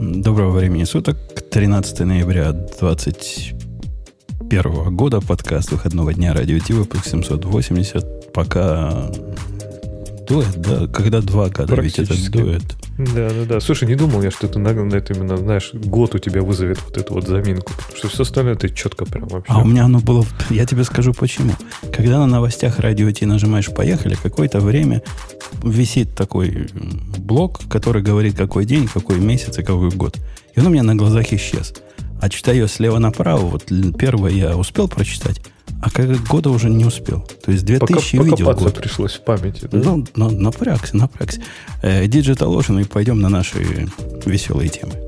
Доброго времени суток. 13 ноября 2021 года. Подкаст выходного дня Радио Ти, выпуск 780. Пока дует, да? Когда два года, ведь это дует. Да, да, да. Слушай, не думал я, что это, на, на это именно, знаешь, год у тебя вызовет вот эту вот заминку. Потому что все остальное ты четко прям вообще. А у меня оно было... Я тебе скажу почему. Когда на новостях радио Ти нажимаешь «Поехали», какое-то время висит такой блок, который говорит, какой день, какой месяц и какой год. И он у меня на глазах исчез. А читаю слева направо, вот первое я успел прочитать, а как года уже не успел. То есть 2000 Пока, видел год. пришлось в памяти. Да? Ну, ну, напрягся, напрягся. Э, Digital Ocean, и пойдем на наши веселые темы.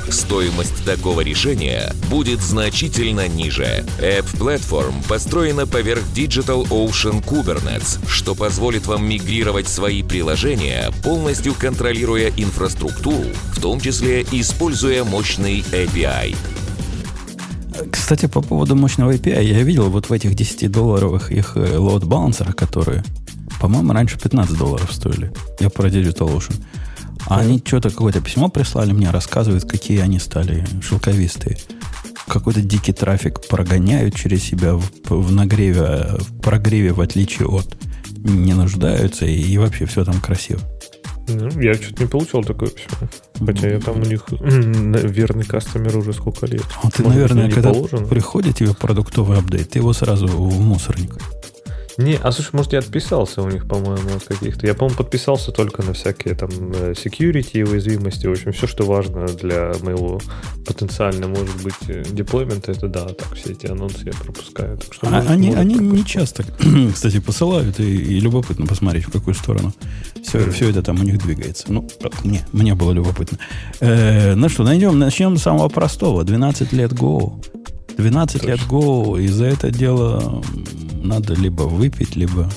стоимость такого решения будет значительно ниже. App Platform построена поверх Digital Ocean Kubernetes, что позволит вам мигрировать свои приложения, полностью контролируя инфраструктуру, в том числе используя мощный API. Кстати, по поводу мощного API, я видел вот в этих 10-долларовых их э, load балансерах, которые, по-моему, раньше 15 долларов стоили. Я про Digital Ocean. А они что-то какое-то письмо прислали мне, рассказывают, какие они стали шелковистые. Какой-то дикий трафик прогоняют через себя в, в нагреве, в прогреве, в отличие от не нуждаются, и, и вообще все там красиво. Ну, я что-то не получал такое письмо. Хотя я там у них верный кастомер уже сколько лет. А ты, Может, наверное, когда положено? приходит тебе продуктовый апдейт, ты его сразу в мусорник. Не, а слушай, может, я отписался у них, по-моему, от каких-то. Я, по-моему, подписался только на всякие там э, security и уязвимости. В общем, все, что важно для моего потенциально, может быть, э, деплоймента, это да, так, все эти анонсы я пропускаю. Так что, а, может, они может они не часто, кстати, посылают, и, и любопытно посмотреть, в какую сторону все, mm-hmm. все это там у них двигается. Ну, мне, мне было любопытно. Э, ну что, найдем, начнем с самого простого. 12 лет Go. 12 Точно. лет Go, и за это дело надо либо выпить, либо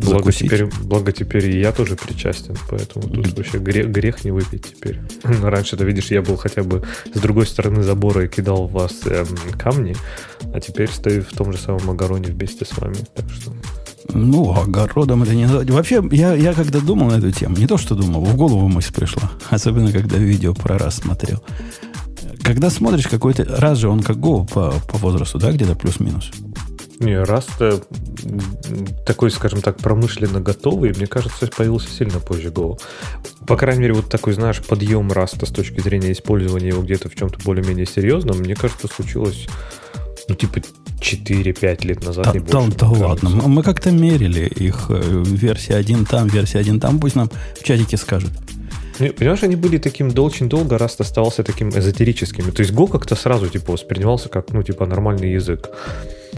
Благо теперь, благо теперь и я тоже причастен, поэтому тут вообще грех, грех не выпить теперь. Раньше, ты видишь, я был хотя бы с другой стороны забора и кидал в вас эм, камни, а теперь стою в том же самом огороне вместе с вами. Так что... Ну, огородом это не... Вообще, я, я когда думал на эту тему, не то, что думал, в голову мысль пришла. Особенно, когда видео про раз смотрел. Когда смотришь какой-то... Раз же он как Go по, по возрасту, да, где-то плюс-минус? Не, Rust такой, скажем так, промышленно готовый, мне кажется, появился сильно позже Go. По крайней мере, вот такой, знаешь, подъем Rust с точки зрения использования его где-то в чем-то более-менее серьезном, мне кажется, случилось, ну, типа, 4-5 лет назад. Да, не больше, да, да ладно, мы как-то мерили их э, версия 1 там, версия 1 там, пусть нам в чатике скажут. Понимаешь, они были таким очень долго, раз оставался таким эзотерическим. То есть Go как-то сразу типа воспринимался как, ну, типа, нормальный язык.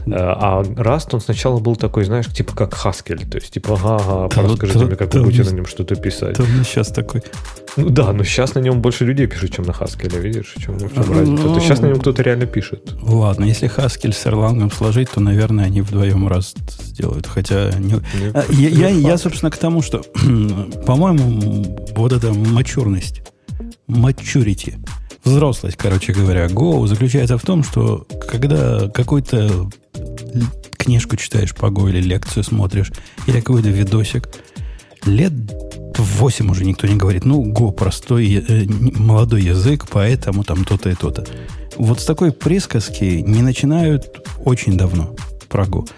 Э, а Rust, он сначала был такой, знаешь, типа как Haskell. То есть, типа, ага, да, мне, как вы будете на нем что-то писать. Да, ну, сейчас такой. Ну да, но сейчас на нем больше людей пишут, чем на Haskell, видишь, чем, чем ну, разница. То сейчас на нем кто-то реально пишет. Ладно, если Haskell с Erlang сложить, то, наверное, они вдвоем Rust сделают. Хотя не... не а, я, я, я, собственно, к тому, что, по-моему, вот эта мачурность, maturity, взрослость, короче говоря, Go заключается в том, что когда какой-то книжку читаешь по Go или лекцию смотришь, или какой-то видосик, лет 8 уже никто не говорит, ну, Go простой, э, молодой язык, поэтому там то-то и то-то. Вот с такой присказки не начинают очень давно про Go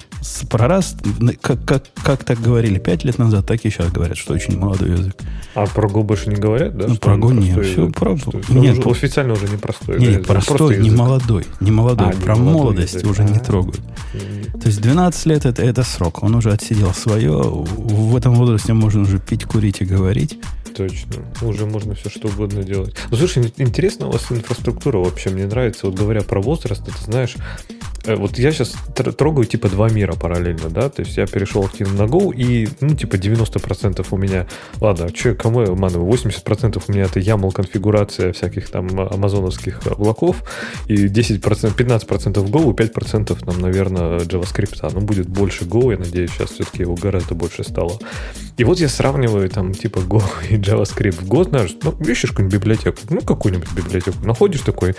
про раз, как, как, как так говорили пять лет назад, так и сейчас говорят, что очень молодой язык. А про Go больше не говорят, да? Ну, про Go нет. Все, про... Нет, уже, официально уже не простой. Нет, да, простой, не молодой. Не молодой. А, про не молодость язык. уже а, не трогают. То есть 12 лет это, это срок. Он уже отсидел свое. В этом возрасте можно уже пить, курить и говорить. Точно. Уже можно все что угодно делать. Ну, слушай, интересно у вас инфраструктура вообще. Мне нравится, вот говоря про возраст, ты знаешь, вот я сейчас трогаю типа два мира параллельно, да, то есть я перешел активно на Go, и, ну, типа 90% у меня, ладно, что, кому я обманываю, 80% у меня это YAML конфигурация всяких там амазоновских облаков, и 10%, 15% Go, и 5% там, наверное, JavaScript. Ну, будет больше Go, я надеюсь, сейчас все-таки его гораздо больше стало. И вот я сравниваю там типа Go и JavaScript. В Go, знаешь, ну, ищешь какую-нибудь библиотеку, ну, какую-нибудь библиотеку, находишь такой,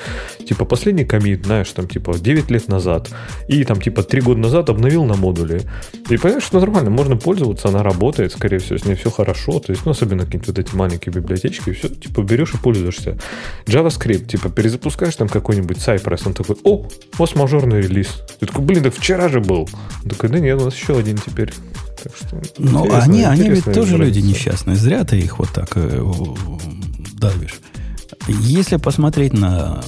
типа, последний комит, знаешь, там, типа, 9 лет назад, назад. И там типа три года назад обновил на модуле. И понимаешь, что нормально, можно пользоваться, она работает, скорее всего, с ней все хорошо. То есть, ну, особенно какие-то вот эти маленькие библиотечки, все, типа, берешь и пользуешься. JavaScript, типа, перезапускаешь там какой-нибудь Cypress, он такой, о, у вас мажорный релиз. Ты такой, блин, так вчера же был. Он такой, да нет, у нас еще один теперь. Так что, Но они, они ведь тоже люди несчастные. Зря ты их вот так э, давишь. Если посмотреть на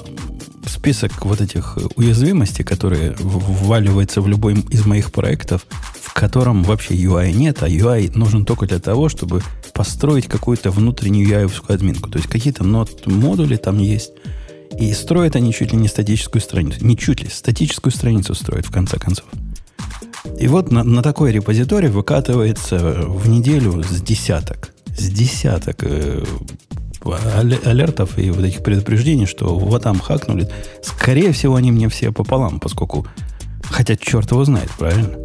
список вот этих уязвимостей, которые вваливаются в любой из моих проектов, в котором вообще UI нет, а UI нужен только для того, чтобы построить какую-то внутреннюю UI-овскую админку. То есть какие-то модули там есть. И строят они чуть ли не статическую страницу. Не чуть ли, статическую страницу строят, в конце концов. И вот на, на такой репозиторий выкатывается в неделю с десяток. С десяток э, алертов и вот этих предупреждений, что вот там хакнули, скорее всего, они мне все пополам, поскольку, хотя черт его знает, правильно?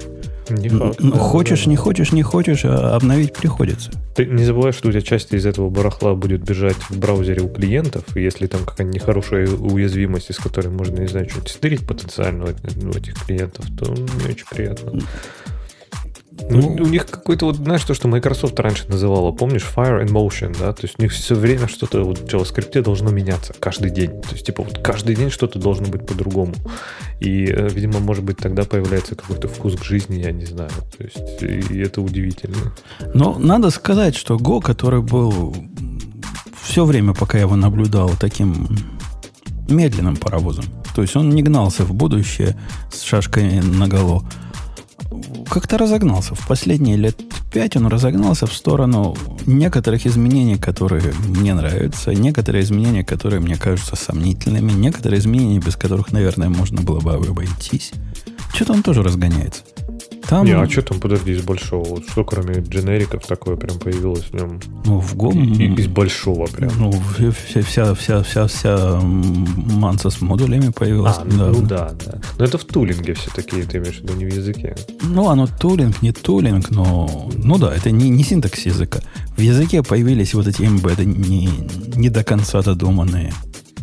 Не факт. Ну, хочешь, да. не хочешь, не хочешь, а обновить приходится. Ты не забывай, что у тебя часть из этого барахла будет бежать в браузере у клиентов, и если там какая-нибудь нехорошая уязвимость, из которой можно, не знаю, что-нибудь стырить потенциально у этих клиентов, то не очень приятно. Ну, у них какой-то вот, знаешь, то, что Microsoft раньше называла, помнишь, Fire and Motion, да? То есть у них все время что-то вот в JavaScript должно меняться каждый день. То есть, типа, вот каждый день что-то должно быть по-другому. И, э, видимо, может быть, тогда появляется какой-то вкус к жизни, я не знаю. То есть, и это удивительно. Но надо сказать, что Go, который был все время, пока я его наблюдал, таким медленным паровозом. То есть он не гнался в будущее с шашкой наголо как-то разогнался. В последние лет пять он разогнался в сторону некоторых изменений, которые мне нравятся, некоторые изменения, которые мне кажутся сомнительными, некоторые изменения, без которых, наверное, можно было бы обойтись. Что-то он тоже разгоняется. Там... Не, а что там, подожди, из большого? Вот что кроме дженериков такое прям появилось в нем? Ну, в Go... И, из большого прям. Ну, вся, вся, вся, вся, вся манса с модулями появилась. А, ну да, да. Но это в тулинге все-таки, ты имеешь в виду, не в языке. Ну, оно тулинг, не тулинг, но... Ну да, это не, не синтакс языка. В языке появились вот эти эмбеды не, не до конца додуманные.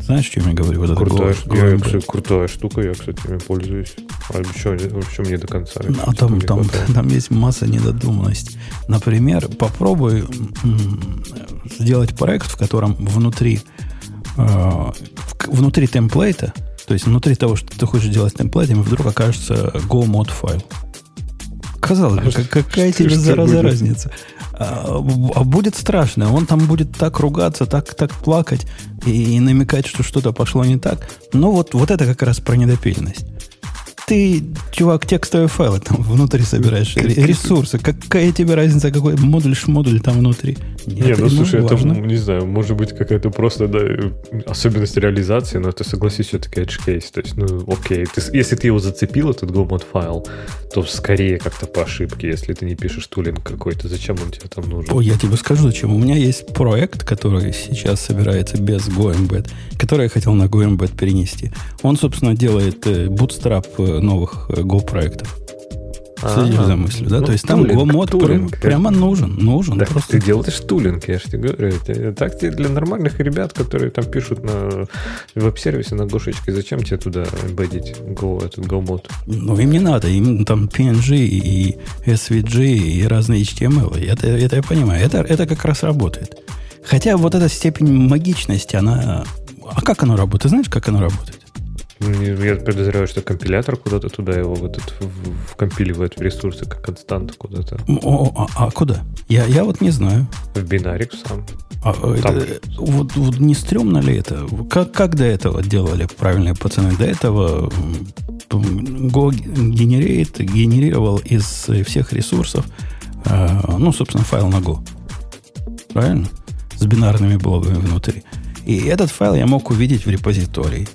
Знаешь, что я говорю? Вот крутая, это я, кстати, крутая штука, я, кстати, ими пользуюсь. А еще, еще мне до конца. А там, там, там есть масса недодуманностей. Например, попробуй сделать проект, в котором внутри, э, внутри темплейта, то есть внутри того, что ты хочешь делать темплейтами, вдруг окажется Go mod файл. Казалось бы, какая тебе зараза разница? А, а будет страшно. Он там будет так ругаться, так, так плакать и, и намекать, что что-то пошло не так. Но вот, вот это как раз про недопиленность ты, чувак, текстовые файлы там внутри собираешь, ресурсы. Какая тебе разница, какой модуль модуль там внутри? Нет, не, ну слушай, это, не знаю, может быть какая-то просто да, особенность реализации, но ты согласись, все-таки edge case. То есть, ну, окей, ты, если ты его зацепил, этот GoMod файл, то скорее как-то по ошибке, если ты не пишешь тулинг какой-то, зачем он тебе там нужен? О, я тебе скажу, зачем. У меня есть проект, который сейчас собирается без GoEmbed, который я хотел на GoEmbed перенести. Он, собственно, делает э, bootstrap э, новых э, Go проектов. Следишь за мыслью, да? Ну, То есть там прям, прямо нужен. Нужен. Да, просто. Ты делаешь тулинг, я же тебе говорю. Так тебе для нормальных ребят, которые там пишут на веб-сервисе на гошечке, зачем тебе туда эмбедить Go, этот Go-мод? Ну, им не надо. Им там PNG и SVG и разные HTML. Это, это я понимаю. Это, это как раз работает. Хотя вот эта степень магичности, она... А как оно работает? Знаешь, как оно работает? Я подозреваю, что компилятор куда-то туда его в этот, в, вкомпиливает в ресурсы как константу куда-то. О, а, а куда? Я, я вот не знаю. В бинарик сам. А, это, вот, вот не стрёмно ли это? Как, как до этого делали правильные пацаны? До этого Go генерит, генерировал из всех ресурсов, э, ну, собственно, файл на Go. Правильно? С бинарными блоками внутри. И этот файл я мог увидеть в репозитории.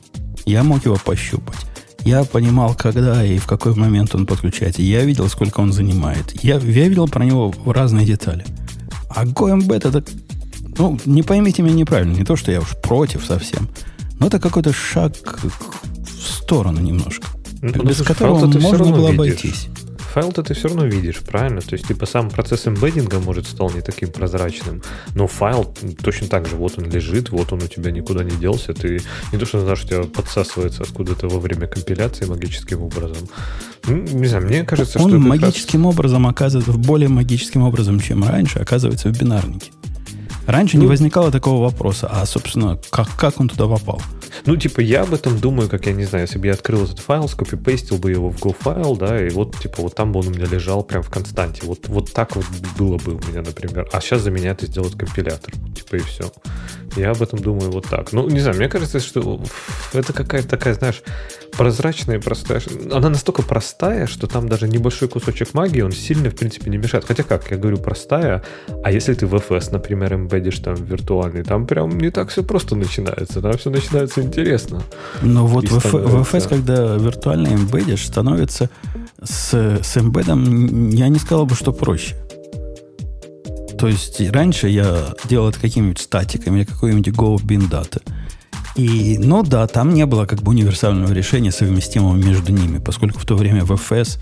Я мог его пощупать. Я понимал, когда и в какой момент он подключается. Я видел, сколько он занимает. Я, я видел про него разные детали. А GoMBet это... Ну, не поймите меня неправильно. Не то, что я уж против совсем. Но это какой-то шаг в сторону немножко. Ну, без которого можно было обойтись файл-то ты все равно видишь, правильно? То есть, типа, сам процесс эмбеддинга может стал не таким прозрачным, но файл точно так же, вот он лежит, вот он у тебя никуда не делся, ты не то, что знаешь, у тебя подсасывается откуда-то во время компиляции магическим образом. Ну, не знаю, мне кажется, он что... Он магическим раз... образом оказывается, более магическим образом, чем раньше, оказывается в бинарнике. Раньше ну, не возникало такого вопроса, а, собственно, как, как он туда попал? Ну, типа, я об этом думаю, как, я не знаю, если бы я открыл этот файл, скопипейстил бы его в Go файл, да, и вот, типа, вот там бы он у меня лежал прям в константе. Вот, вот так вот было бы у меня, например. А сейчас за меня это сделает компилятор. Типа, и все. Я об этом думаю вот так. Ну, не знаю, мне кажется, что это какая-то такая, знаешь, прозрачная и простая. Она настолько простая, что там даже небольшой кусочек магии, он сильно, в принципе, не мешает. Хотя как, я говорю простая, а если ты в FS, например, эмбедишь там виртуальный, там прям не так все просто начинается, там все начинается интересно. Но вот в, в FS, когда виртуальный эмбедишь, становится с, с эмбедом, я не сказал бы, что проще. То есть раньше я делал это какими-нибудь статиками или какой-нибудь Go bin data. И, ну да, там не было как бы универсального решения, совместимого между ними, поскольку в то время в FS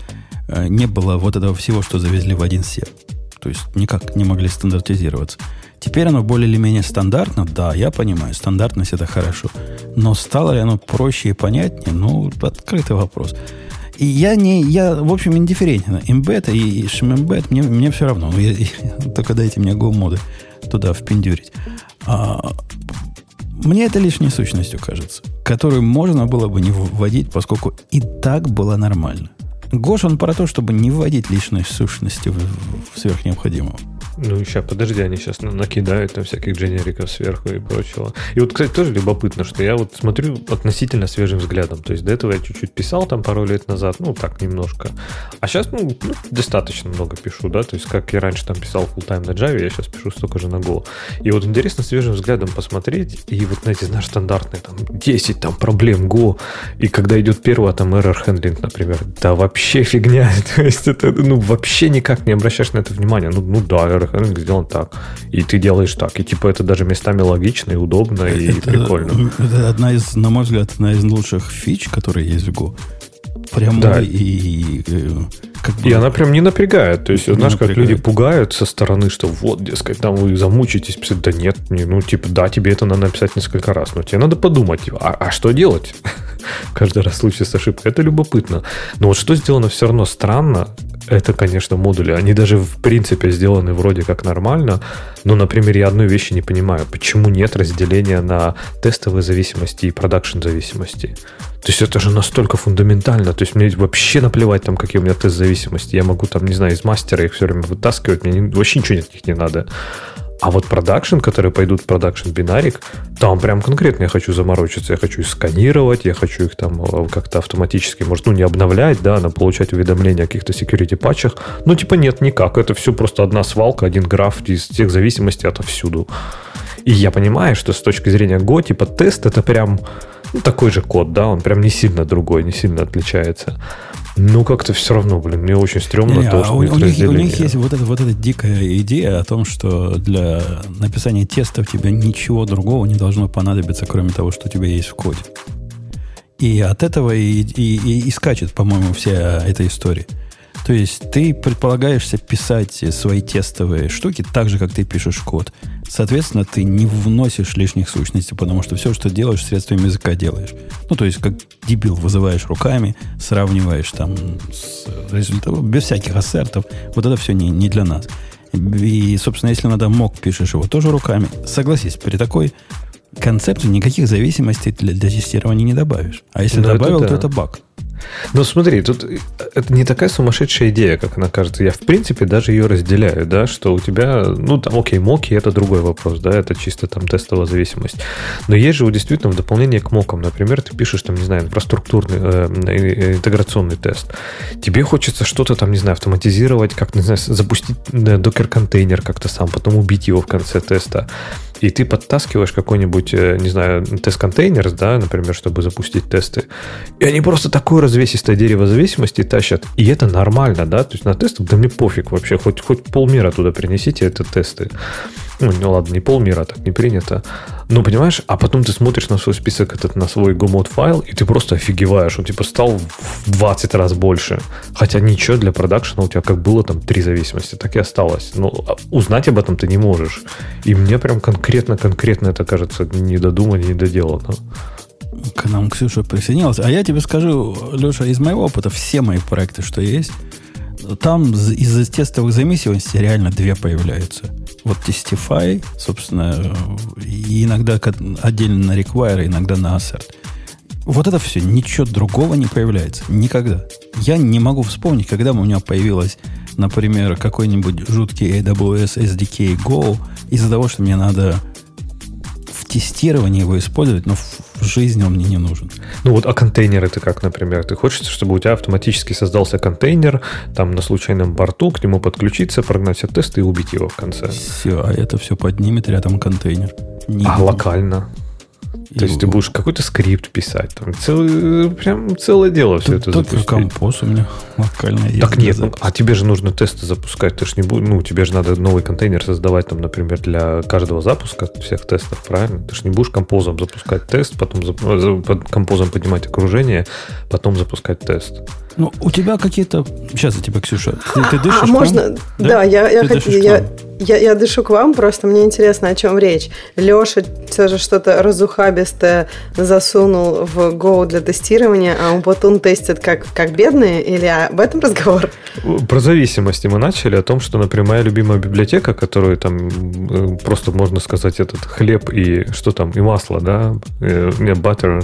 э, не было вот этого всего, что завезли в один сет. То есть никак не могли стандартизироваться. Теперь оно более или менее стандартно, да, я понимаю, стандартность это хорошо. Но стало ли оно проще и понятнее? Ну, открытый вопрос. И я не, я, в общем, индифферентен. Имбет и шмембет, мне, мне все равно. Я, я, только дайте мне го-моды туда впендюрить. А, мне это лишней сущностью кажется, которую можно было бы не вводить, поскольку и так было нормально. Гош, он про то, чтобы не вводить лишней сущности в, в сверхнеобходимого. Ну, сейчас, подожди, они сейчас накидают там всяких дженериков сверху и прочего. И вот, кстати, тоже любопытно, что я вот смотрю относительно свежим взглядом. То есть до этого я чуть-чуть писал там пару лет назад, ну, так, немножко. А сейчас, ну, ну достаточно много пишу, да, то есть как я раньше там писал full time на Java, я сейчас пишу столько же на Go. И вот интересно свежим взглядом посмотреть, и вот, знаете, знаешь, стандартные там 10 там проблем Go, и когда идет первая там error handling, например, да вообще фигня, то есть это, ну, вообще никак не обращаешь на это внимания. Ну, ну да, рынок сделан так. И ты делаешь так. И типа это даже местами логично и удобно и это, прикольно. Это одна из, на мой взгляд, одна из лучших фич, которые есть в Go. Прямо да. и, и, э, как бы, и она прям не напрягает. То есть, знаешь, напрягает. как люди пугают со стороны, что вот, дескать, там вы замучитесь писать. Да нет, не, ну, типа, да, тебе это надо написать несколько раз, но тебе надо подумать, а, а что делать? Каждый раз в случае с ошибкой. Это любопытно. Но вот что сделано все равно странно, это, конечно, модули. Они даже в принципе сделаны вроде как нормально, но, например, я одной вещи не понимаю. Почему нет разделения на тестовые зависимости и production зависимости? То есть это же настолько фундаментально. То есть мне вообще наплевать, там, какие у меня тест зависимости. Я могу там, не знаю, из мастера их все время вытаскивать. Мне вообще ничего от них не надо. А вот production, которые пойдут в production бинарик, там прям конкретно я хочу заморочиться, я хочу их сканировать, я хочу их там э, как-то автоматически, может, ну не обновлять, да, но получать уведомления о каких-то security патчах. Ну, типа нет, никак. Это все просто одна свалка, один граф из тех зависимостей отовсюду. И я понимаю, что с точки зрения Go, типа тест это прям ну, такой же код, да, он прям не сильно другой, не сильно отличается. Ну, как-то все равно, блин, мне очень стрёмно не, то, а у, у, них, у них есть вот эта, вот эта дикая идея о том, что для написания тестов тебе ничего другого не должно понадобиться, кроме того, что у тебя есть в коде. И от этого и, и, и, и скачет, по-моему, вся эта история. То есть ты предполагаешься писать свои тестовые штуки так же, как ты пишешь код. Соответственно, ты не вносишь лишних сущностей, потому что все, что делаешь, средствами языка делаешь. Ну, то есть, как дебил вызываешь руками, сравниваешь там с результатом, без всяких ассертов. Вот это все не, не для нас. И, собственно, если надо мог, пишешь его тоже руками. Согласись, при такой концепции никаких зависимостей для, для тестирования не добавишь. А если Но ну, добавил, это да. то это баг. Ну, смотри, тут это не такая сумасшедшая идея, как она кажется. Я, в принципе, даже ее разделяю, да, что у тебя, ну, там, окей, моки – это другой вопрос, да, это чисто там тестовая зависимость. Но есть же действительно в дополнение к мокам, например, ты пишешь там, не знаю, инфраструктурный, э, э интеграционный тест. Тебе хочется что-то там, не знаю, автоматизировать, как, не знаю, запустить докер-контейнер как-то сам, потом убить его в конце теста. и ты подтаскиваешь какой-нибудь, э, не знаю, тест-контейнер, да, например, чтобы запустить тесты, и они просто такое развесистое дерево зависимости тащат, и это нормально, да, то есть на тестах, да мне пофиг вообще, хоть, хоть полмира туда принесите, это тесты. Ну, ну ладно, не полмира, так не принято. Ну, понимаешь, а потом ты смотришь на свой список этот, на свой GoMod файл, и ты просто офигеваешь. Он типа стал в 20 раз больше. Хотя ничего для продакшена у тебя как было там три зависимости, так и осталось. Но а узнать об этом ты не можешь. И мне прям конкретно-конкретно это кажется не додумано, не доделано. К нам Ксюша присоединилась. А я тебе скажу, Леша, из моего опыта все мои проекты, что есть, там из-за тестовых зависимостей реально две появляются. Вот Testify, собственно, и иногда отдельно на Require, иногда на Assert. Вот это все, ничего другого не появляется. Никогда. Я не могу вспомнить, когда у меня появилось, например, какой-нибудь жуткий AWS SDK Go из-за того, что мне надо в тестировании его использовать, но в в жизни он мне не нужен. Ну вот, а контейнеры ты как, например? Ты хочешь, чтобы у тебя автоматически создался контейнер, там на случайном борту, к нему подключиться, прогнать все тесты и убить его в конце? Все, а это все поднимет рядом контейнер. Не а локально? То есть ты будешь какой-то скрипт писать, там целый, прям целое дело все это запустить. композ у меня локальный. Так нет, ну, а тебе же нужно тесты запускать, ты же не будешь, ну, тебе же надо новый контейнер создавать, там, например, для каждого запуска всех тестов, правильно? Ты же не будешь композом запускать тест, потом под композом поднимать окружение, потом запускать тест. Ну, у тебя какие-то... Сейчас я тебя, Ксюша. Ты, ты дышишь а, можно... Да, да я, я, хот... я, я, я дышу к вам, просто мне интересно, о чем речь. Леша все же что-то разухабистое засунул в Go для тестирования, а Умпутун тестит как, как бедные? Или об этом разговор? Про зависимости мы начали, о том, что, например, моя любимая библиотека, которую там э, просто можно сказать этот хлеб и что там, и масло, да, э, не, butter,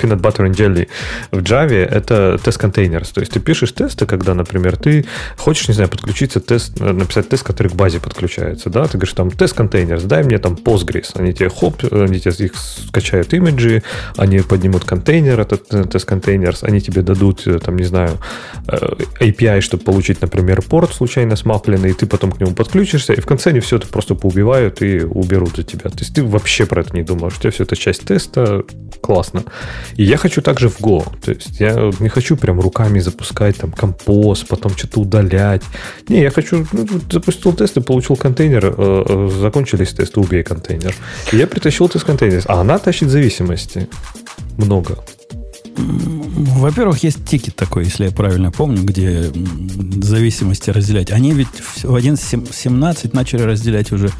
peanut butter and jelly в Java это тест-контейнер. То есть ты пишешь тесты, когда, например, ты хочешь, не знаю, подключиться тест, написать тест, который к базе подключается, да, ты говоришь там тест-контейнер, дай мне там Postgres, они тебе хоп, они тебе их скачают имиджи, они поднимут контейнер, этот тест-контейнер, они тебе дадут, э, там, не знаю, э, API, чтобы получить, например, порт случайно смапленный, и ты потом к нему подключишься, и в конце они все это просто поубивают и уберут за тебя. То есть ты вообще про это не думаешь, у тебя все это часть теста, классно. И я хочу также в Go. То есть я не хочу прям руками запускать там compose, потом что-то удалять. Не, я хочу, ну, запустил тест и получил контейнер, э, э, закончились тесты, убей контейнер. Я притащил тест-контейнер. А она тащит зависимости. Много. Во-первых, есть тикет такой, если я правильно помню, где зависимости разделять. Они ведь в 1.17 начали разделять уже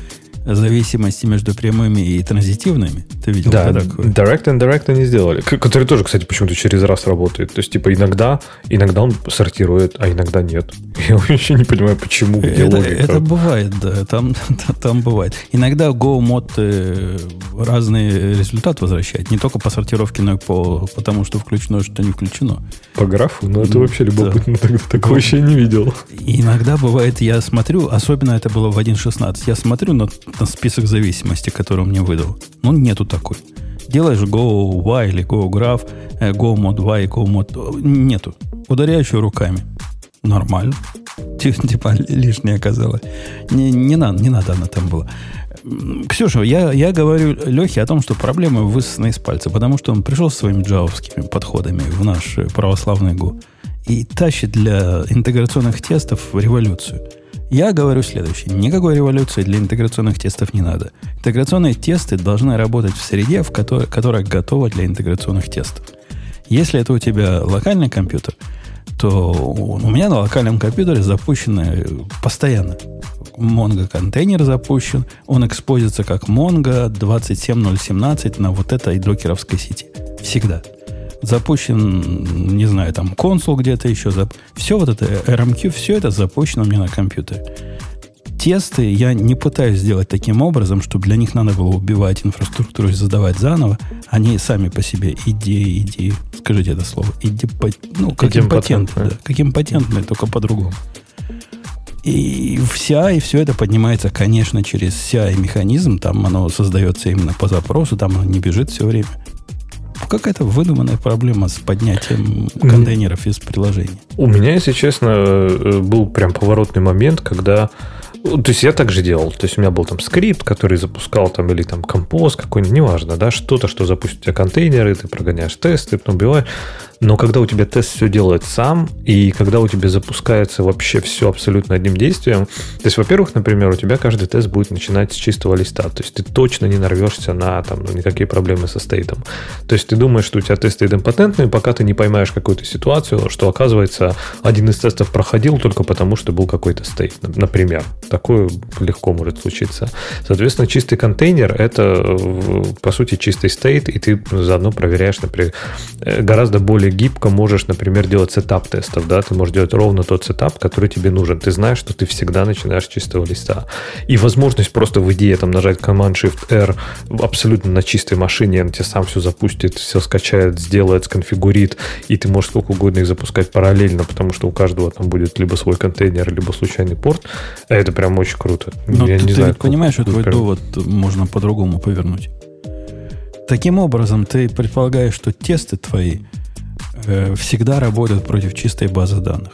зависимости между прямыми и транзитивными. Ты видел да, такое? Direct and Direct они сделали. Который тоже, кстати, почему-то через раз работает. То есть, типа, иногда, иногда он сортирует, а иногда нет. Я вообще не понимаю, почему, где это, логика. Это бывает, да. Там, там бывает. Иногда Go-мод э, разный результат возвращает. Не только по сортировке, но и по потому, что включено, что не включено. По графу? Ну, это вообще любопытно. Да. Такого еще не видел. Иногда бывает, я смотрю, особенно это было в 1.16, я смотрю на на список зависимости, который он мне выдал. Ну, нету такой. Делаешь Go Y или Go Graph, э, Go Mod Y, Go Mod... Нету. Ударяешь руками. Нормально. Типа лишнее оказалось. Не, не, надо, не надо она там была. Ксюша, я, я говорю Лехе о том, что проблема высосана из пальца, потому что он пришел со своими джавовскими подходами в наш православный Go и тащит для интеграционных тестов революцию – я говорю следующее. Никакой революции для интеграционных тестов не надо. Интеграционные тесты должны работать в среде, в которой, которая готова для интеграционных тестов. Если это у тебя локальный компьютер, то у меня на локальном компьютере запущены постоянно. Mongo контейнер запущен, он экспозится как Mongo 27017 на вот этой докеровской сети. Всегда запущен, не знаю, там консул где-то еще. Зап... Все вот это RMQ, все это запущено у меня на компьютере. Тесты я не пытаюсь сделать таким образом, чтобы для них надо было убивать инфраструктуру и создавать заново. Они сами по себе идеи, идеи, скажите это слово, иди, ну, как импотентные, да, как импотентные, только по-другому. И вся, и все это поднимается, конечно, через CI механизм. Там оно создается именно по запросу, там оно не бежит все время какая-то выдуманная проблема с поднятием контейнеров из приложения. У меня, если честно, э, был прям поворотный момент, когда То есть я так же делал. То есть у меня был там скрипт, который запускал там или там композ какой-нибудь, неважно, да, что-то, что запустит у тебя контейнеры, ты прогоняешь тесты, потом убиваешь. Но когда у тебя тест все делает сам, и когда у тебя запускается вообще все абсолютно одним действием, то есть, во-первых, например, у тебя каждый тест будет начинать с чистого листа, то есть ты точно не нарвешься на там, ну, никакие проблемы со стейтом. То есть ты думаешь, что у тебя тесты идемпотентные, пока ты не поймаешь какую-то ситуацию, что оказывается один из тестов проходил только потому, что был какой-то state, например. Такое легко может случиться. Соответственно, чистый контейнер — это, по сути, чистый state, и ты заодно проверяешь, например, э, гораздо более гибко можешь, например, делать setup тестов, да, ты можешь делать ровно тот сетап, который тебе нужен. Ты знаешь, что ты всегда начинаешь с чистого листа. И возможность просто в идее там нажать Command-Shift-R абсолютно на чистой машине, он тебе сам все запустит, все скачает, сделает, сконфигурит, и ты можешь сколько угодно их запускать параллельно, потому что у каждого там будет либо свой контейнер, либо случайный порт. А это прям очень круто. Но Я ты, не ты знаю, понимаешь, что твой прям... довод можно по-другому повернуть. Таким образом, ты предполагаешь, что тесты твои э, всегда работают против чистой базы данных.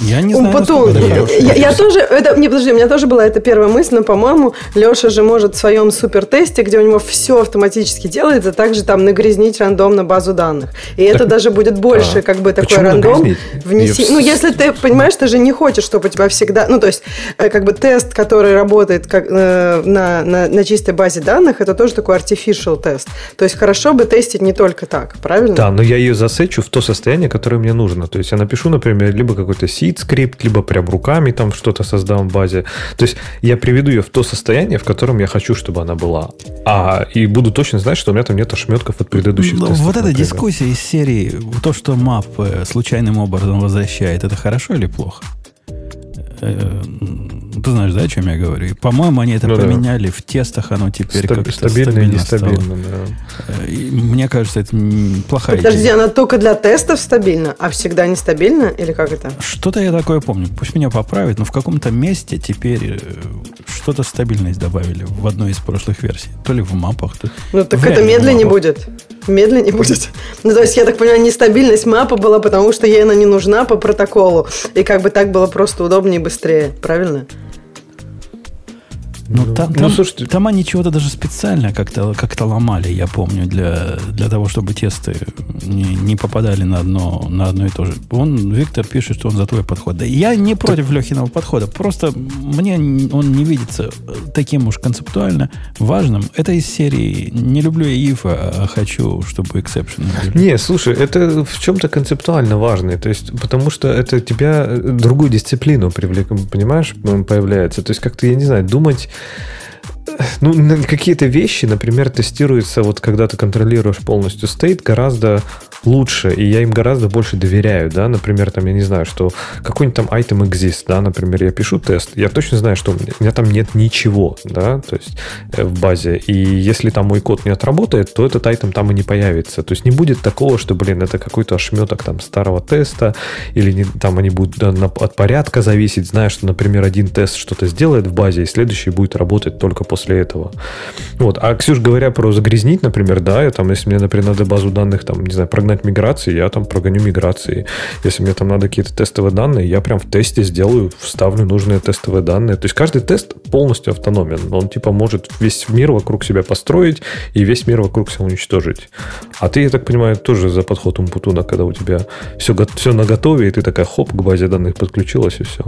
Я не знаю, Потом, я, я, я тоже, это, не, подожди, у меня тоже была эта первая мысль, но, по-моему, Леша же может в своем супертесте, где у него все автоматически делается, также там нагрязнить рандомно базу данных. И так, это даже будет больше, а, как бы, такой рандом. Внеси, ну, если ты, понимаешь, ты же не хочешь, чтобы у тебя всегда, ну, то есть, э, как бы тест, который работает как, э, на, на, на чистой базе данных, это тоже такой artificial тест. То есть, хорошо бы тестить не только так, правильно? Да, но я ее засечу в то состояние, которое мне нужно. То есть, я напишу, например, либо какой-то C seed скрипт, либо прям руками там что-то создам в базе. То есть я приведу ее в то состояние, в котором я хочу, чтобы она была. А, и буду точно знать, что у меня там нет ошметков от предыдущих ну, тестов. Вот эта дискуссия из серии, то, что map случайным образом возвращает, это хорошо или плохо? Э, ты знаешь, да, о чем я говорю? по-моему, они это ну, поменяли да. в тестах, оно теперь Стаб- как-то стабильно, стабильно нестабильно, стало. да. Э, и мне кажется, это плохая Подожди, идея. она только для тестов стабильна, а всегда нестабильна? Или как это? Что-то я такое помню. Пусть меня поправят, но в каком-то месте теперь э, что-то стабильность добавили в одной из прошлых версий. То ли в мапах, то Ну, так это медленнее будет. Медленнее будет. Ну, то есть, я так понимаю, нестабильность мапа была, потому что ей она не нужна по протоколу. И как бы так было просто удобнее и быстрее. Правильно? Ну, ну, там, ну, там, слушайте... там они чего-то даже специально как-то как ломали, я помню, для, для того, чтобы тесты не, не попадали на одно, на одно и то же. Он, Виктор пишет, что он за твой подход. Да я не против так... Лехиного подхода, просто мне он не видится таким уж концептуально важным. Это из серии «Не люблю я if, а хочу, чтобы эксепшены были». Не, слушай, это в чем-то концептуально важный, то есть, потому что это тебя другую дисциплину привлек, понимаешь, появляется. То есть, как-то, я не знаю, думать ну, какие-то вещи, например, тестируются, вот когда ты контролируешь полностью стейт, гораздо лучше, и я им гораздо больше доверяю, да, например, там, я не знаю, что какой-нибудь там item exist, да, например, я пишу тест, я точно знаю, что у меня, у меня там нет ничего, да, то есть э, в базе, и если там мой код не отработает, то этот item там и не появится, то есть не будет такого, что, блин, это какой-то ошметок там старого теста, или не, там они будут да, на, от порядка зависеть, зная, что, например, один тест что-то сделает в базе, и следующий будет работать только после этого. Вот, а, Ксюш, говоря про загрязнить, например, да, я там, если мне, например, надо базу данных, там, не знаю, прогнать прогнать миграции, я там прогоню миграции. Если мне там надо какие-то тестовые данные, я прям в тесте сделаю, вставлю нужные тестовые данные. То есть каждый тест полностью автономен. Он типа может весь мир вокруг себя построить и весь мир вокруг себя уничтожить. А ты, я так понимаю, тоже за подход Умпутуна, когда у тебя все, все на готове, и ты такая хоп, к базе данных подключилась, и все.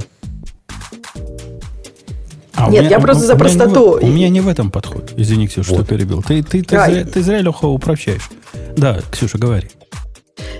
А Нет, меня, я просто у, за у простоту. Не, у меня не в этом подход. Извини, Ксюша, вот. что перебил. Ты, ты, ты, да. зря, ты зря, Леха, упрощаешь. Да, Ксюша, говори.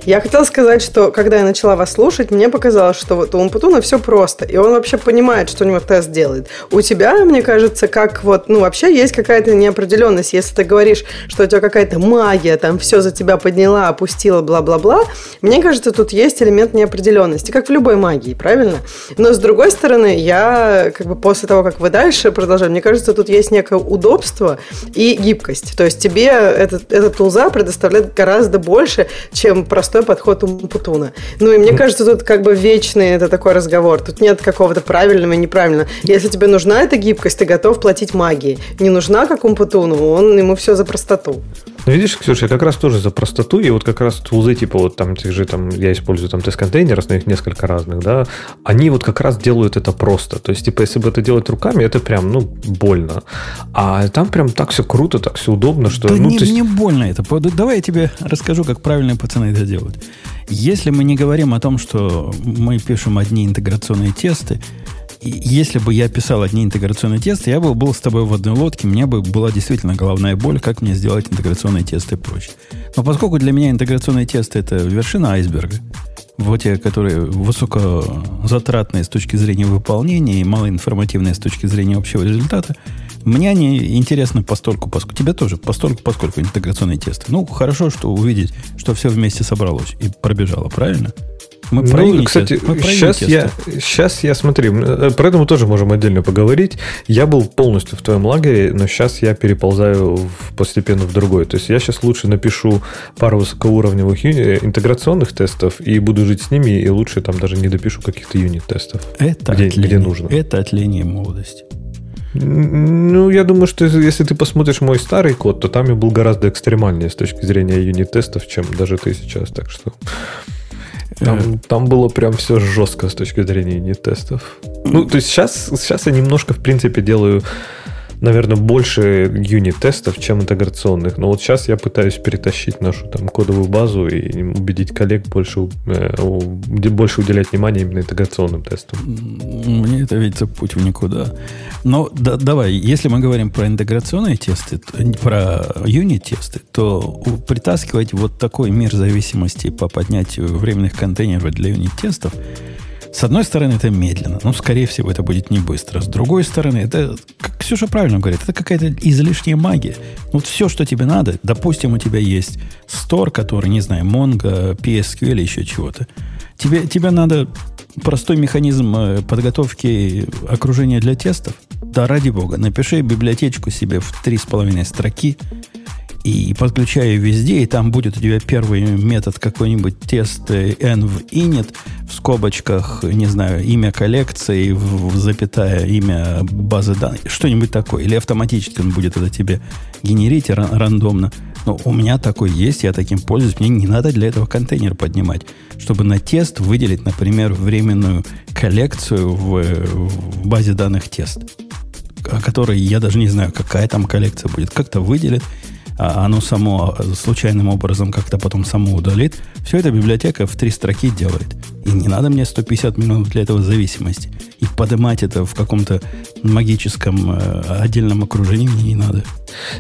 Я хотела сказать, что когда я начала вас слушать, мне показалось, что вот у Умпутуна все просто, и он вообще понимает, что у него тест делает. У тебя, мне кажется, как вот, ну, вообще есть какая-то неопределенность. Если ты говоришь, что у тебя какая-то магия, там все за тебя подняла, опустила, бла-бла-бла, мне кажется, тут есть элемент неопределенности, как в любой магии, правильно? Но с другой стороны, я как бы после того, как вы дальше продолжаете, мне кажется, тут есть некое удобство и гибкость. То есть тебе этот, этот тулза предоставляет гораздо больше, чем простой подход Умпутуна. Ну и мне кажется, тут как бы вечный это такой разговор. Тут нет какого-то правильного и неправильного. Если тебе нужна эта гибкость, ты готов платить магией. Не нужна, как Умпутуну, он ему все за простоту. Ну, видишь, Ксюша, я как раз тоже за простоту, и вот как раз тулзы, типа вот там тех же, там, я использую там тест-контейнеров, но их несколько разных, да, они вот как раз делают это просто. То есть, типа, если бы это делать руками, это прям, ну, больно. А там прям так все круто, так все удобно, что... Да ну, не, есть... не больно это. Давай я тебе расскажу, как правильные пацаны это делают. Если мы не говорим о том, что мы пишем одни интеграционные тесты, если бы я писал одни интеграционные тесты, я бы был с тобой в одной лодке, мне бы была действительно головная боль, как мне сделать интеграционные тесты и прочее. Но поскольку для меня интеграционные тесты это вершина айсберга, вот те, которые высокозатратные с точки зрения выполнения и малоинформативные с точки зрения общего результата, мне они интересны постольку, поскольку тебе тоже постольку, поскольку интеграционные тесты. Ну, хорошо, что увидеть, что все вместе собралось и пробежало, правильно? Мы про ну, кстати, мы про сейчас, я, сейчас я, смотри, э, про это мы тоже можем отдельно поговорить. Я был полностью в твоем лагере, но сейчас я переползаю в, постепенно в другой. То есть я сейчас лучше напишу пару высокоуровневых юни- интеграционных тестов и буду жить с ними, и лучше там даже не допишу каких-то юнит-тестов, это где, отление, где нужно. Это отление молодости. Ну, я думаю, что если ты посмотришь мой старый код, то там я был гораздо экстремальнее с точки зрения юнит-тестов, чем даже ты сейчас. Так что там, э. там было прям все жестко с точки зрения юнит-тестов. Ну, то есть сейчас, сейчас я немножко, в принципе, делаю наверное, больше юнит-тестов, чем интеграционных. Но вот сейчас я пытаюсь перетащить нашу там кодовую базу и убедить коллег больше, э, больше уделять внимание именно интеграционным тестам. Мне это видится путь в никуда. Но да, давай, если мы говорим про интеграционные тесты, про юнит-тесты, то притаскивать вот такой мир зависимости по поднятию временных контейнеров для юнит-тестов – с одной стороны, это медленно, но, скорее всего, это будет не быстро. С другой стороны, это, как Ксюша правильно говорит, это какая-то излишняя магия. Вот все, что тебе надо, допустим, у тебя есть стор, который, не знаю, Mongo, PSQL или еще чего-то. Тебе, тебе надо простой механизм э, подготовки окружения для тестов. Да, ради бога, напиши библиотечку себе в три с половиной строки, и подключаю везде, и там будет у тебя первый метод какой-нибудь тест n в init, в скобочках, не знаю, имя коллекции, в, в запятая имя базы данных, что-нибудь такое. Или автоматически он будет это тебе генерить рандомно. Но у меня такой есть, я таким пользуюсь. Мне не надо для этого контейнер поднимать, чтобы на тест выделить, например, временную коллекцию в, в базе данных тест, о которой я даже не знаю, какая там коллекция будет. Как-то выделит, а оно само случайным образом как-то потом само удалит. Все это библиотека в три строки делает. И не надо мне 150 минут для этого зависимости. И поднимать это в каком-то магическом э, отдельном окружении мне не надо.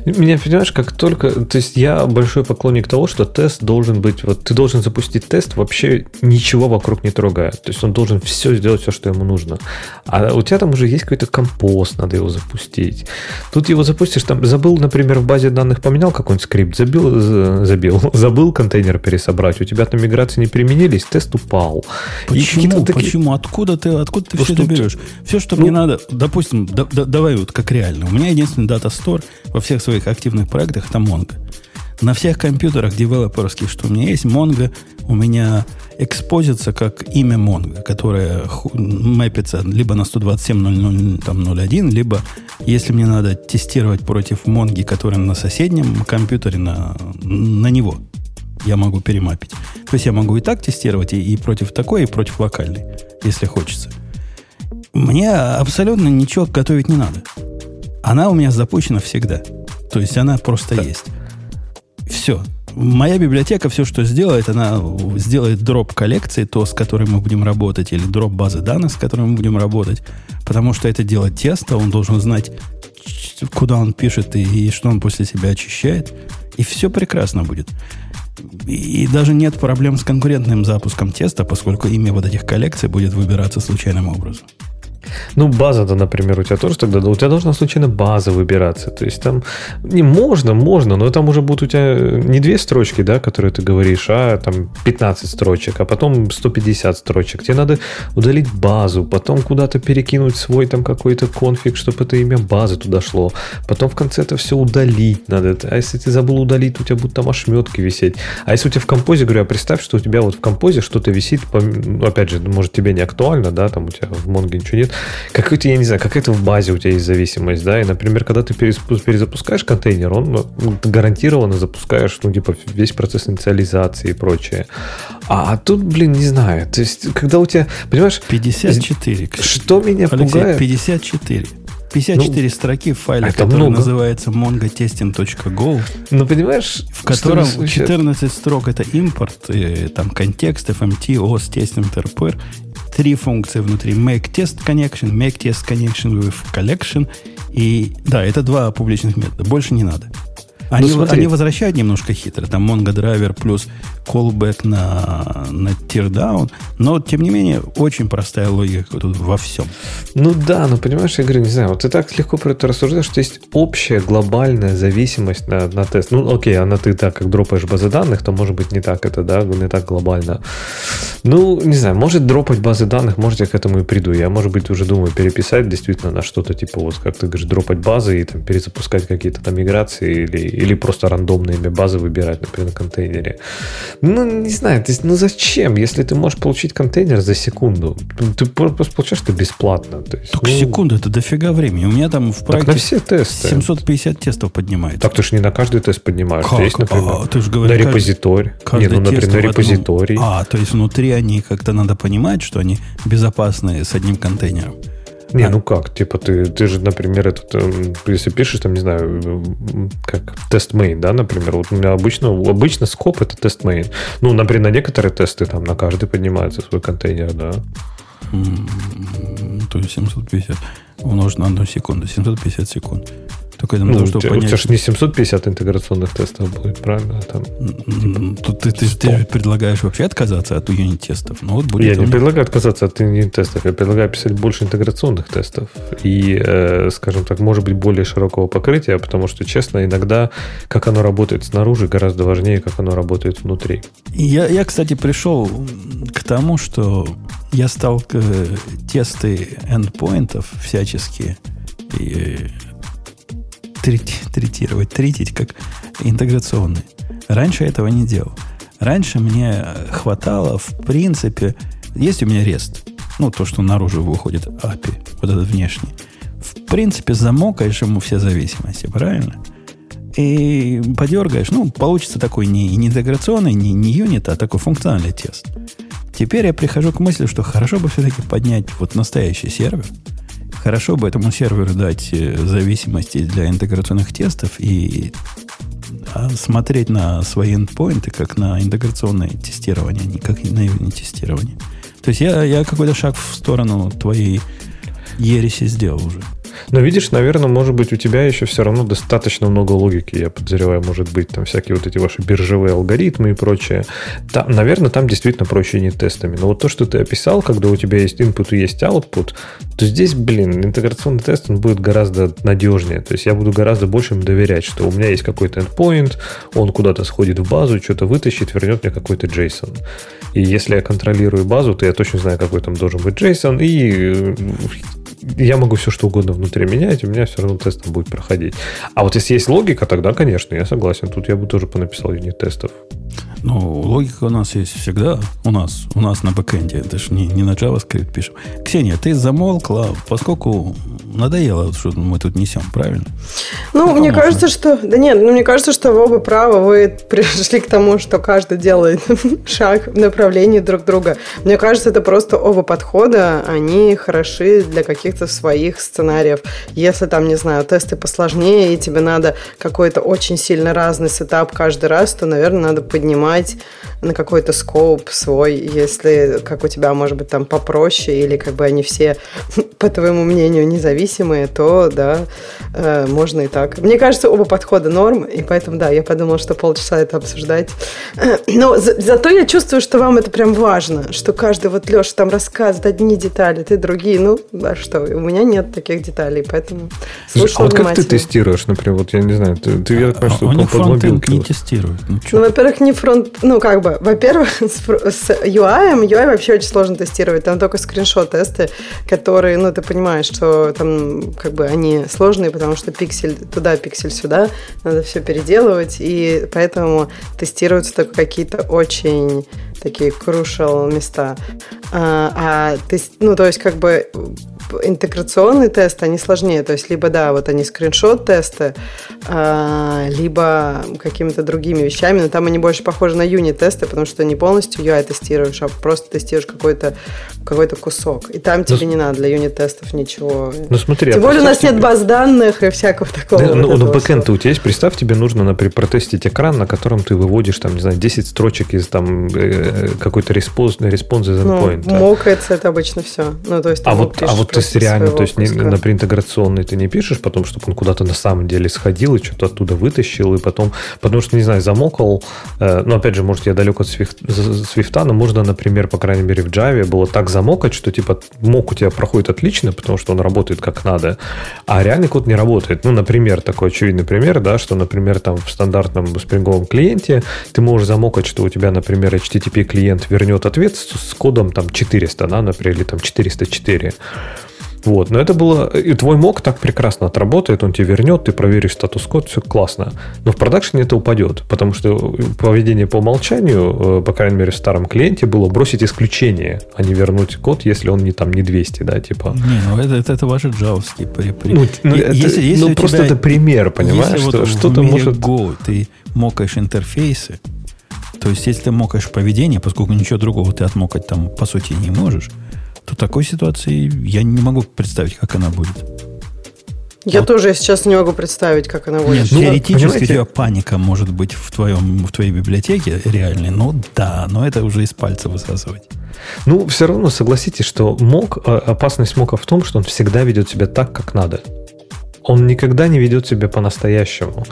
Меня, понимаешь, как только... То есть я большой поклонник того, что тест должен быть... Вот ты должен запустить тест, вообще ничего вокруг не трогая. То есть он должен все сделать, все, что ему нужно. А у тебя там уже есть какой-то компост, надо его запустить. Тут его запустишь, там забыл, например, в базе данных поменял какой-нибудь скрипт, забил, забил, забыл контейнер пересобрать, у тебя там миграции не применились, тест упал. Почему? Почему? Откуда ты, откуда ты ну, все это берешь? Все, что ну, мне надо, допустим, да, да, давай вот как реально. У меня единственный дата стор во всех своих активных проектах это Mongo. На всех компьютерах девелоперских, что у меня есть, Mongo у меня экспозится как имя Mongo, которое мэпится либо на 127.0.0.1, либо если мне надо тестировать против Монги, который на соседнем компьютере, на, на него я могу перемапить. То есть я могу и так тестировать, и, и против такой, и против локальной, если хочется. Мне абсолютно ничего готовить не надо. Она у меня запущена всегда. То есть она просто да. есть. Все. Моя библиотека все, что сделает, она сделает дроп коллекции, то, с которой мы будем работать, или дроп базы данных, с которой мы будем работать. Потому что это дело теста, он должен знать, куда он пишет и, и что он после себя очищает. И все прекрасно будет. И даже нет проблем с конкурентным запуском теста, поскольку имя вот этих коллекций будет выбираться случайным образом. Ну, база-то, например, у тебя тоже тогда, у тебя должна случайно база выбираться. То есть там не можно, можно, но там уже будут у тебя не две строчки, да, которые ты говоришь, а там 15 строчек, а потом 150 строчек. Тебе надо удалить базу, потом куда-то перекинуть свой там какой-то конфиг, чтобы это имя базы туда шло. Потом в конце это все удалить надо. А если ты забыл удалить, у тебя будут там ошметки висеть. А если у тебя в композе, говорю, а представь, что у тебя вот в композе что-то висит, ну, опять же, может тебе не актуально, да, там у тебя в Монге ничего нет, какой-то, я не знаю, какая-то в базе у тебя есть зависимость, да, и, например, когда ты перезапускаешь контейнер, он ну, гарантированно запускаешь, ну, типа, весь процесс инициализации и прочее. А, а тут, блин, не знаю, то есть, когда у тебя, понимаешь... 54. Что меня Алексей, пугает? 54. 54 ну, строки в файле, который много. называется mongodesting.go. Ну, понимаешь, в котором 14 строк это импорт, и, там контекст, FMT, OS, testing, TRPR, три функции внутри make test connection, make test connection with collection. И да, это два публичных метода. Больше не надо. Они, ну, они возвращают немножко хитро. Там Mongo Driver плюс callback на, на teardown. Но, тем не менее, очень простая логика тут во всем. Ну да, но понимаешь, я говорю, не знаю, вот ты так легко про это рассуждаешь, что есть общая глобальная зависимость на, на тест. Ну, окей, она ты так как дропаешь базы данных, то может быть не так это, да, не так глобально. Ну, не знаю, может дропать базы данных, может я к этому и приду. Я, может быть, уже думаю переписать действительно на что-то типа, вот как ты говоришь, дропать базы и там перезапускать какие-то там миграции или, или просто рандомные имя базы выбирать, например, на контейнере. Ну, не знаю, то есть, ну зачем, если ты можешь получить контейнер за секунду? Ты просто получаешь это бесплатно. То есть, Только ну, секунда, это дофига времени. У меня там в проекте так на все тесты. 750 тестов поднимается. Так ты же не на каждый тест поднимаешь. Как? Есть, например, а, ты же говоришь, на репозиторий. Не, ну, например, на репозиторий. А, то есть внутри они как-то надо понимать, что они безопасные с одним контейнером. Не, ну как, типа ты, ты же, например, этот, эм, если пишешь, там, не знаю, как тест main, да, например, вот у меня обычно, обычно скоп это тест main. Ну, например, на некоторые тесты там на каждый поднимается свой контейнер, да. То есть 750 умножить на одну секунду, 750 секунд. Только для ну, того, чтобы понять... У тебя же не 750 интеграционных тестов будет, правильно? Там, типа, Тут ты, ты, ты предлагаешь вообще отказаться от юнит-тестов. Ну, вот будет я не предлагаю отказаться от юнит-тестов. Я предлагаю писать больше интеграционных тестов. И, э, скажем так, может быть, более широкого покрытия, потому что, честно, иногда, как оно работает снаружи, гораздо важнее, как оно работает внутри. Я, я кстати, пришел к тому, что я стал э, тесты эндпоинтов всяческие и третировать, третить как интеграционный. Раньше этого не делал. Раньше мне хватало, в принципе, есть у меня REST, ну, то, что наружу выходит API, вот этот внешний. В принципе, замокаешь ему все зависимости, правильно? И подергаешь, ну, получится такой не, не интеграционный, не, не юнит, а такой функциональный тест. Теперь я прихожу к мысли, что хорошо бы все-таки поднять вот настоящий сервер – Хорошо бы этому серверу дать э, зависимости для интеграционных тестов и а, смотреть на свои эндпоинты как на интеграционное тестирование, а не как на юнит тестирование. То есть я, я какой-то шаг в сторону твоей ереси сделал уже. Но видишь, наверное, может быть, у тебя еще все равно достаточно много логики, я подозреваю, может быть, там всякие вот эти ваши биржевые алгоритмы и прочее. Там, наверное, там действительно проще не тестами. Но вот то, что ты описал, когда у тебя есть input и есть output, то здесь, блин, интеграционный тест, он будет гораздо надежнее. То есть я буду гораздо больше им доверять, что у меня есть какой-то endpoint, он куда-то сходит в базу, что-то вытащит, вернет мне какой-то JSON. И если я контролирую базу, то я точно знаю, какой там должен быть JSON, и я могу все что угодно внутри менять, у меня все равно тест будет проходить. А вот если есть логика, тогда, конечно, я согласен. Тут я бы тоже понаписал юнит-тестов. Ну, логика у нас есть всегда. У нас, у нас на бэкэнде. Это же не, не на JavaScript пишем. Ксения, ты замолкла, поскольку надоело, что мы тут несем, правильно? Ну, ну мне кажется, что... Да нет, ну, мне кажется, что вы оба правы. Вы пришли к тому, что каждый делает шаг в направлении друг друга. Мне кажется, это просто оба подхода, они хороши для каких-то своих сценариев. Если там, не знаю, тесты посложнее, и тебе надо какой-то очень сильно разный сетап каждый раз, то, наверное, надо поднимать на какой-то скоп свой, если как у тебя, может быть, там попроще, или как бы они все, по твоему мнению, независимые, то, да, э, можно и так. Мне кажется, оба подхода норм, и поэтому, да, я подумала, что полчаса это обсуждать. Но за, зато я чувствую, что вам это прям важно, что каждый, вот Леша там рассказывает одни детали, ты другие, ну, а что, у меня нет таких деталей, поэтому слушаю А вот как ты тестируешь, например, вот я не знаю, ты, ты я понимаю, что а, под мобилкой. не тестируют. Ну, ну во-первых, не фронт ну, как бы, во-первых, с, с UI, UI вообще очень сложно тестировать. Там только скриншот-тесты, которые, ну, ты понимаешь, что там, как бы, они сложные, потому что пиксель туда, пиксель сюда, надо все переделывать, и поэтому тестируются только какие-то очень такие crucial места. А, а тест, ну, то есть, как бы, интеграционные тесты, они сложнее. То есть, либо, да, вот они скриншот-тесты, а, либо какими-то другими вещами, но там они больше похожи на юнит-тесты, потому что не полностью UI тестируешь, а просто тестируешь какой-то какой кусок. И там тебе ну, не надо для юнит-тестов ничего. Ну, смотри, Тем а более у нас тебе... нет баз данных и всякого такого. Да, ну, ну бэкэнд у тебя есть, представь, тебе нужно, например, протестить экран, на котором ты выводишь, там, не знаю, 10 строчек из там э, какой-то response, response из endpoint. Ну, мокается это обычно все. Ну, то есть, а вот, а вот ты реально, то есть, не, например, интеграционный ты не пишешь, потом, чтобы он куда-то на самом деле сходил и что-то оттуда вытащил, и потом, потому что, не знаю, замокал, э, ну, опять же, может, я далек от Свифта, но можно, например, по крайней мере, в Java было так замокать, что, типа, mock у тебя проходит отлично, потому что он работает как надо, а реальный код не работает. Ну, например, такой очевидный пример, да, что, например, там в стандартном спринговом клиенте ты можешь замокать, что у тебя, например, HTTP клиент вернет ответ с, с кодом там 400, да, например, или там 404. Вот, но это было... И твой мок так прекрасно отработает, он тебе вернет, ты проверишь статус-код, все классно. Но в продакшене это упадет, потому что поведение по умолчанию, э, по крайней мере, в старом клиенте было бросить исключение, а не вернуть код, если он не там не 200, да, типа... Не, ну это, это, это ваши джавовские при, при... Ну, ну, это, если, если ну просто тебя, это пример, понимаешь, если что вот что-то может... Go ты мокаешь интерфейсы, то есть, если ты мокаешь поведение, поскольку ничего другого ты отмокать там, по сути, не можешь, то такой ситуации я не могу представить, как она будет. Я вот. тоже сейчас не могу представить, как она будет. Нет, ну, теоретически понимаете? у тебя паника может быть в, твоем, в твоей библиотеке реальной, но да, но это уже из пальца высасывать. Ну, все равно согласитесь, что мог, а, опасность мока в том, что он всегда ведет себя так, как надо он никогда не ведет себя по-настоящему.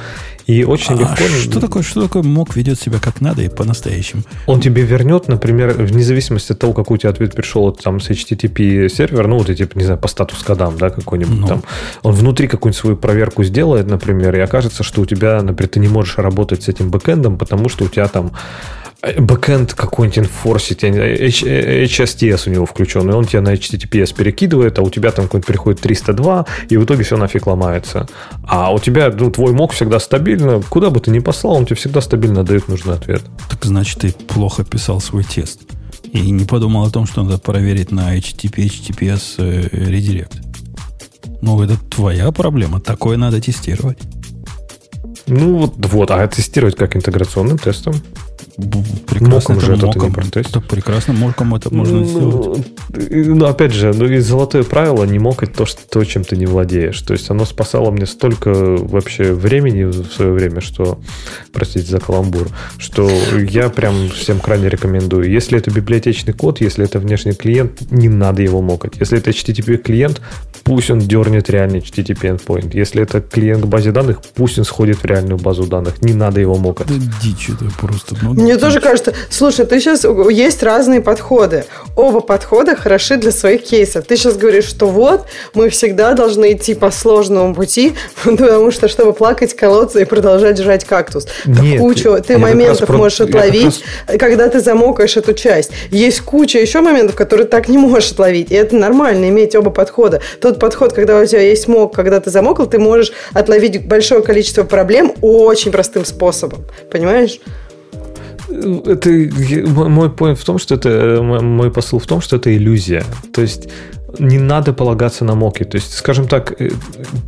И очень а легко... Что такое, что такое мог ведет себя как надо и по-настоящему? Он тебе вернет, например, вне зависимости от того, какой у тебя ответ пришел там с HTTP сервер, ну, вот эти, не знаю, по статус-кодам, да, какой-нибудь ну. там. Он внутри какую-нибудь свою проверку сделает, например, и окажется, что у тебя, например, ты не можешь работать с этим бэкэндом, потому что у тебя там бэкэнд какой-нибудь инфорсит, HSTS у него включен, и он тебя на HTTPS перекидывает, а у тебя там какой-нибудь приходит 302, и в итоге все нафиг ломается. А у тебя, ну, твой мог всегда стабильно, куда бы ты ни послал, он тебе всегда стабильно дает нужный ответ. Так значит, ты плохо писал свой тест. И не подумал о том, что надо проверить на HTTP, HTTPS э, редирект. Ну, это твоя проблема. Такое надо тестировать. Ну, вот, вот а тестировать как интеграционным тестом? Прекрасно моком же это моком, не Так прекрасно моком это можно ну, сделать. Ну, опять же, ну и золотое правило не мокать то, что, то, чем ты не владеешь. То есть оно спасало мне столько вообще времени в свое время, что, простите за каламбур, что я прям всем крайне рекомендую. Если это библиотечный код, если это внешний клиент, не надо его мокать. Если это HTTP клиент, пусть он дернет реальный HTTP endpoint. Если это клиент к базе данных, пусть он сходит в реальную базу данных. Не надо его мокать. Да дичь это просто. Ну, мне тоже кажется, слушай, ты сейчас, есть разные подходы. Оба подхода хороши для своих кейсов. Ты сейчас говоришь, что вот, мы всегда должны идти по сложному пути, потому что, чтобы плакать, колоться и продолжать жрать кактус. Нет, кучу ты моментов можешь отловить, раз... когда ты замокаешь эту часть. Есть куча еще моментов, которые так не можешь отловить. И это нормально, иметь оба подхода. Тот подход, когда у тебя есть мок, когда ты замокал, ты можешь отловить большое количество проблем очень простым способом. Понимаешь? Это мой point в том, что это мой посыл в том, что это иллюзия. То есть не надо полагаться на моки. То есть, скажем так, э,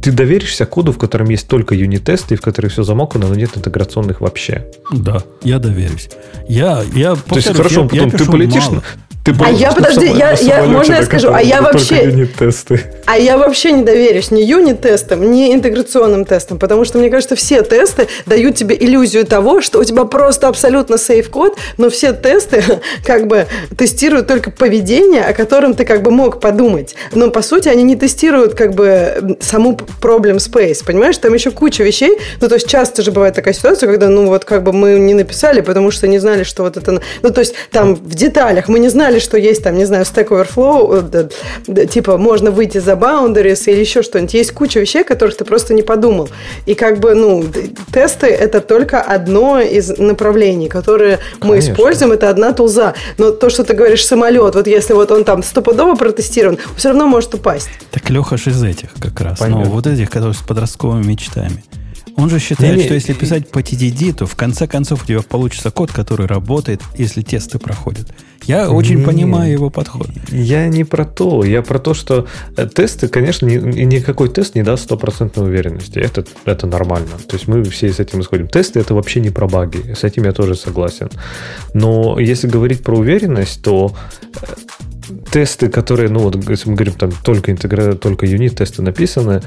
ты доверишься коду, в котором есть только юнит-тесты, в котором все замокано, но нет интеграционных вообще. Да, я доверюсь. Я, я, То есть, хорошо, я, потом я ты полетишь, мало. Ты а я, подожди, я, я, можно я скажу? А я вообще... Юнит-тесты. А я вообще не доверюсь ни юнит-тестам, ни интеграционным тестам, потому что, мне кажется, все тесты дают тебе иллюзию того, что у тебя просто абсолютно сейф-код, но все тесты как бы тестируют только поведение, о котором ты как бы мог подумать. Но, по сути, они не тестируют как бы саму problem space, понимаешь? Там еще куча вещей. Ну, то есть, часто же бывает такая ситуация, когда, ну, вот как бы мы не написали, потому что не знали, что вот это... Ну, то есть, там в деталях мы не знали, знали, что есть там, не знаю, Stack Overflow, э, типа можно выйти за boundaries или еще что-нибудь. Есть куча вещей, которых ты просто не подумал. И как бы, ну, тесты это только одно из направлений, которые Конечно. мы используем, это одна тулза. Но то, что ты говоришь, самолет, вот если вот он там стопудово протестирован, все равно может упасть. Так Леха ж из этих как раз. Ну, Понятно. Ну, вот этих, которые с подростковыми мечтами. Он же считает, не, что если писать по TDD, то в конце концов у тебя получится код, который работает, если тесты проходят. Я очень не, понимаю его подход. Я не про то. Я про то, что э, тесты, конечно, ни, никакой тест не даст стопроцентной уверенности. Это, это нормально. То есть мы все с этим исходим. Тесты это вообще не про баги. С этим я тоже согласен. Но если говорить про уверенность, то э, тесты, которые, ну вот, если мы говорим, там только интегра, только юнит-тесты написаны,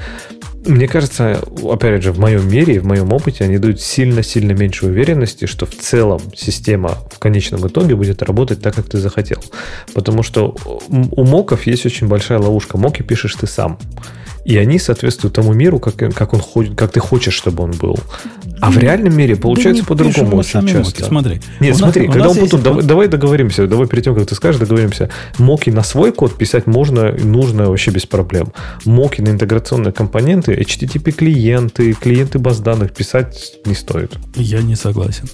мне кажется, опять же, в моем мире, в моем опыте, они дают сильно-сильно меньше уверенности, что в целом система в конечном итоге будет работать так, как ты захотел. Потому что у моков есть очень большая ловушка. Моки пишешь ты сам. И они соответствуют тому миру, как, как, он ходит, как ты хочешь, чтобы он был. А в реальном мире получается да по-другому очень часто. Моки, смотри. Нет, у смотри, нас, когда он потом, давай, давай договоримся, давай перед тем, как ты скажешь, договоримся. Моки на свой код писать можно и нужно вообще без проблем. Моки на интеграционные компоненты, HTTP клиенты, клиенты баз данных писать не стоит. Я не согласен.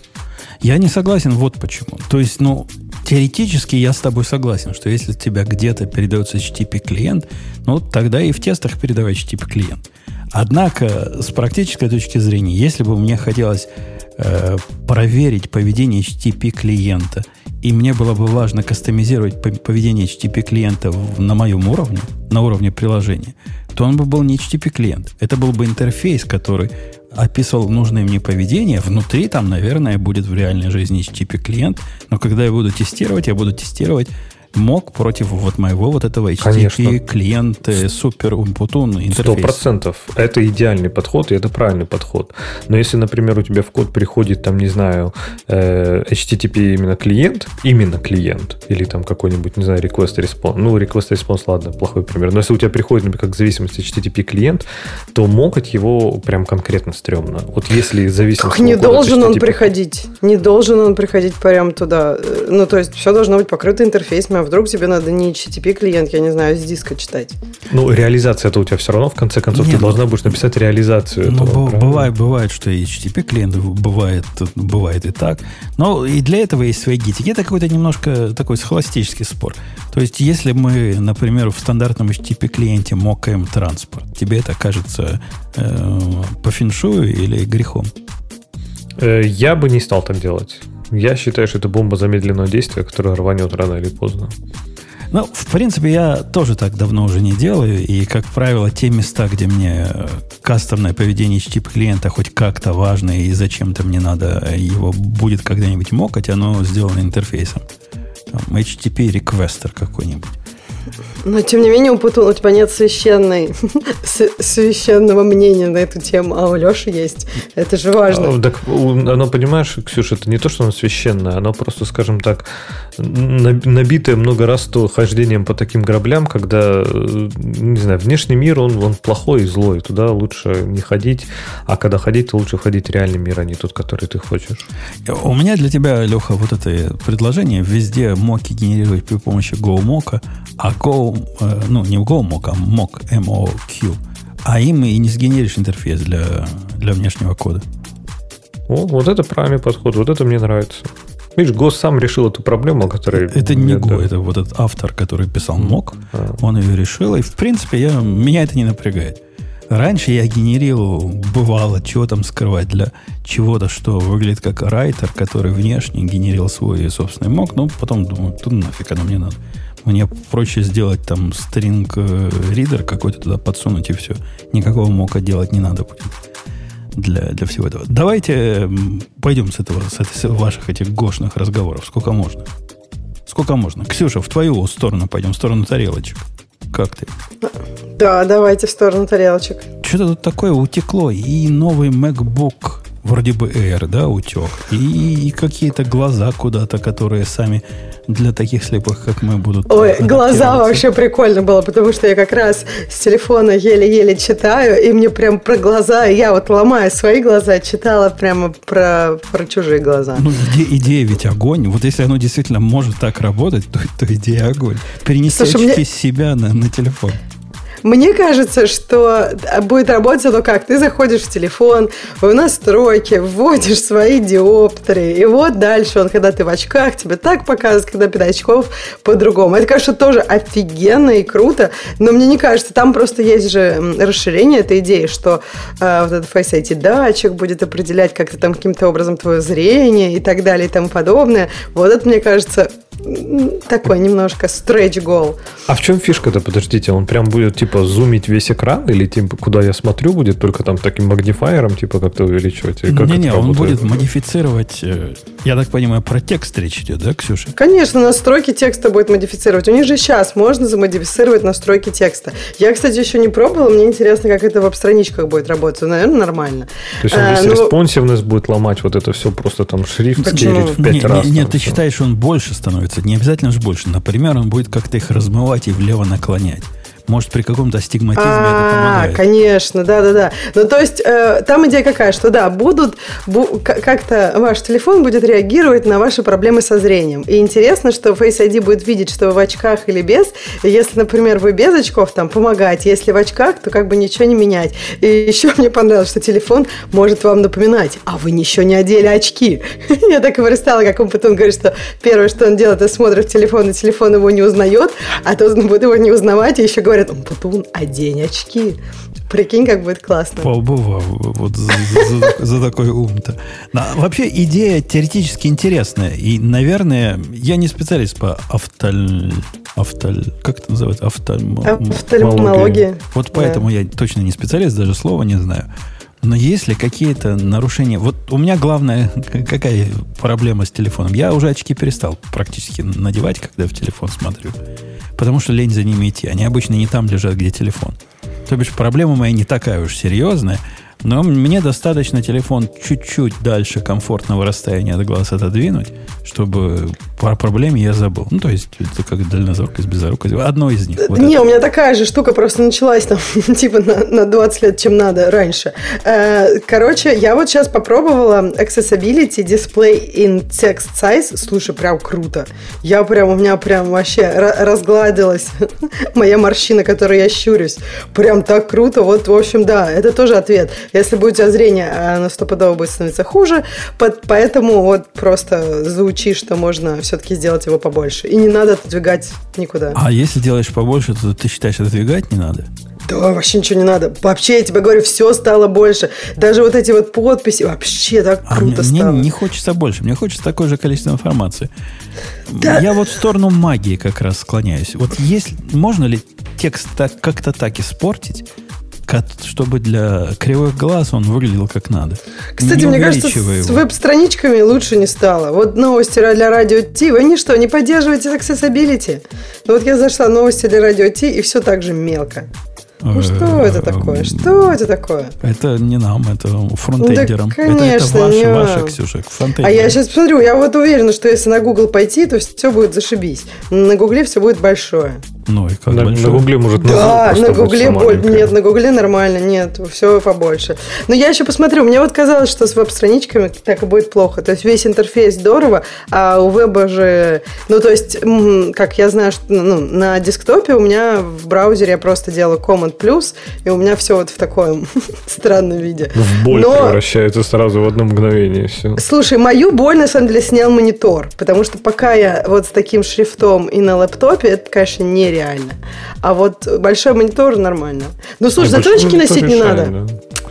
Я не согласен вот почему. То есть, ну, теоретически я с тобой согласен, что если у тебя где-то передается HTTP клиент, ну, тогда и в тестах передавай HTTP клиент. Однако, с практической точки зрения, если бы мне хотелось э, проверить поведение HTTP клиента, и мне было бы важно кастомизировать поведение HTTP клиента на моем уровне, на уровне приложения, то он бы был не HTTP клиент. Это был бы интерфейс, который описывал нужное мне поведение. Внутри там, наверное, будет в реальной жизни HTTP клиент. Но когда я буду тестировать, я буду тестировать мог против вот моего вот этого HTTP Конечно. клиента супер умпутун интерфейс. Сто процентов. Это идеальный подход, и это правильный подход. Но если, например, у тебя в код приходит, там, не знаю, э, HTTP именно клиент, именно клиент, или там какой-нибудь, не знаю, request response, ну, request response, ладно, плохой пример, но если у тебя приходит, например, как зависимость HTTP клиент, то мокать его прям конкретно стрёмно. Вот если зависимость... не должен HTTP... он приходить. Не должен он приходить прямо туда. Ну, то есть, все должно быть покрыто интерфейсами, а вдруг тебе надо не HTTP клиент, я не знаю, с диска читать. Ну, реализация это у тебя все равно, в конце концов, Нет, ты ну, должна будешь написать реализацию ну, этого. Бывает, бывает, что и HTTP клиент бывает, бывает и так. Но и для этого есть свои гитики. Это какой-то немножко такой схоластический спор. То есть, если мы, например, в стандартном HTTP клиенте мокаем транспорт, тебе это кажется э, по феншую или грехом? Э, я бы не стал так делать. Я считаю, что это бомба замедленного действия, которая рванет рано или поздно. Ну, в принципе, я тоже так давно уже не делаю. И, как правило, те места, где мне кастомное поведение HTTP клиента хоть как-то важно, и зачем-то мне надо его будет когда-нибудь мокать, оно сделано интерфейсом. Там, HTTP requester какой-нибудь. Но, тем не менее, у Путуна у тебя нет священной, священного мнения на эту тему, а у Леши есть. Это же важно. А, так, оно, понимаешь, Ксюша, это не то, что оно священное, оно просто, скажем так, набитое много раз то хождением по таким граблям, когда, не знаю, внешний мир, он, он плохой и злой, туда лучше не ходить, а когда ходить, то лучше ходить в реальный мир, а не тот, который ты хочешь. У меня для тебя, Леха, вот это предложение везде моки генерировать при помощи GoMock, а Go, э, ну, не GoMock, а Mock, M-O-Q, а им и не сгенеришь интерфейс для, для внешнего кода. О, вот это правильный подход, вот это мне нравится. Видишь, Го сам решил эту проблему, которая... Это не Го, это вот этот автор, который писал мок, а. он ее решил, и в принципе я, меня это не напрягает. Раньше я генерировал, бывало, чего там скрывать для чего-то, что выглядит как райтер, который внешне генерил свой собственный мок, но потом думаю, тут нафиг оно мне надо. Мне проще сделать там string reader какой-то туда подсунуть и все. Никакого мока делать не надо будет для, для всего этого. Давайте пойдем с этого, с, с ваших этих гошных разговоров. Сколько можно? Сколько можно? Ксюша, в твою сторону пойдем, в сторону тарелочек. Как ты? Да, давайте в сторону тарелочек. Что-то тут такое утекло. И новый MacBook вроде бы Air, да, утек, и, и какие-то глаза куда-то, которые сами для таких слепых, как мы, будут Ой, глаза вообще прикольно было, потому что я как раз с телефона еле-еле читаю, и мне прям про глаза, я вот ломая свои глаза, читала прямо про, про чужие глаза. Ну, идея, идея ведь огонь. Вот если оно действительно может так работать, то, то идея огонь. Перенести Слушай, очки мне... себя на, на телефон. Мне кажется, что будет работать оно как? Ты заходишь в телефон, в настройки, вводишь свои диоптрии, и вот дальше он, когда ты в очках, тебе так показывает, когда без очков по-другому. Это, конечно, тоже офигенно и круто, но мне не кажется, там просто есть же расширение этой идеи, что э, вот этот Face ID датчик будет определять как-то там каким-то образом твое зрение и так далее и тому подобное. Вот это, мне кажется, такой немножко goal. А в чем фишка-то, подождите, он прям будет типа зумить весь экран или типа куда я смотрю будет только там таким магнифайером типа как-то увеличивать? Не-не, он будет модифицировать, э, я так понимаю, про текст речь идет, да, Ксюша? Конечно, настройки текста будет модифицировать. У них же сейчас можно замодифицировать настройки текста. Я, кстати, еще не пробовала, мне интересно, как это в веб-страничках будет работать. Наверное, нормально. То есть он а, ну... будет ломать вот это все, просто там шрифт скейлить в пять раз. Нет, ты считаешь, он больше становится становится. Не обязательно же больше. Например, он будет как-то их размывать и влево наклонять. Может, при каком-то астигматизме а, это помогает. конечно, да-да-да. Ну, то есть, э, там идея какая, что, да, будут, бу, как-то ваш телефон будет реагировать на ваши проблемы со зрением. И интересно, что Face ID будет видеть, что вы в очках или без. И если, например, вы без очков, там, помогать. Если в очках, то как бы ничего не менять. И еще мне понравилось, что телефон может вам напоминать, а вы еще не одели очки. Я так и представила, как он потом говорит, что первое, что он делает, это смотрит в телефон, и телефон его не узнает, а то он будет его не узнавать, и еще говорит, говорят, он Путун, одень очки. Прикинь, как будет классно. Побывал вот за, за, за такой ум-то. Но, вообще идея теоретически интересная. И, наверное, я не специалист по автоль... автоль как это называется? Автоль... Офтальмологии. Вот поэтому да. я точно не специалист, даже слова не знаю. Но если какие-то нарушения... Вот у меня главная какая проблема с телефоном? Я уже очки перестал практически надевать, когда в телефон смотрю. Потому что лень за ними идти. Они обычно не там лежат, где телефон. То бишь, проблема моя не такая уж серьезная. Но мне достаточно телефон чуть-чуть дальше комфортного расстояния от глаз отодвинуть, чтобы про проблеме я забыл. Ну, то есть, это как дальнозоркость, безорукость. Одно из них. Вот не, это. у меня такая же штука просто началась там, типа, на, на 20 лет, чем надо раньше. Э, короче, я вот сейчас попробовала Accessibility Display in Text Size. Слушай, прям круто. Я прям, у меня прям вообще разгладилась моя морщина, которой я щурюсь. Прям так круто. Вот, в общем, да, это тоже ответ. Если будет у тебя зрение, оно стопудово будет становиться хуже. Поэтому вот просто звучи, что можно все-таки сделать его побольше. И не надо отодвигать никуда. А если делаешь побольше, то ты считаешь, отодвигать не надо? Да, вообще ничего не надо. Вообще, я тебе говорю, все стало больше. Даже вот эти вот подписи, вообще так а круто мне, стало. Мне не хочется больше, мне хочется такое же количество информации. Да. Я вот в сторону магии как раз склоняюсь. Вот есть, можно ли текст так, как-то так испортить, чтобы для кривых глаз он выглядел как надо. Кстати, мне кажется, с веб-страничками лучше не стало. Вот новости для радио Ти. Вы они что, не поддерживаете accessibility? Ну вот я зашла новости для радио Ти, и все так же мелко. Ну что это такое? Что это такое? Это не нам, это фронтендерам. Да, конечно, это, это ваше, не ваше, Ксюша, А я сейчас посмотрю, я вот уверена, что если на Google пойти, то все будет зашибись. На Гугле все будет большое. Ну, и как на, большое? на Гугле может Да, на Гугле боль... Нет, на Гугле нормально, нет, все побольше. Но я еще посмотрю, мне вот казалось, что с веб-страничками так и будет плохо. То есть весь интерфейс здорово, а у веба же... Ну, то есть, как я знаю, что ну, на десктопе у меня в браузере я просто делаю Command плюс, и у меня все вот в таком странном виде. В боль Но... превращается сразу в одно мгновение. Все. Слушай, мою боль на самом деле снял монитор, потому что пока я вот с таким шрифтом и на лэптопе, это, конечно, нереально. А вот большой монитор нормально. Ну, слушай, а зато очки носить не надо. Да.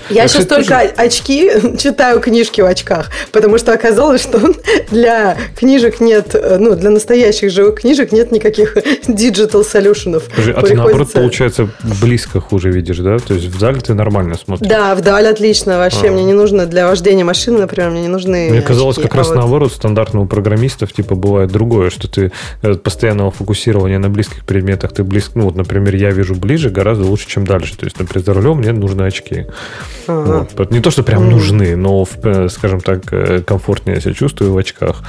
Я, сейчас только тоже... очки читаю книжки в очках, потому что оказалось, что для книжек нет, ну, для настоящих живых книжек нет никаких digital solutions. Скажи, а ты наоборот, получается, близко хуже видишь, да? То есть в зале ты нормально смотришь? Да, вдаль отлично. Вообще а. мне не нужно для вождения машины, например, мне не нужны Мне казалось, очки, как а раз вот... наоборот, стандартного программистов типа бывает другое, что ты от постоянного фокусирования на близких предметах, ты близко, ну вот, например, я вижу ближе гораздо лучше, чем дальше. То есть, например, за рулем мне нужны очки. Ага. Вот. Не то, что прям нужны, но, э, скажем так, э, комфортнее себя чувствую в очках.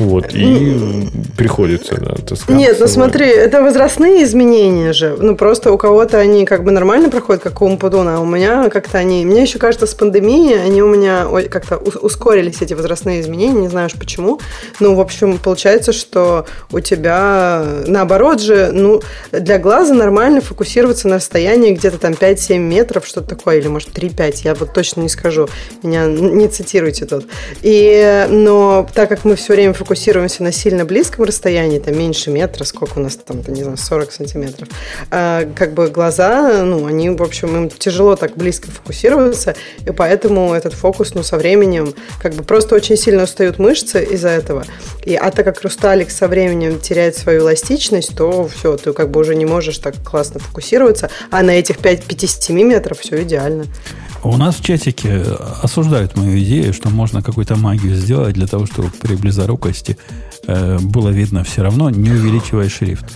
Вот, и приходится, да, таскаться. Нет, ну смотри, это возрастные изменения же. Ну, просто у кого-то они как бы нормально проходят, как у Умпудуна, а у меня как-то они... Мне еще кажется, с пандемией они у меня как-то ускорились, эти возрастные изменения, не знаю уж почему. Ну, в общем, получается, что у тебя наоборот же, ну, для глаза нормально фокусироваться на расстоянии где-то там 5-7 метров, что-то такое, или может 3-5, я вот точно не скажу. Меня не цитируйте тут. И, но так как мы все время фокусируемся фокусируемся на сильно близком расстоянии, там меньше метра, сколько у нас там, не знаю, 40 сантиметров, а, как бы глаза, ну, они, в общем, им тяжело так близко фокусироваться, и поэтому этот фокус, ну, со временем, как бы просто очень сильно устают мышцы из-за этого. И, а так как хрусталик со временем теряет свою эластичность, то все, ты как бы уже не можешь так классно фокусироваться, а на этих 5-7 метров все идеально. У нас в чатике осуждают мою идею, что можно какую-то магию сделать для того, чтобы при близорукости э, было видно все равно, не увеличивая шрифт.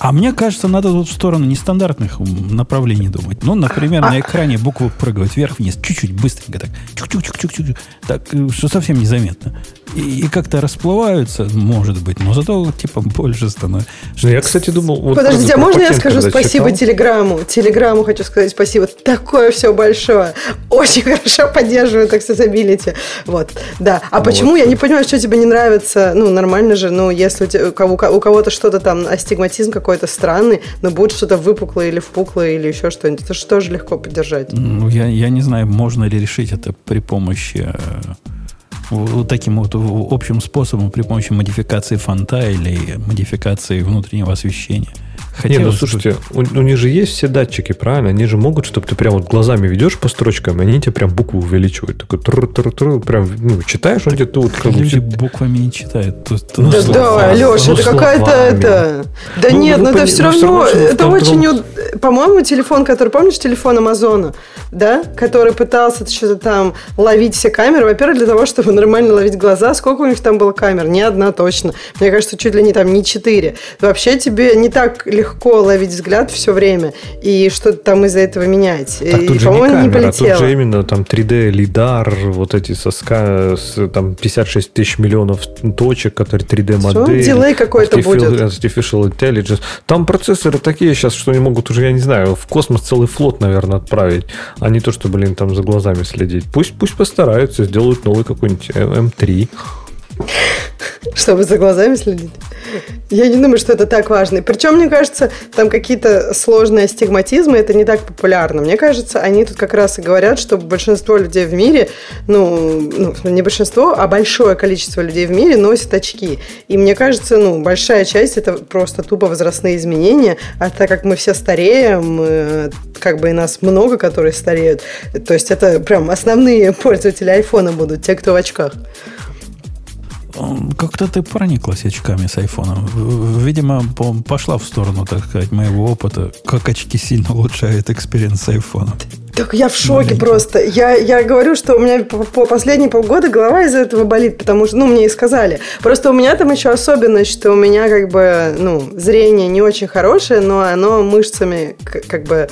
А мне кажется, надо тут в сторону нестандартных направлений думать. Ну, например, на экране буквы прыгают вверх-вниз, чуть-чуть, быстренько так, чук-чук-чук-чук-чук, так, э, что совсем незаметно. И, и как-то расплываются, может быть, но зато типа больше становится. Ну, я, кстати, думал... Вот Подождите, а можно я скажу спасибо читал? Телеграмму? Телеграмму хочу сказать спасибо. Такое все большое. Очень хорошо поддерживает accessibility. Вот, да. А ну почему? Вот. Я не понимаю, что тебе не нравится. Ну, нормально же, ну, если у, тебя, у кого-то что-то там, астигматизм какой какой-то странный, но будет что-то выпуклое или впуклое или еще что-нибудь. Это же тоже легко поддержать. Ну, я, я не знаю, можно ли решить это при помощи э, вот таким вот общим способом, при помощи модификации фонта или модификации внутреннего освещения. Хотелось Не, ну слушайте, у, у них же есть все датчики, правильно? Они же могут, чтобы ты прям вот глазами ведешь по строчкам, и они тебе прям букву увеличивают. Такой тру -тру -тру, прям, ну, читаешь, он где-то вот как Люди буквами не читают. То, то, ну, да, да, Леша, это какая-то это... Да ну, нет, но это все равно, это очень... По-моему, телефон, который, помнишь, телефон Амазона, да? Который пытался что-то там ловить все камеры. Во-первых, для того, чтобы нормально ловить глаза. Сколько у них там было камер? Ни одна точно. Мне кажется, чуть ли не там не четыре. Вообще тебе не так легко ловить взгляд все время и что-то там из-за этого менять. Так, тут и, же не камера, не полетело. А тут же именно там 3D, лидар, вот эти соска, там 56 тысяч миллионов точек, которые 3D модель. Дилей какой-то будет. Artificial Intelligence. Там процессоры такие сейчас, что они могут уже, я не знаю, в космос целый флот, наверное, отправить, а не то, что, блин, там за глазами следить. Пусть, пусть постараются, сделают новый какой-нибудь М3. Чтобы за глазами следить. Я не думаю, что это так важно. Причем, мне кажется, там какие-то сложные астигматизмы, это не так популярно. Мне кажется, они тут как раз и говорят, что большинство людей в мире, ну, ну не большинство, а большое количество людей в мире носят очки. И мне кажется, ну, большая часть это просто тупо возрастные изменения, а так как мы все стареем, как бы и нас много, которые стареют, то есть это прям основные пользователи айфона будут, те, кто в очках. Как-то ты прониклась очками с айфоном. Видимо, пошла в сторону, так сказать, моего опыта, как очки сильно улучшают experience с айфоном. Так я в шоке Маленький. просто. Я, я говорю, что у меня по, по последние полгода голова из-за этого болит, потому что, ну, мне и сказали. Просто у меня там еще особенность, что у меня как бы, ну, зрение не очень хорошее, но оно мышцами как бы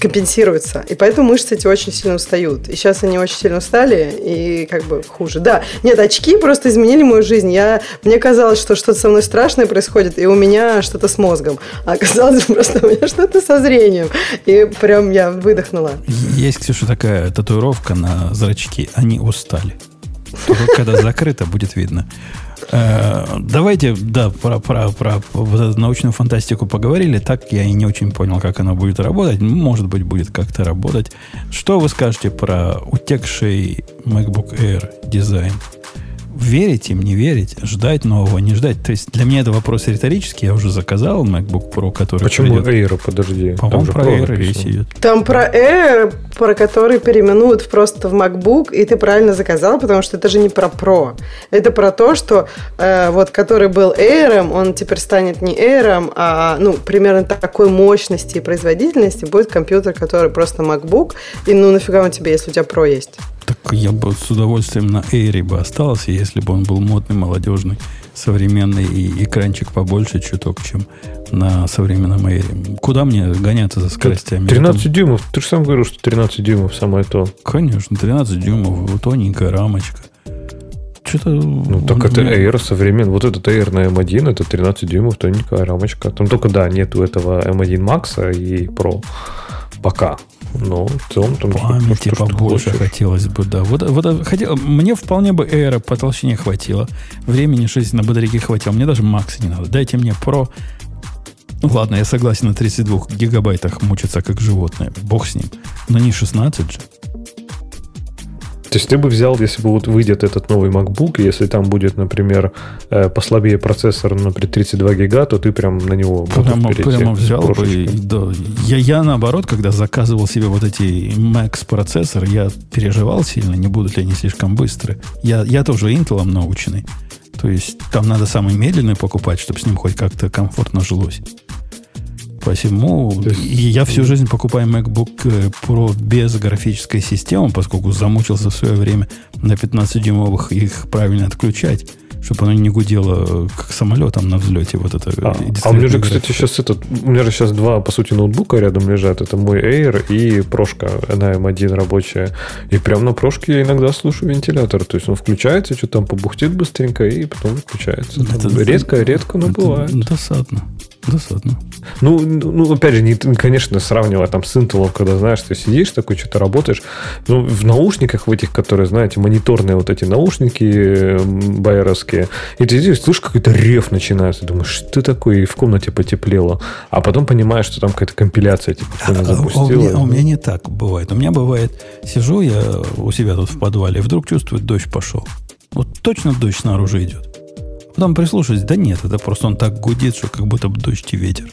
компенсируется. И поэтому мышцы эти очень сильно устают. И сейчас они очень сильно устали, и как бы хуже. Да, нет, очки просто изменили мою жизнь. Я, мне казалось, что что-то со мной страшное происходит, и у меня что-то с мозгом. А оказалось просто у меня что-то со зрением. И прям я выдохнула. Есть, Ксюша, такая татуировка на зрачки. Они устали. когда закрыто, будет видно. Э, давайте, да, про, про, про вот эту научную фантастику поговорили. Так я и не очень понял, как она будет работать. Может быть, будет как-то работать. Что вы скажете про утекший MacBook Air дизайн? Верить им, не верить, ждать нового, не ждать. То есть для меня это вопрос риторический. Я уже заказал MacBook Pro, который Почему придет. Air, подожди? По-моему, про Air идет. Там про Air, про который переименуют просто в MacBook, и ты правильно заказал, потому что это же не про Pro. Это про то, что э, вот который был Air, он теперь станет не Air, а ну, примерно такой мощности и производительности будет компьютер, который просто MacBook, и ну нафига он тебе, если у тебя Pro есть? Так я бы с удовольствием на Эйре бы остался, если бы он был модный, молодежный, современный и экранчик побольше чуток, чем на современном Air. Куда мне гоняться за скоростями? 13 там... дюймов. Ты же сам говорил, что 13 дюймов самое то. Конечно, 13 дюймов, тоненькая рамочка. Что-то... Ну, так это Air современный. Вот этот Air на M1, это 13 дюймов, тоненькая рамочка. Там только, да, нету этого M1 Max и Pro. Пока. Но в целом там памяти что, побольше что хотелось бы, да. Вот, вот хотел, мне вполне бы Air по толщине хватило. Времени жизни на батарейке хватило. Мне даже Max не надо. Дайте мне Pro. Ну ладно, я согласен на 32 гигабайтах мучиться как животное. Бог с ним. Но не 16 же. То есть ты бы взял, если бы вот выйдет этот новый MacBook, если там будет, например, э, послабее процессор, например, 32 гига, то ты прям на него прямо, прямо взял бы. Да. я, я наоборот, когда заказывал себе вот эти Max процессор, я переживал сильно, не будут ли они слишком быстрые. Я, я тоже Intel наученный. То есть там надо самый медленный покупать, чтобы с ним хоть как-то комфортно жилось. Посему есть... я всю жизнь покупаю MacBook Pro без графической системы, поскольку замучился в свое время на 15-дюймовых их правильно отключать, чтобы оно не гудело как самолетом на взлете. Вот это а, а у меня же, кстати, сейчас этот, у меня же сейчас два, по сути, ноутбука рядом лежат. Это мой Air и прошка на M1 рабочая. И прямо на прошке я иногда слушаю вентилятор. То есть он включается, что там побухтит быстренько, и потом выключается. Это, редко, редко, но это бывает. Досадно. Досадно. Ну, ну, опять же, не, конечно, сравнивая там с Intel, когда, знаешь, ты сидишь такой, что-то работаешь. Ну, в наушниках в этих, которые, знаете, мониторные вот эти наушники байеровские, и ты сидишь, слышишь, какой-то рев начинается. Думаешь, что такое? И в комнате потеплело. А потом понимаешь, что там какая-то компиляция типа запустила. А, у, меня, у меня не так бывает. У меня бывает, сижу я у себя тут в подвале, вдруг чувствую, дождь пошел. Вот точно дождь снаружи идет. Потом прислушаюсь, да нет, это просто он так гудит, что как будто бы дождь и ветер.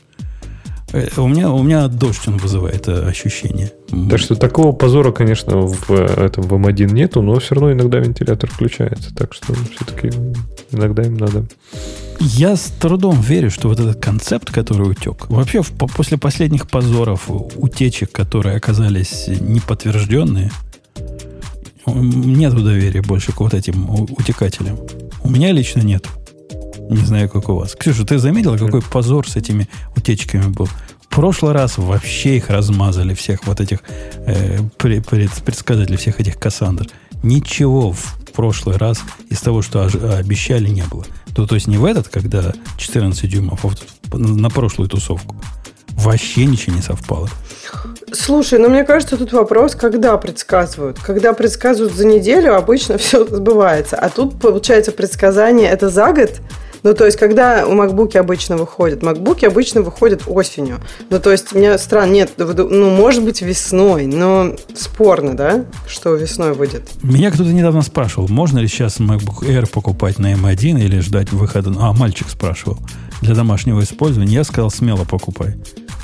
Э, у меня, у меня дождь он вызывает э, ощущение. Так что такого позора, конечно, в этом в M1 нету, но все равно иногда вентилятор включается. Так что все-таки иногда им надо. Я с трудом верю, что вот этот концепт, который утек, вообще после последних позоров, утечек, которые оказались неподтвержденные, нет доверия больше к вот этим утекателям. У меня лично нет. Не знаю, как у вас. Ксюша, ты заметила, какой позор с этими утечками был? В прошлый раз вообще их размазали, всех вот этих э, пред, предсказателей, всех этих Кассандр. Ничего в прошлый раз из того, что обещали, не было. То, то есть не в этот, когда 14 дюймов, а вот на прошлую тусовку. Вообще ничего не совпало. Слушай, ну мне кажется, тут вопрос, когда предсказывают. Когда предсказывают за неделю, обычно все сбывается. А тут, получается, предсказание это за год, ну, то есть, когда у MacBook обычно выходят? MacBook обычно выходят осенью. Ну, то есть, мне странно, нет, ну, может быть, весной, но спорно, да, что весной выйдет. Меня кто-то недавно спрашивал, можно ли сейчас MacBook Air покупать на M1 или ждать выхода. А, мальчик спрашивал. Для домашнего использования. Я сказал, смело покупай.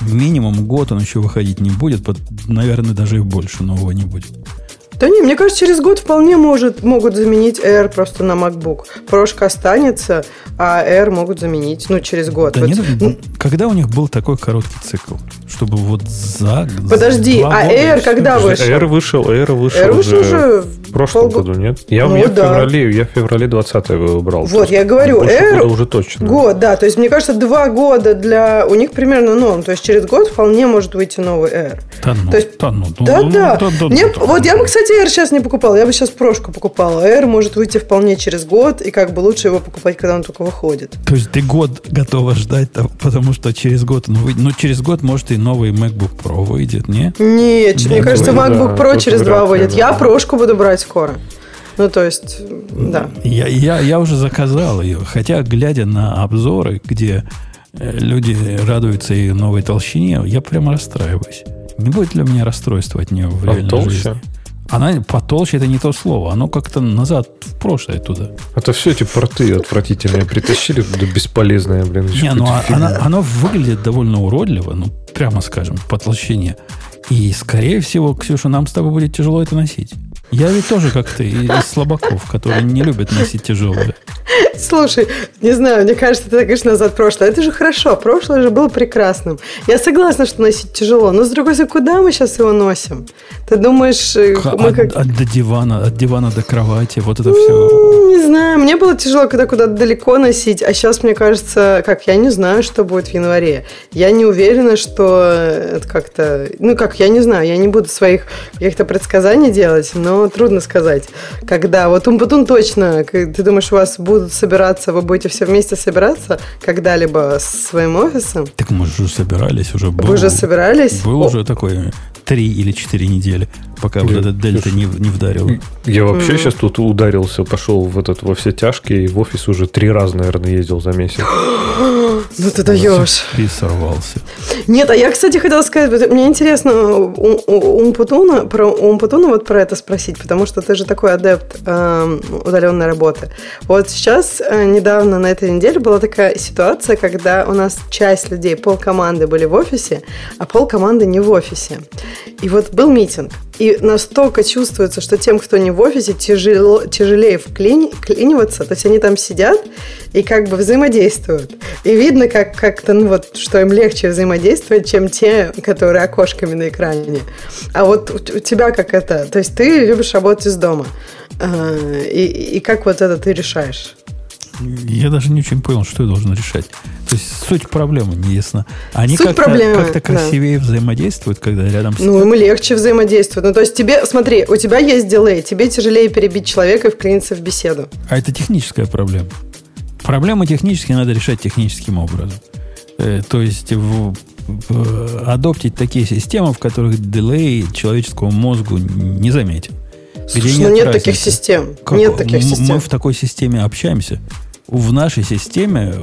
Минимум год он еще выходить не будет, наверное, даже и больше нового не будет. Да не, мне кажется, через год вполне может, могут заменить Air просто на MacBook. Прошка останется, а Air могут заменить, ну, через год. Да вот. нет, когда у них был такой короткий цикл? Чтобы вот за... Подожди, за а Air когда вышел? Air вышел, Air вышел, Air вышел уже в прошлом пол... году, нет? Я, ну, я, да. в феврале, я в феврале 20 выбрал. Вот, я говорю, Air... уже точно. Год, да. То есть, мне кажется, два года для... У них примерно норм. То есть, через год вполне может выйти новый Air. Да ну, то есть, да ну. Да, ну, да. да, да, да, вот я бы, кстати, Air сейчас не покупала. Я бы сейчас прошку покупала. Air может выйти вполне через год, и как бы лучше его покупать, когда он только выходит. То есть, ты год готова ждать, потому что через год он выйдет. Ну, через год, может, и новый MacBook Pro выйдет, не? Нет, Нет мне кажется, MacBook Pro через два выйдет. Я прошку буду брать скоро. Ну, то есть, да. Я, я, я уже заказал ее. Хотя, глядя на обзоры, где э, люди радуются ее новой толщине, я прямо расстраиваюсь. Не будет ли у меня расстройства от нее в реальной толще? жизни? Она потолще это не то слово. Оно как-то назад в прошлое туда. Это все эти порты отвратительные притащили туда бесполезные, блин. Не, ну а, она, оно выглядит довольно уродливо, ну, прямо скажем, по толщине. И, скорее всего, Ксюша, нам с тобой будет тяжело это носить. Я ведь тоже как ты, из слабаков, которые не любят носить тяжелое. Слушай, не знаю, мне кажется, ты говоришь назад прошлое. Это же хорошо, прошлое же было прекрасным. Я согласна, что носить тяжело, но с другой стороны, куда мы сейчас его носим? Ты думаешь, э, мы от, как... От, до дивана, от дивана до кровати, вот это все. Не знаю, мне было тяжело, когда куда-то далеко носить, а сейчас, мне кажется, как, я не знаю, что будет в январе. Я не уверена, что это как-то... Ну, как, я не знаю, я не буду своих каких-то предсказаний делать, но трудно сказать. Когда, вот Умпутун точно, ты думаешь, у вас будут собираться, вы будете все вместе собираться когда-либо с своим офисом? Так мы же собирались уже. Был, вы уже собирались? Был О. уже такой три или четыре недели, пока я, вот этот дельта не, не вдарил. Я вообще сейчас тут ударился, пошел в этот во все тяжкие, и в офис уже три раза, наверное, ездил за месяц. Ну ты даешь. И сорвался. Нет, а я, кстати, хотела сказать, мне интересно Умпутуна, про Умпутуна вот про это спросить, потому что ты же такой адепт э, удаленной работы. Вот сейчас, э, недавно на этой неделе была такая ситуация, когда у нас часть людей, пол команды были в офисе, а пол команды не в офисе. И вот был митинг. И настолько чувствуется, что тем, кто не в офисе, тяжело, тяжелее вклиниваться. То есть они там сидят и как бы взаимодействуют. И видно, как, как-то, ну вот, что им легче взаимодействовать, чем те, которые окошками на экране. А вот у тебя как это? То есть ты любишь работать из дома. А, и, и как вот это ты решаешь? Я даже не очень понял, что я должен решать. То есть суть проблемы не ясна. Они суть как-то, проблемы, как-то красивее да. взаимодействуют, когда рядом с Ну, им легче взаимодействовать. Ну, то есть тебе, смотри, у тебя есть дилей, тебе тяжелее перебить человека и вклиниться в беседу. А это техническая проблема. Проблемы технические надо решать техническим образом. Э, то есть в, в, адоптить такие системы, в которых дилей человеческому мозгу не заметен. Слушай, где ну нет, нет таких систем. Как, нет таких систем. Мы в такой системе общаемся. В нашей системе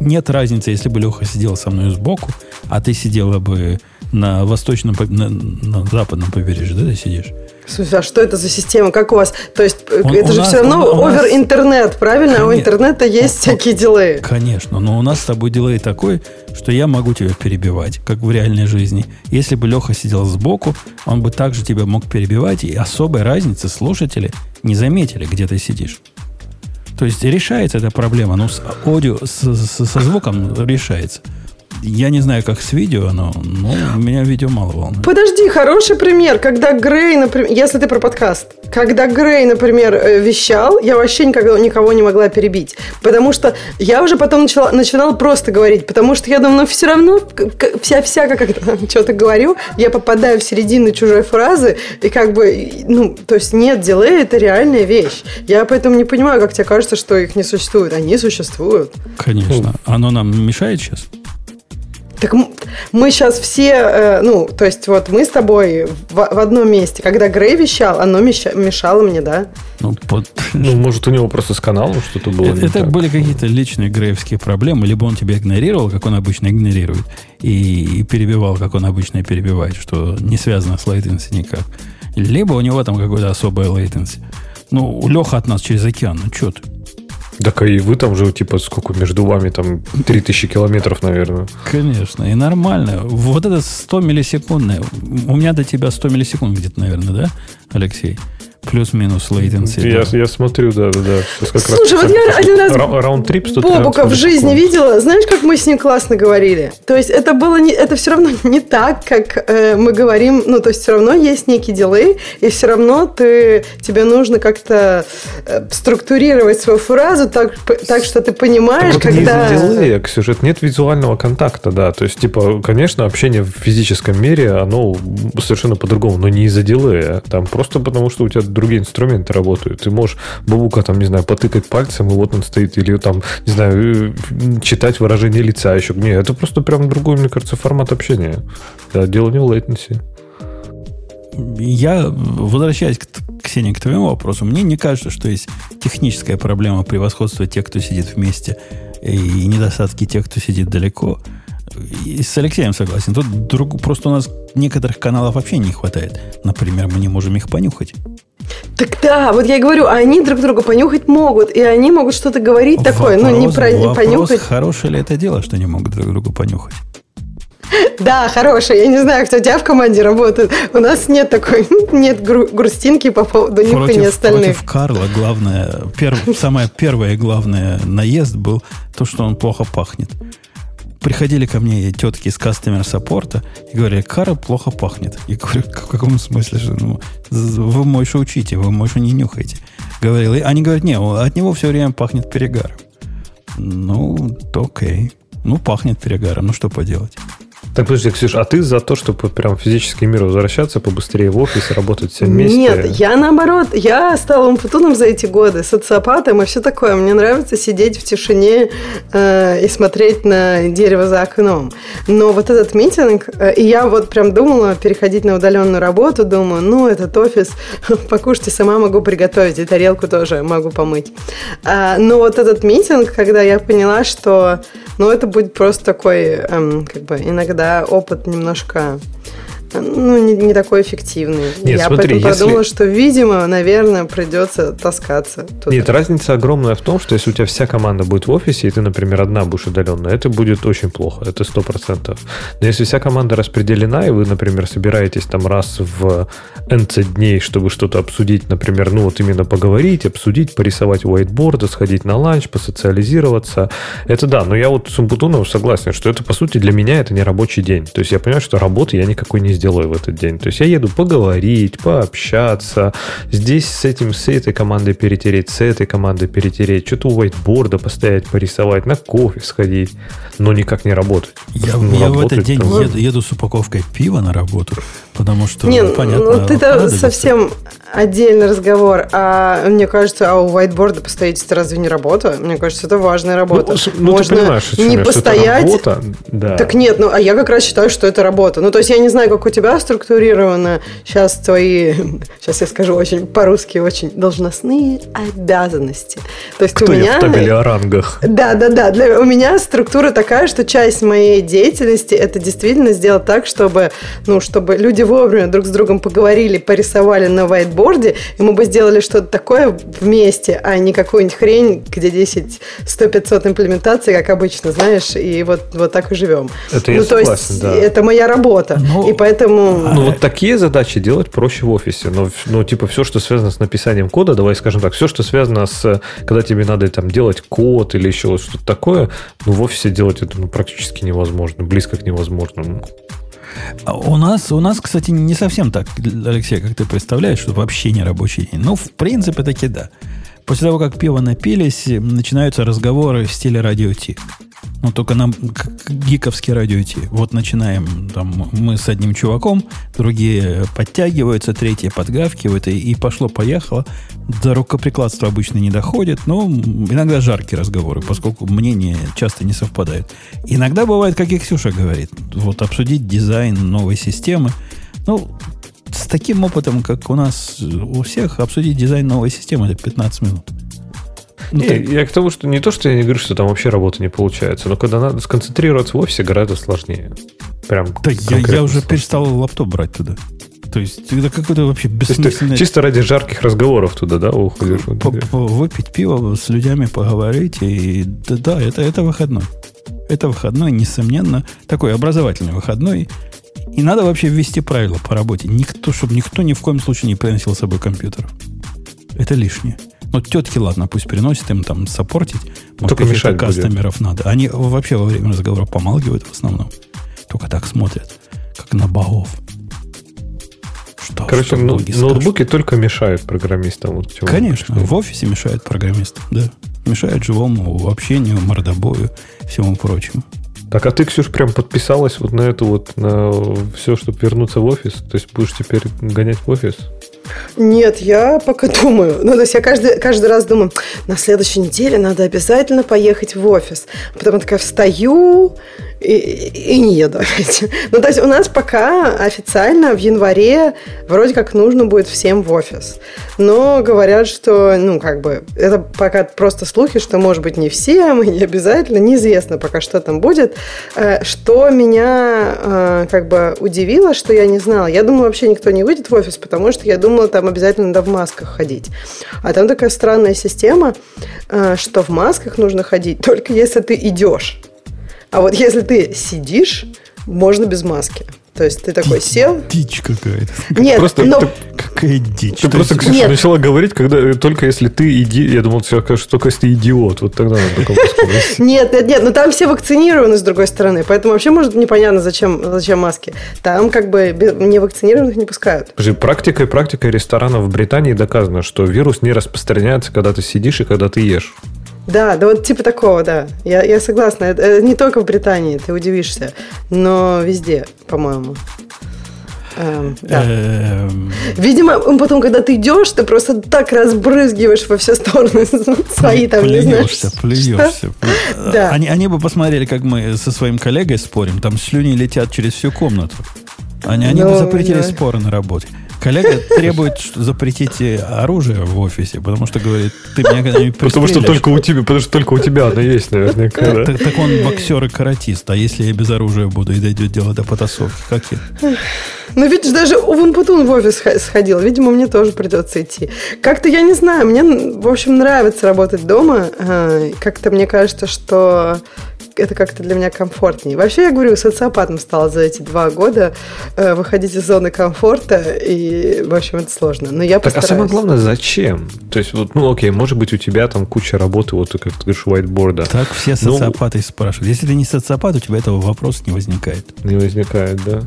нет разницы, если бы Леха сидел со мной сбоку, а ты сидела бы на восточном, на, на западном побережье, да, ты сидишь? Слушай, а что это за система? Как у вас? То есть, он, это же нас, все равно овер-интернет, правильно? Конечно, а у интернета есть он, всякие дилеи. Конечно, но у нас с тобой дилей такой, что я могу тебя перебивать, как в реальной жизни. Если бы Леха сидел сбоку, он бы также тебя мог перебивать, и особой разницы слушатели не заметили, где ты сидишь. То есть решается эта проблема, ну, с аудио, с, с, со звуком решается. Я не знаю, как с видео, но, но меня видео мало волнует. Подожди, хороший пример. Когда Грей, например, если ты про подкаст, когда Грей, например, э, вещал, я вообще никогда никого не могла перебить. Потому что я уже потом начала, начинала просто говорить, потому что я думаю, ну все равно вся, вся как что-то говорю, я попадаю в середину чужой фразы, и как бы, ну, то есть нет, дилей это реальная вещь. Я поэтому не понимаю, как тебе кажется, что их не существует. Они существуют. Конечно. Оно нам мешает сейчас? Так мы сейчас все, э, ну, то есть вот мы с тобой в, в одном месте. Когда Грей вещал, оно мешало мне, да? Ну, под... ну, может, у него просто с каналом что-то было. Это, это были какие-то личные греевские проблемы, либо он тебя игнорировал, как он обычно игнорирует, и, и перебивал, как он обычно перебивает, что не связано с latency никак. Либо у него там какой-то особая latency. Ну, Леха от нас через океан, ну что ты? Так и вы там же, типа, сколько между вами, там, 3000 километров, наверное. Конечно, и нормально. Вот это 100 миллисекундное. У меня до тебя 100 миллисекунд где-то, наверное, да, Алексей? Плюс-минус latency. Я, да. я смотрю, да, да, да. Как Слушай, раз, вот я один раз раунд-трип Бобука в жизни видела. Знаешь, как мы с ним классно говорили? То есть это было не, это все равно не так, как э, мы говорим. Ну, то есть все равно есть некий дилей, и все равно ты, тебе нужно как-то э, структурировать свою фразу так, так что ты понимаешь, так когда... Не из-за дилея, сюжет, нет визуального контакта, да. То есть, типа, конечно, общение в физическом мире, оно совершенно по-другому, но не из-за дилея. Там просто потому, что у тебя другие инструменты работают. Ты можешь бабука там, не знаю, потыкать пальцем, и вот он стоит, или там, не знаю, э, читать выражение лица еще. Не, это просто прям другой, мне кажется, формат общения. Да, дело не в latency. Я, возвращаясь к, Ксении, к твоему вопросу, мне не кажется, что есть техническая проблема превосходства тех, кто сидит вместе, и недостатки тех, кто сидит далеко. И с Алексеем согласен. Тут друг, просто у нас некоторых каналов вообще не хватает. Например, мы не можем их понюхать. Так да, вот я и говорю, они друг друга понюхать могут, и они могут что-то говорить вопрос, такое, ну не про не понюхать. Хорошее ли это дело, что они могут друг друга понюхать? Да, хорошая. Я не знаю, кто у тебя в команде работает. У нас нет такой, нет гру- грустинки по поводу нюхания остальных. Против Карла главное, перв, самое первое главное наезд был то, что он плохо пахнет. Приходили ко мне тетки из кастомер саппорта и говорили, Карл плохо пахнет. Я говорю, в каком смысле? Что, ну, вы Мойшу учите, вы Мойшу не нюхаете. Говорил, и они говорят, не, от него все время пахнет перегаром. Ну, окей. Ну, пахнет перегаром, ну что поделать. Так, подожди, Ксюш, а ты за то, чтобы прям в физический мир возвращаться, побыстрее в офис, работать все вместе? Нет, я наоборот, я стала умпутуном за эти годы, социопатом и все такое. Мне нравится сидеть в тишине э, и смотреть на дерево за окном. Но вот этот митинг, э, и я вот прям думала переходить на удаленную работу, думаю, ну, этот офис, покушайте, сама могу приготовить, и тарелку тоже могу помыть. А, но вот этот митинг, когда я поняла, что, ну, это будет просто такой, эм, как бы, иногда опыт немножко ну, не, не такой эффективный. Нет, Я смотри, поэтому если... подумала, что, видимо, наверное, придется таскаться. Туда. Нет, разница огромная в том, что если у тебя вся команда будет в офисе, и ты, например, одна будешь удаленно, это будет очень плохо, это сто процентов. Но если вся команда распределена, и вы, например, собираетесь там раз в NC дней, чтобы что-то обсудить, например, ну вот именно поговорить, обсудить, порисовать whiteboard, сходить на ланч, посоциализироваться, это да, но я вот с Умпутуновым согласен, что это, по сути, для меня это не рабочий день. То есть я понимаю, что работы я никакой не сделаю в этот день. То есть я еду поговорить, пообщаться, здесь с этим, с этой командой перетереть, с этой командой перетереть, что-то у whiteboard постоять, порисовать, на кофе сходить, но никак не работать. Я, ну, я в этот день там... еду, еду с упаковкой пива на работу, потому что, не, ну, понятно... Ну, это совсем отдельный разговор. А мне кажется, а у whiteboard постоять это разве не работа? Мне кажется, это важная работа. Ну, ну Можно ты понимаешь, не я, постоять. работа, да. Так нет, ну, а я как раз считаю, что это работа. Ну, то есть я не знаю, как у тебя структурировано сейчас твои, сейчас я скажу очень по-русски, очень должностные обязанности. То есть Кто у меня... Я в табеле о рангах? Да, да, да. Для, у меня структура такая, что часть моей деятельности это действительно сделать так, чтобы, ну, чтобы люди вовремя друг с другом поговорили, порисовали на whiteboard, и мы бы сделали что-то такое вместе, а не какую-нибудь хрень, где 10, 100, 500 имплементаций, как обычно, знаешь, и вот, вот так и живем. Это ну, я то согласен, есть, да. это моя работа. Ну, и поэтому... Ну, вот такие задачи делать проще в офисе. Но, ну, типа, все, что связано с написанием кода, давай скажем так, все, что связано с, когда тебе надо там делать код или еще что-то такое, ну, в офисе делать это ну, практически невозможно, близко к невозможному. А у нас, у нас, кстати, не совсем так, Алексей, как ты представляешь, что вообще не рабочий день. Ну, в принципе, таки да. После того, как пиво напились, начинаются разговоры в стиле радио Ти. Ну, только нам гиковский радио идти. Вот начинаем, там, мы с одним чуваком, другие подтягиваются, третьи подгавкивают, и, и пошло-поехало. До рукоприкладства обычно не доходит, но иногда жаркие разговоры, поскольку мнения часто не совпадают. Иногда бывает, как и Ксюша говорит, вот обсудить дизайн новой системы. Ну, с таким опытом, как у нас у всех, обсудить дизайн новой системы это 15 минут. Ну, не, ты... Я к тому, что не то, что я не говорю, что там вообще работа не получается, но когда надо сконцентрироваться в офисе, гораздо сложнее. Прям да я, я уже сложнее. перестал лаптоп брать туда. То есть это какой-то вообще бессмысленный... чисто ради жарких разговоров туда, да, уходишь? Выпить пиво с людьми, поговорить. И да, да это, это выходной. Это выходной, несомненно. Такой образовательный выходной. И надо вообще ввести правила по работе. Никто, чтобы никто ни в коем случае не приносил с собой компьютеров. Это лишнее. Ну, тетки, ладно, пусть приносят им там саппортить. Может, Только мешать кастомеров надо. Они вообще во время разговора помалкивают в основном. Только так смотрят, как на богов. Что, Короче, что ну, ноутбуки только мешают программистам. Вот Конечно, в офисе мешают программистам, да. Мешают живому общению, мордобою, всему прочему. Так, а ты, Ксюш, прям подписалась вот на эту вот, на все, чтобы вернуться в офис? То есть будешь теперь гонять в офис? Нет, я пока думаю. Ну, то есть я каждый, каждый раз думаю, на следующей неделе надо обязательно поехать в офис. Потом такая встаю, и, и не еду. Ну, то есть у нас пока официально в январе вроде как нужно будет всем в офис. Но говорят, что, ну, как бы, это пока просто слухи, что, может быть, не всем, и не обязательно, неизвестно пока, что там будет. Э, что меня, э, как бы, удивило, что я не знала. Я думала, вообще никто не выйдет в офис, потому что я думала, там обязательно надо в масках ходить. А там такая странная система, э, что в масках нужно ходить только если ты идешь. А вот если ты сидишь, можно без маски. То есть ты такой сел. Дичь какая-то. Нет, Просто но... ты- Какая дичь. Ты просто, Ксюша, Нет. начала говорить, когда э, только если ты иди, я думал, ты скажешь, только если ты идиот, вот тогда надо маску носить. Нет, нет, нет, но там все вакцинированы с другой стороны, поэтому вообще может непонятно, зачем, зачем маски. Там как бы бе- невакцинированных не пускают. Подожди, практикой, практикой ресторанов в Британии доказано, что вирус не распространяется, когда ты сидишь и когда ты ешь. Да, да вот типа такого, да. Я, я согласна. Это, это не только в Британии, ты удивишься, но везде, по-моему. Эм, да. Эм, Видимо, потом, когда ты идешь, ты просто так разбрызгиваешь во все стороны свои там, не знаю. Плюешься, плюешься. Да. Они, они бы посмотрели, как мы со своим коллегой спорим. Там слюни летят через всю комнату. Они, они бы Ну, запретили да. споры на работе. Коллега требует что- запретить оружие в офисе, потому что говорит, ты меня когда-нибудь Потому что только у тебя, потому что только у тебя оно есть, наверняка. да? Так, так он боксер и каратист. А если я без оружия буду и дойдет дело до потасовки? Как я? Ну, видишь, даже у Ванпутун в офис сходил. Видимо, мне тоже придется идти. Как-то, я не знаю, мне, в общем, нравится работать дома. А, Как-то мне кажется, что это как-то для меня комфортнее. Вообще, я говорю, социопатом стала за эти два года э, выходить из зоны комфорта, и, в общем, это сложно. Но я Так, а постараюсь. самое главное, зачем? То есть, вот, ну, окей, может быть, у тебя там куча работы, вот ты как ты говоришь, whiteboard Так все Ну, социопаты спрашивают. Если ты не социопат, у тебя этого вопроса не возникает. не возникает, да?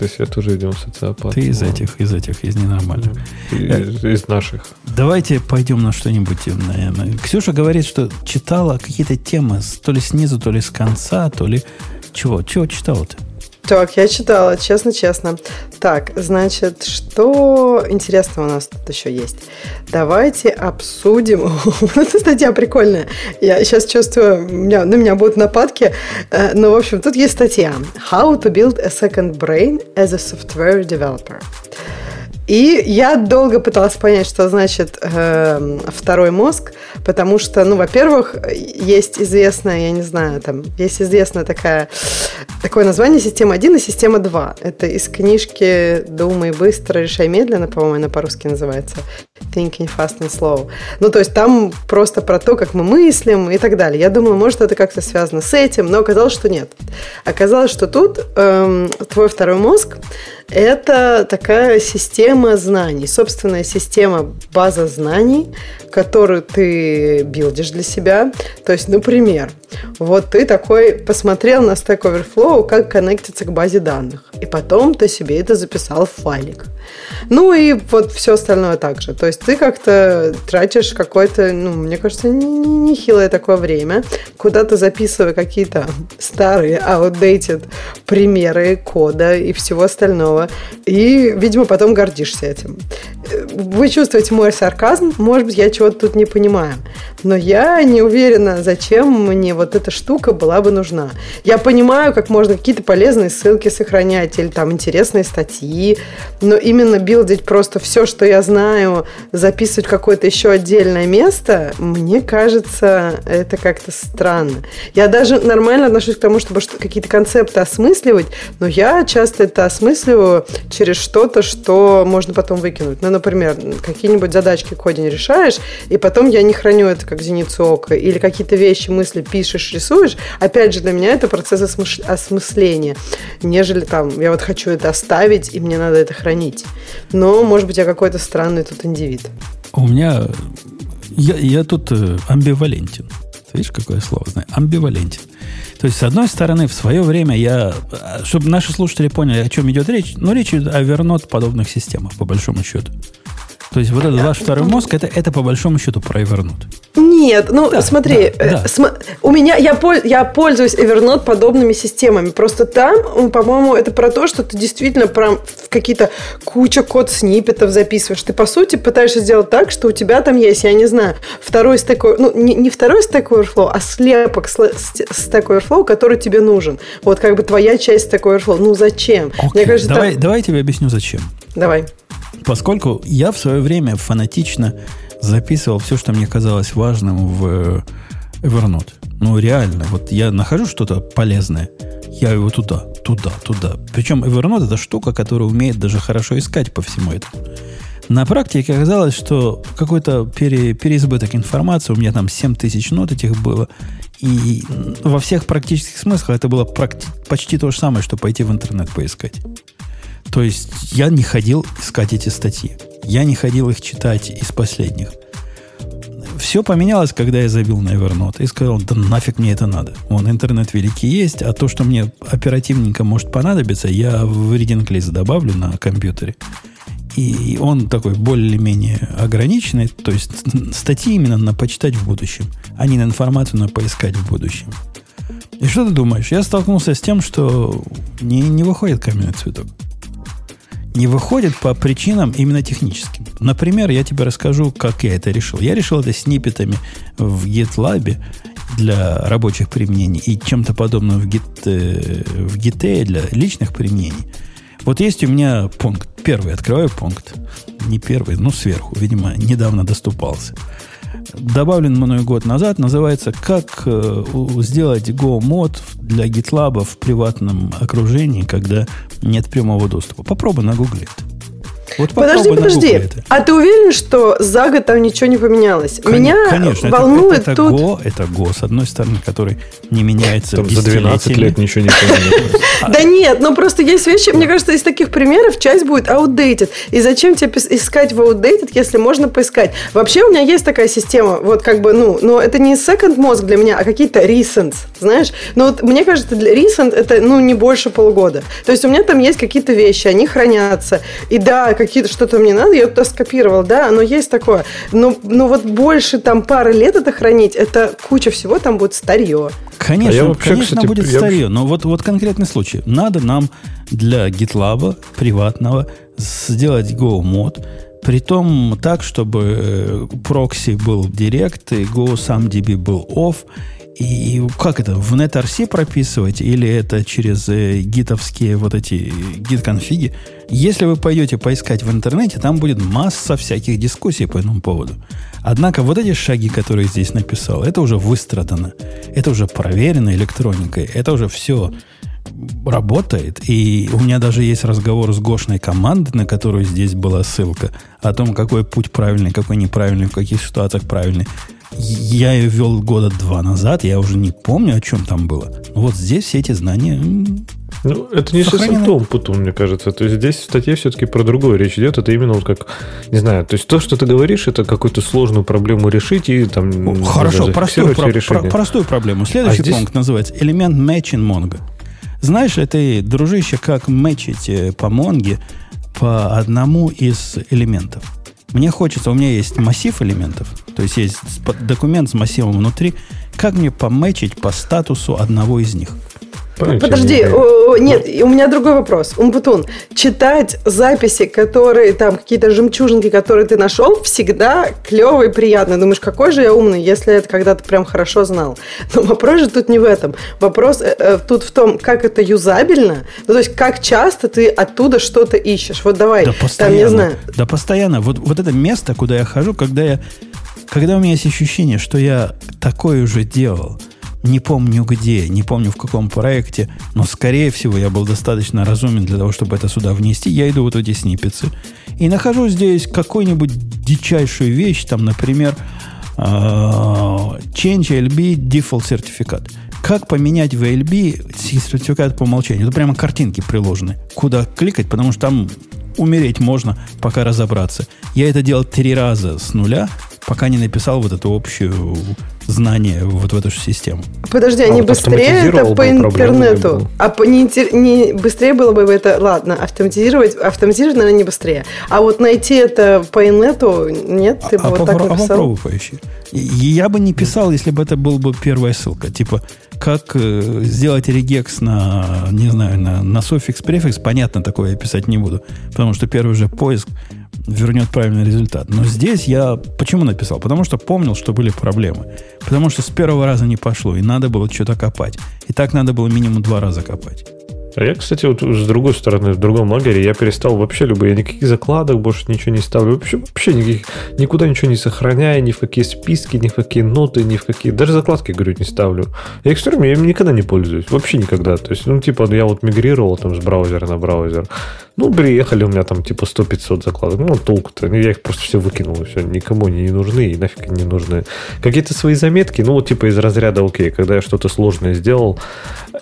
То есть я тоже идем социопат. Ты из этих, из этих, из ненормальных. Из, из наших. Давайте пойдем на что-нибудь, наверное. Ксюша говорит, что читала какие-то темы то ли снизу, то ли с конца, то ли... Чего? Чего читала-то? Так, я читала, честно-честно. Так, значит, что интересного у нас тут еще есть? Давайте обсудим. Вот Эта статья прикольная. Я сейчас чувствую, у меня, на меня будут нападки. Э, Но, в общем, тут есть статья. How to build a second brain as a software developer. И я долго пыталась понять, что значит э, второй мозг, потому что, ну, во-первых, есть известная, я не знаю, там, есть известная такая, такое название система 1 и система 2. Это из книжки «Думай быстро, решай медленно», по-моему, она по-русски называется. Thinking fast and slow. Ну, то есть там просто про то, как мы мыслим и так далее. Я думала, может, это как-то связано с этим, но оказалось, что нет. Оказалось, что тут эм, твой второй мозг это такая система знаний, собственная система база знаний, которую ты билдишь для себя. То есть, например, вот ты такой посмотрел на Stack Overflow, как коннектиться к базе данных, и потом ты себе это записал в файлик. Ну и вот все остальное также. То есть ты как-то тратишь какое-то, ну, мне кажется, нехилое такое время, куда-то записывая какие-то старые, outdated примеры кода и всего остального. И, видимо, потом гордишься этим. Вы чувствуете мой сарказм? Может быть, я чего-то тут не понимаю. Но я не уверена, зачем мне вот эта штука была бы нужна. Я понимаю, как можно какие-то полезные ссылки сохранять или там интересные статьи, но именно билдить просто все, что я знаю, записывать в какое-то еще отдельное место, мне кажется, это как-то странно. Я даже нормально отношусь к тому, чтобы что- какие-то концепты осмысливать, но я часто это осмысливаю через что-то, что можно потом выкинуть. Ну, например, какие-нибудь задачки не решаешь, и потом я не храню это как зеницу ока, или какие-то вещи, мысли пишешь, рисуешь. Опять же, для меня это процесс осмыш- осмысления, нежели там, я вот хочу это оставить, и мне надо это хранить. Но, может быть, я какой-то странный тут индивид. У меня... Я, я тут э, амбивалентен. Видишь, какое слово знаю? Амбивалентен. То есть, с одной стороны, в свое время я... э, Чтобы наши слушатели поняли, о чем идет речь, ну, речь идет о вернот подобных системах, по большому счету. То есть, вот этот ваш второй мозг, это, это по большому счету про Evernote. Нет, ну Да, смотри, да, э, да. см- у меня я, я пользуюсь Evernote подобными системами. Просто там, по-моему, это про то, что ты действительно прям в какие-то куча код сниппетов записываешь. Ты по сути пытаешься сделать так, что у тебя там есть, я не знаю, второй Over- ну не, не второй Stack Overflow, а слепок сл- ст- Stack Overflow, который тебе нужен. Вот как бы твоя часть Stack Overflow. Ну зачем? Окей, кажется, давай, там- давай я тебе объясню, зачем. Давай. Поскольку я в свое время фанатично записывал все, что мне казалось важным в э, Evernote. Ну, реально, вот я нахожу что-то полезное, я его туда, туда, туда. Причем Evernote это штука, которая умеет даже хорошо искать по всему этому. На практике оказалось, что какой-то пере, переизбыток информации, у меня там 7 тысяч нот этих было, и во всех практических смыслах это было практи- почти то же самое, что пойти в интернет поискать. То есть я не ходил искать эти статьи. Я не ходил их читать из последних. Все поменялось, когда я забил на Evernote и сказал, да нафиг мне это надо. Вон, интернет великий есть, а то, что мне оперативненько может понадобиться, я в reading list добавлю на компьютере. И он такой более-менее ограниченный, то есть статьи именно на почитать в будущем, а не на информацию на поискать в будущем. И что ты думаешь? Я столкнулся с тем, что не, не выходит каменный цветок. Не выходит по причинам именно техническим. Например, я тебе расскажу, как я это решил. Я решил это сниппетами в GitLab для рабочих применений и чем-то подобным в, Git, э, в Git для личных применений. Вот есть у меня пункт. Первый открываю пункт. Не первый, но сверху. Видимо, недавно доступался. Добавлен мной год назад. Называется «Как э, сделать Go-мод для GitLab в приватном окружении, когда нет прямого доступа». Попробуй на Гугле это. Вот подожди, подожди. А ты уверен, что за год там ничего не поменялось? Кон- Меня конечно, волнует это, это тут... Go, это Go, с одной стороны, который не меняется Там за 12 лет ничего не поменялось. Да нет, ну просто есть вещи, мне кажется, из таких примеров часть будет outdated. И зачем тебе искать в outdated, если можно поискать? Вообще у меня есть такая система, вот как бы, ну, но это не second мозг для меня, а какие-то recent, знаешь? Но вот мне кажется, для recent это, ну, не больше полгода. То есть у меня там есть какие-то вещи, они хранятся. И да, какие-то что-то мне надо, я туда скопировал, да, оно есть такое. Но, но вот больше там пары лет это хранить, это куча всего там будет старье. Конечно, а вообще, конечно кстати, будет старье, но вот, вот конкретный случай. Надо нам для GitLab приватного сделать Go мод, Притом так, чтобы э, прокси был директ, и Go сам DB был off, и как это, в NetRC прописывать или это через э, гитовские вот эти git-конфиги? Если вы пойдете поискать в интернете, там будет масса всяких дискуссий по этому поводу. Однако вот эти шаги, которые здесь написал, это уже выстрадано. Это уже проверено электроникой. Это уже все работает. И у меня даже есть разговор с Гошной командой, на которую здесь была ссылка, о том, какой путь правильный, какой неправильный, в каких ситуациях правильный. Я ее вел года два назад, я уже не помню, о чем там было. Но вот здесь все эти знания ну, это не совсем том путун, мне кажется. То есть здесь в статье все-таки про другое речь идет. Это именно вот как, не знаю, то есть то, что ты говоришь, это какую-то сложную проблему решить и там... Хорошо, простую, про, про, простую проблему. Следующий а здесь... пункт называется элемент matching Mongo. Знаешь ли ты, дружище, как мэчить э, по Монге по одному из элементов? Мне хочется, у меня есть массив элементов, то есть есть документ с массивом внутри. Как мне пометчить по статусу одного из них? Подожди, о, нет, у меня другой вопрос. Умпутун, читать записи, которые там, какие-то жемчужинки, которые ты нашел, всегда клево и приятно. Думаешь, какой же я умный, если это когда-то прям хорошо знал. Но вопрос же тут не в этом. Вопрос э, э, тут в том, как это юзабельно. Ну, то есть, как часто ты оттуда что-то ищешь. Вот давай, да постоянно, там, не знаю. Да постоянно. Вот, вот это место, куда я хожу, когда я когда у меня есть ощущение, что я такое уже делал – не помню где, не помню в каком проекте, но, скорее всего, я был достаточно разумен для того, чтобы это сюда внести. Я иду вот эти сниппеты и нахожу здесь какую-нибудь дичайшую вещь, там, например, а, Change LB Default сертификат. Как поменять в LB сертификат по умолчанию? Это прямо картинки приложены. Куда кликать, потому что там умереть можно, пока разобраться. Я это делал три раза с нуля, пока не написал вот эту общую знание вот в эту же систему. Подожди, а, а не вот быстрее это по интернету? А по, не, не быстрее было бы это, ладно, автоматизировать, автоматизировать, наверное, не быстрее. А вот найти это по инету, нет, ты а, бы а вот попро- так написал? А попробуй поищи. Я бы не писал, если бы это была бы первая ссылка. Типа, как э, сделать регекс на, не знаю, на, на суффикс, префикс, понятно, такое я писать не буду. Потому что первый же поиск вернет правильный результат. Но здесь я почему написал? Потому что помнил, что были проблемы. Потому что с первого раза не пошло, и надо было что-то копать. И так надо было минимум два раза копать. А я, кстати, вот с другой стороны, в другом лагере, я перестал вообще любые, никаких закладок больше ничего не ставлю. Вообще, вообще никаких, никуда ничего не сохраняю, ни в какие списки, ни в какие ноты, ни в какие... Даже закладки, говорю, не ставлю. Я экстрем, я им никогда не пользуюсь. Вообще никогда. То есть, ну, типа, я вот мигрировал там с браузера на браузер. Ну, приехали у меня там типа 100-500 закладок. Ну, толку-то. Я их просто все выкинул, и все. Никому они не нужны и нафиг не нужны. Какие-то свои заметки, ну, вот типа из разряда, окей, когда я что-то сложное сделал,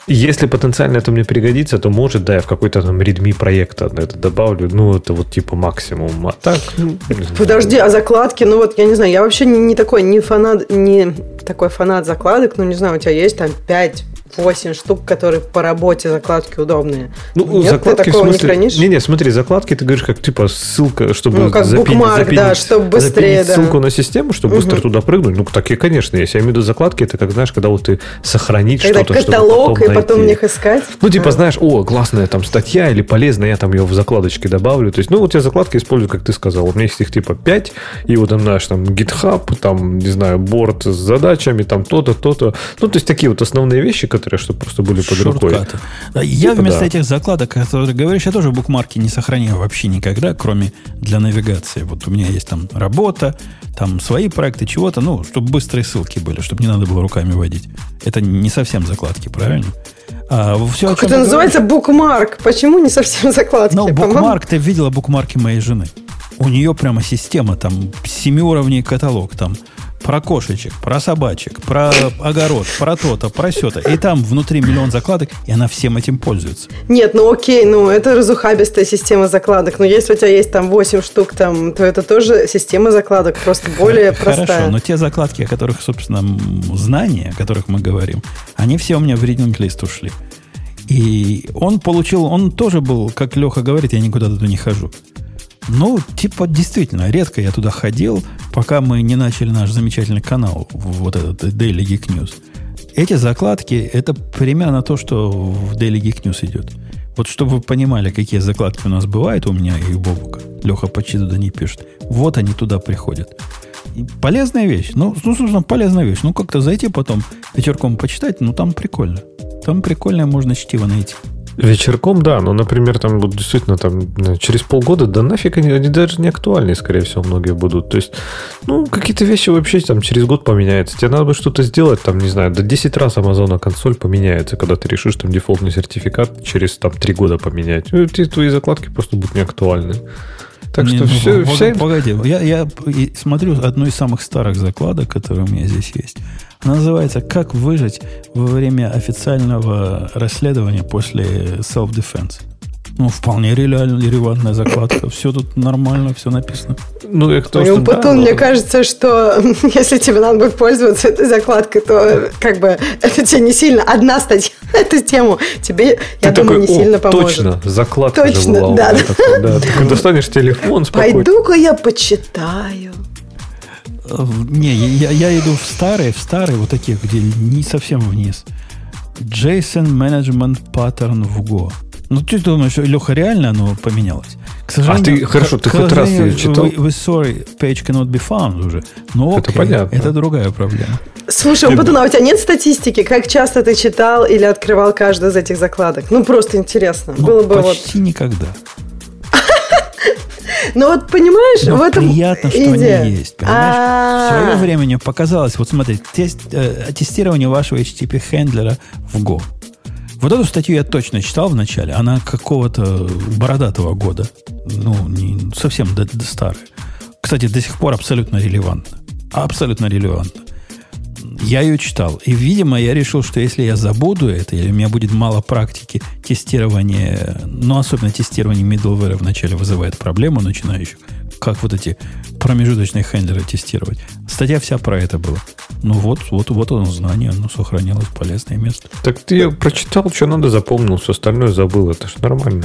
если потенциально это мне пригодится, то может, да, я в какой-то там редми проекта это добавлю. Ну, это вот типа максимум. А так, ну, Подожди, а закладки, ну вот, я не знаю, я вообще не, не такой, не фанат, не такой фанат закладок, ну, не знаю, у тебя есть там 5 8 штук, которые по работе закладки удобные. Ну, Нет, закладки ты такого в смысле... не хранишь? Не-не, смотри, закладки ты говоришь, как типа ссылка, чтобы ну, как запинить, букмарк, запинить, да, чтобы быстрее, да. ссылку на систему, чтобы угу. быстро туда прыгнуть. Ну, такие, конечно, есть. Я имею в виду закладки, это как, знаешь, когда вот ты сохранить когда что-то, каталог, чтобы потом и потом найти. них искать. Ну, типа, а. знаешь, о, классная там статья или полезная, я там ее в закладочки добавлю. То есть, ну, вот я закладки использую, как ты сказал. У меня есть их типа 5, и вот там, знаешь, там GitHub, там, не знаю, борт с задачами, там то-то, то-то. Ну, то есть, такие вот основные вещи, которые, чтобы просто были под рукой. Я типа вместо да. этих закладок, о которых говоришь, я тоже букмарки не сохраняю вообще никогда, кроме для навигации. Вот у меня есть там работа, там свои проекты, чего-то, ну, чтобы быстрые ссылки были, чтобы не надо было руками водить. Это не совсем закладки, правильно? А, все, как это называется букмарк? Почему не совсем закладки? Ну, букмарк, ты видела букмарки моей жены. У нее прямо система, там, семи уровней каталог, там, про кошечек, про собачек, про огород, про то-то, про сё-то. И там внутри миллион закладок, и она всем этим пользуется. Нет, ну окей, ну это разухабистая система закладок. Но если у тебя есть там 8 штук, там, то это тоже система закладок, просто более простая. Хорошо, но те закладки, о которых, собственно, знания, о которых мы говорим, они все у меня в reading лист ушли. И он получил, он тоже был, как Леха говорит, я никуда туда не хожу. Ну, типа, действительно, редко я туда ходил, пока мы не начали наш замечательный канал, вот этот Daily Geek News. Эти закладки, это примерно то, что в Daily Geek News идет. Вот чтобы вы понимали, какие закладки у нас бывают у меня и у Бобука. Леха почти туда не пишет. Вот они туда приходят. И полезная вещь. Ну, ну, собственно, полезная вещь. Ну, как-то зайти потом вечерком почитать, ну, там прикольно. Там прикольное можно чтиво найти. Вечерком, да, но, например, там вот действительно там через полгода, да нафиг они, они даже не актуальны, скорее всего, многие будут. То есть, ну, какие-то вещи вообще там через год поменяются. Тебе надо бы что-то сделать, там, не знаю, до 10 раз Amazon консоль поменяется, когда ты решишь там дефолтный сертификат через там 3 года поменять. Ну, эти твои закладки просто будут не актуальны. Так не, что ну, все, погоди, вся... погоди. Я, я смотрю одну из самых старых закладок, которые у меня здесь есть. Она называется «Как выжить во время официального расследования после self-defense». Ну, вполне релевантная закладка. Все тут нормально, все написано. Ну, и кто что, потом, да, мне кажется, что если тебе надо будет пользоваться этой закладкой, то как бы это тебе не сильно... Одна статья на эту тему тебе, Ты я думаю, такой, не сильно поможет. Точно, закладка Точно, же была. да. Такой, да. Ты достанешь телефон спокойно. Пойду-ка я почитаю. Не, я, я иду в старые, в старые, вот такие, где не совсем вниз. JSON Management Pattern в Go. Ну, ты думаешь, Леха, реально оно поменялось? К сожалению, а ты, хорошо, ты хоть раз ее читал? Вы, вы sorry, page cannot be found уже. Ну, это окей, понятно. Это другая проблема. Слушай, Батон, а у тебя нет статистики, как часто ты читал или открывал каждую из этих закладок? Ну, просто интересно. Ну, Было бы почти вот... никогда. Но ну, вот понимаешь, Но в этом приятно, что идея. они есть. Понимаешь? В свое время мне показалось, вот смотри, тест, э, тестирование вашего HTTP хендлера в Go. Вот эту статью я точно читал в начале. Она какого-то бородатого года. Ну, не, совсем до, до старая. Кстати, до сих пор абсолютно релевантна. Абсолютно релевантна. Я ее читал. И, видимо, я решил, что если я забуду это, или у меня будет мало практики тестирования, ну, особенно тестирование middleware вначале вызывает проблему начинающих, как вот эти промежуточные хендлеры тестировать. Статья вся про это была. Ну вот, вот, вот оно знание, оно сохранилось, полезное место. Так ты прочитал, что надо, запомнил, все остальное забыл. Это же нормально.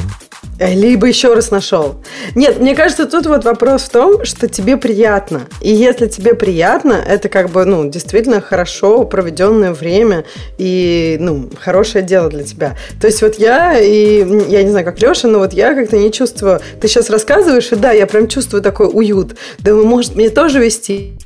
Э, либо еще раз нашел. Нет, мне кажется, тут вот вопрос в том, что тебе приятно. И если тебе приятно, это как бы, ну, действительно хорошо проведенное время и, ну, хорошее дело для тебя. То есть вот я, и я не знаю, как Леша, но вот я как-то не чувствую... Ты сейчас рассказываешь, и да, я прям чувствую такой уют. Думаю, может, мне тоже вести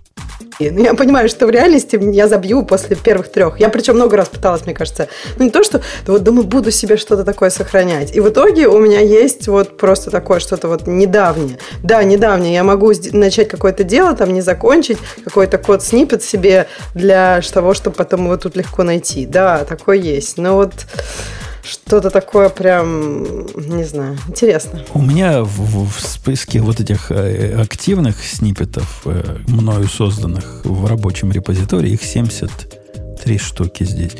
ну, я понимаю, что в реальности я забью после первых трех. Я причем много раз пыталась, мне кажется. Ну, не то, что... Да вот думаю, буду себе что-то такое сохранять. И в итоге у меня есть вот просто такое что-то вот недавнее. Да, недавнее. Я могу начать какое-то дело, там не закончить, какой-то код снипет себе для того, чтобы потом его тут легко найти. Да, такое есть. Но вот что-то такое прям, не знаю, интересно. У меня в, в списке вот этих э, активных сниппетов, э, мною созданных в рабочем репозитории, их 73 штуки здесь.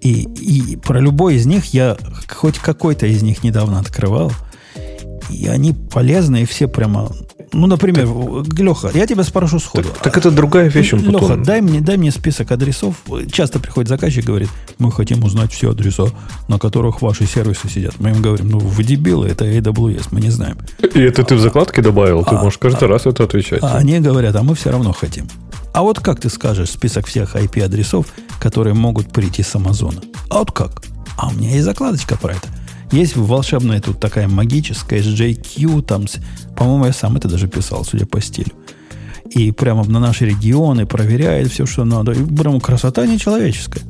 И, и про любой из них я хоть какой-то из них недавно открывал. И они полезные, все прямо ну, например, так, Леха, я тебя спрошу сходу. Так, так это другая вещь. Леха, дай мне, дай мне список адресов. Часто приходит заказчик и говорит, мы хотим узнать все адреса, на которых ваши сервисы сидят. Мы им говорим, ну, вы дебилы, это AWS, мы не знаем. И это ты в закладке добавил? Ты а, можешь каждый а, раз это отвечать. А они говорят, а мы все равно хотим. А вот как ты скажешь список всех IP-адресов, которые могут прийти с Амазона? А вот как? А у меня есть закладочка про это. Есть волшебная тут такая магическая SJQ, там, по-моему, я сам это даже писал, судя по стилю. И прямо на наши регионы проверяет все, что надо. И прямо красота нечеловеческая.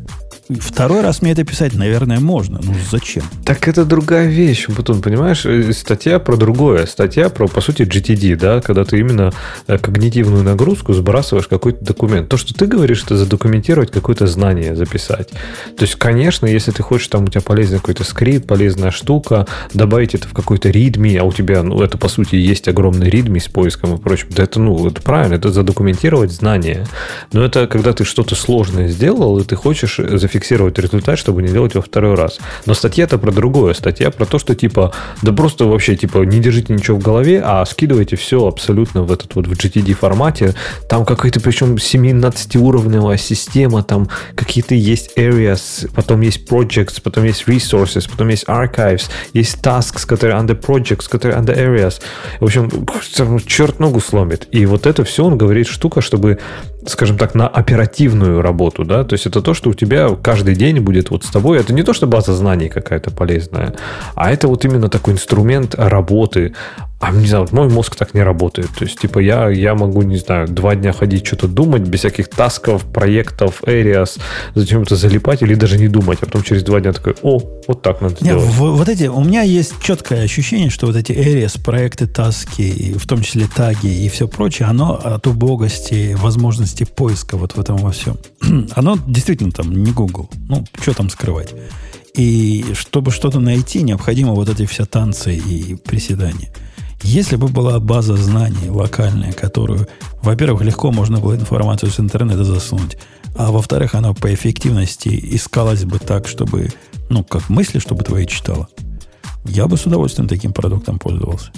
Второй раз мне это писать, наверное, можно. Ну, зачем? Так это другая вещь, Бутон, понимаешь? Э, статья про другое. Статья про, по сути, GTD, да, когда ты именно э, когнитивную нагрузку сбрасываешь какой-то документ. То, что ты говоришь, это задокументировать какое-то знание, записать. То есть, конечно, если ты хочешь, там у тебя полезный какой-то скрипт, полезная штука, добавить это в какой-то readme, а у тебя, ну, это, по сути, есть огромный readme с поиском и прочим, да это, ну, это правильно, это задокументировать знание. Но это когда ты что-то сложное сделал, и ты хочешь зафиксировать зафиксировать результат, чтобы не делать его второй раз. Но статья-то про другое. Статья про то, что типа, да просто вообще типа не держите ничего в голове, а скидывайте все абсолютно в этот вот в GTD формате. Там какая-то причем 17-уровневая система, там какие-то есть areas, потом есть projects, потом есть resources, потом есть archives, есть tasks, которые under projects, которые under areas. В общем, черт ногу сломит. И вот это все он говорит штука, чтобы скажем так, на оперативную работу, да, то есть это то, что у тебя каждый день будет вот с тобой. Это не то, что база знаний какая-то полезная, а это вот именно такой инструмент работы. А не знаю, вот мой мозг так не работает. То есть, типа, я, я могу, не знаю, два дня ходить, что-то думать, без всяких тасков, проектов, areas, зачем это залипать или даже не думать, а потом через два дня такой, о, вот так надо сделать. Не, вот эти, у меня есть четкое ощущение, что вот эти areas, проекты, таски, в том числе таги и все прочее, оно от убогости, возможности поиска вот в этом во всем. оно действительно там не Google. Ну, что там скрывать. И чтобы что-то найти, необходимо вот эти все танцы и приседания. Если бы была база знаний локальная, которую, во-первых, легко можно было информацию с интернета засунуть, а во-вторых, она по эффективности искалась бы так, чтобы, ну, как мысли, чтобы твои читала, я бы с удовольствием таким продуктом пользовался.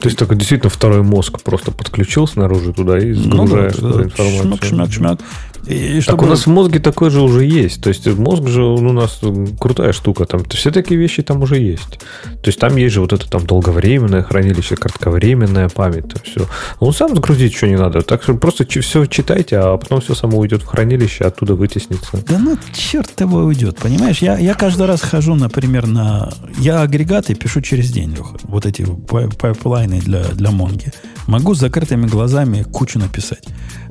То есть только действительно второй мозг просто подключил снаружи туда и загружаешь ну, да, информацию. Шмак, шмак, шмак. И чтобы... Так у нас в мозге такой же уже есть. То есть мозг же у нас крутая штука. Там все такие вещи там уже есть. То есть там есть же вот это там долговременное хранилище, кратковременная память. Там все. Он сам загрузить что не надо. Так что просто все читайте, а потом все само уйдет в хранилище, оттуда вытеснится. Да ну черт его уйдет. Понимаешь, я, я каждый раз хожу, например, на... Я агрегаты пишу через день, Леха. Вот эти пайплайны для, для Монги. Могу с закрытыми глазами кучу написать.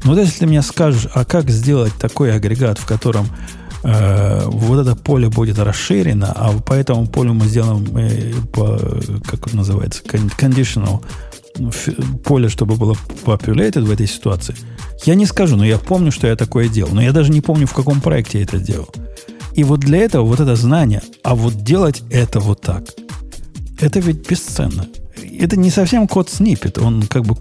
Но вот если ты мне скажешь, а как сделать такой агрегат, в котором э, вот это поле будет расширено, а по этому полю мы сделаем, э, по, как это называется, conditional поле, чтобы было populated в этой ситуации, я не скажу, но я помню, что я такое делал. Но я даже не помню, в каком проекте я это делал. И вот для этого вот это знание, а вот делать это вот так, это ведь бесценно. Это не совсем код снипет, он как бы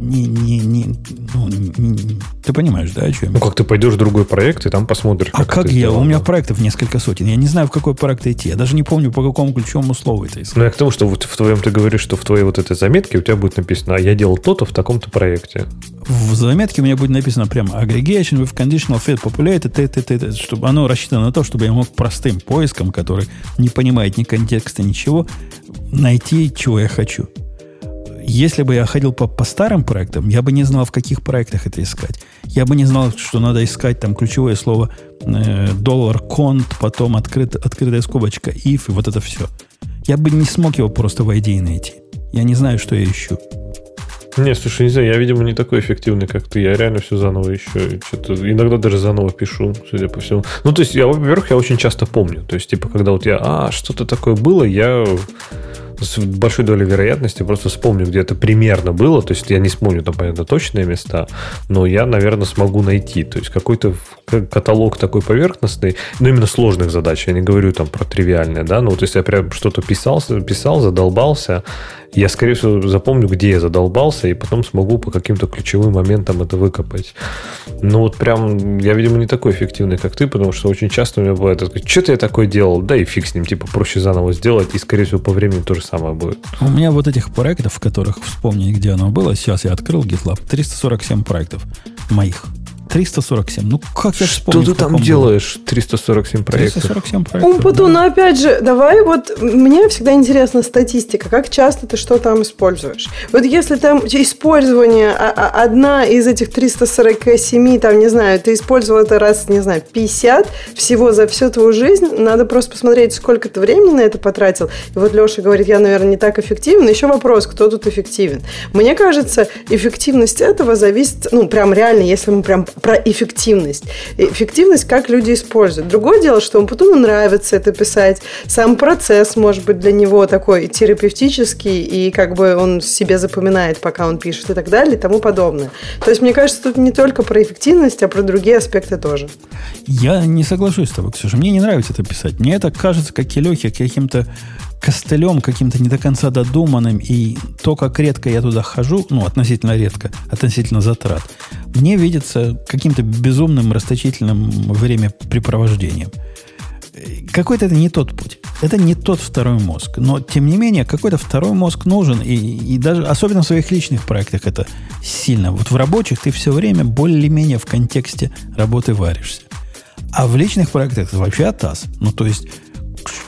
не, не, не, ну, не, ты понимаешь, да, о чем? Ну, как ты пойдешь в другой проект и там посмотришь, как А как я? Сделано. У меня проектов несколько сотен. Я не знаю, в какой проект идти. Я даже не помню, по какому ключевому слову это искать. Ну, я к тому, что вот в твоем ты говоришь, что в твоей вот этой заметке у тебя будет написано, а я делал то-то в таком-то проекте. В заметке у меня будет написано прямо aggregation with conditional fit populated, т, т, т, т, чтобы оно рассчитано на то, чтобы я мог простым поиском, который не понимает ни контекста, ничего, найти, чего я хочу. Если бы я ходил по, по старым проектам, я бы не знал, в каких проектах это искать. Я бы не знал, что надо искать там ключевое слово э, доллар конт, потом открыт, открытая скобочка if и вот это все. Я бы не смог его просто в ID найти. Я не знаю, что я ищу. Не, слушай, не знаю, я, видимо, не такой эффективный, как ты. Я реально все заново ищу. Что-то, иногда даже заново пишу, судя по всему. Ну, то есть, я, во-первых, я очень часто помню. То есть, типа, когда вот я, а, что-то такое было, я с большой долей вероятности просто вспомню, где это примерно было. То есть я не вспомню там, понятно, точные места, но я, наверное, смогу найти. То есть какой-то каталог такой поверхностный, но именно сложных задач, я не говорю там про тривиальные, да, но вот если я прям что-то писал, писал, задолбался, я, скорее всего, запомню, где я задолбался, и потом смогу по каким-то ключевым моментам это выкопать. Но вот прям, я, видимо, не такой эффективный, как ты, потому что очень часто у меня бывает, что-то я такое делал, да и фиг с ним, типа, проще заново сделать, и, скорее всего, по времени то же самое будет. У меня вот этих проектов, в которых вспомнить, где оно было, сейчас я открыл GitLab, 347 проектов моих. 347. Ну, как я вспомню. Что ты там делаешь? 347 проектов. 347 проектов. Умпуту, да. ну, опять же, давай вот, мне всегда интересна статистика. Как часто ты что там используешь? Вот если там использование, а, а, одна из этих 347, там, не знаю, ты использовал это раз, не знаю, 50 всего за всю твою жизнь, надо просто посмотреть, сколько ты времени на это потратил. И вот Леша говорит, я, наверное, не так эффективен. Еще вопрос, кто тут эффективен? Мне кажется, эффективность этого зависит, ну, прям реально, если мы прям про эффективность. Эффективность, как люди используют. Другое дело, что Умпутуну нравится это писать. Сам процесс может быть для него такой терапевтический, и как бы он себе запоминает, пока он пишет и так далее, и тому подобное. То есть, мне кажется, тут не только про эффективность, а про другие аспекты тоже. Я не соглашусь с тобой, Ксюша. Мне не нравится это писать. Мне это кажется, как Келехе, каким-то костылем каким-то не до конца додуманным, и то, как редко я туда хожу, ну, относительно редко, относительно затрат, мне видится каким-то безумным, расточительным времяпрепровождением. Какой-то это не тот путь. Это не тот второй мозг. Но, тем не менее, какой-то второй мозг нужен. И, и даже, особенно в своих личных проектах, это сильно. Вот в рабочих ты все время более-менее в контексте работы варишься. А в личных проектах это вообще атас. Ну, то есть,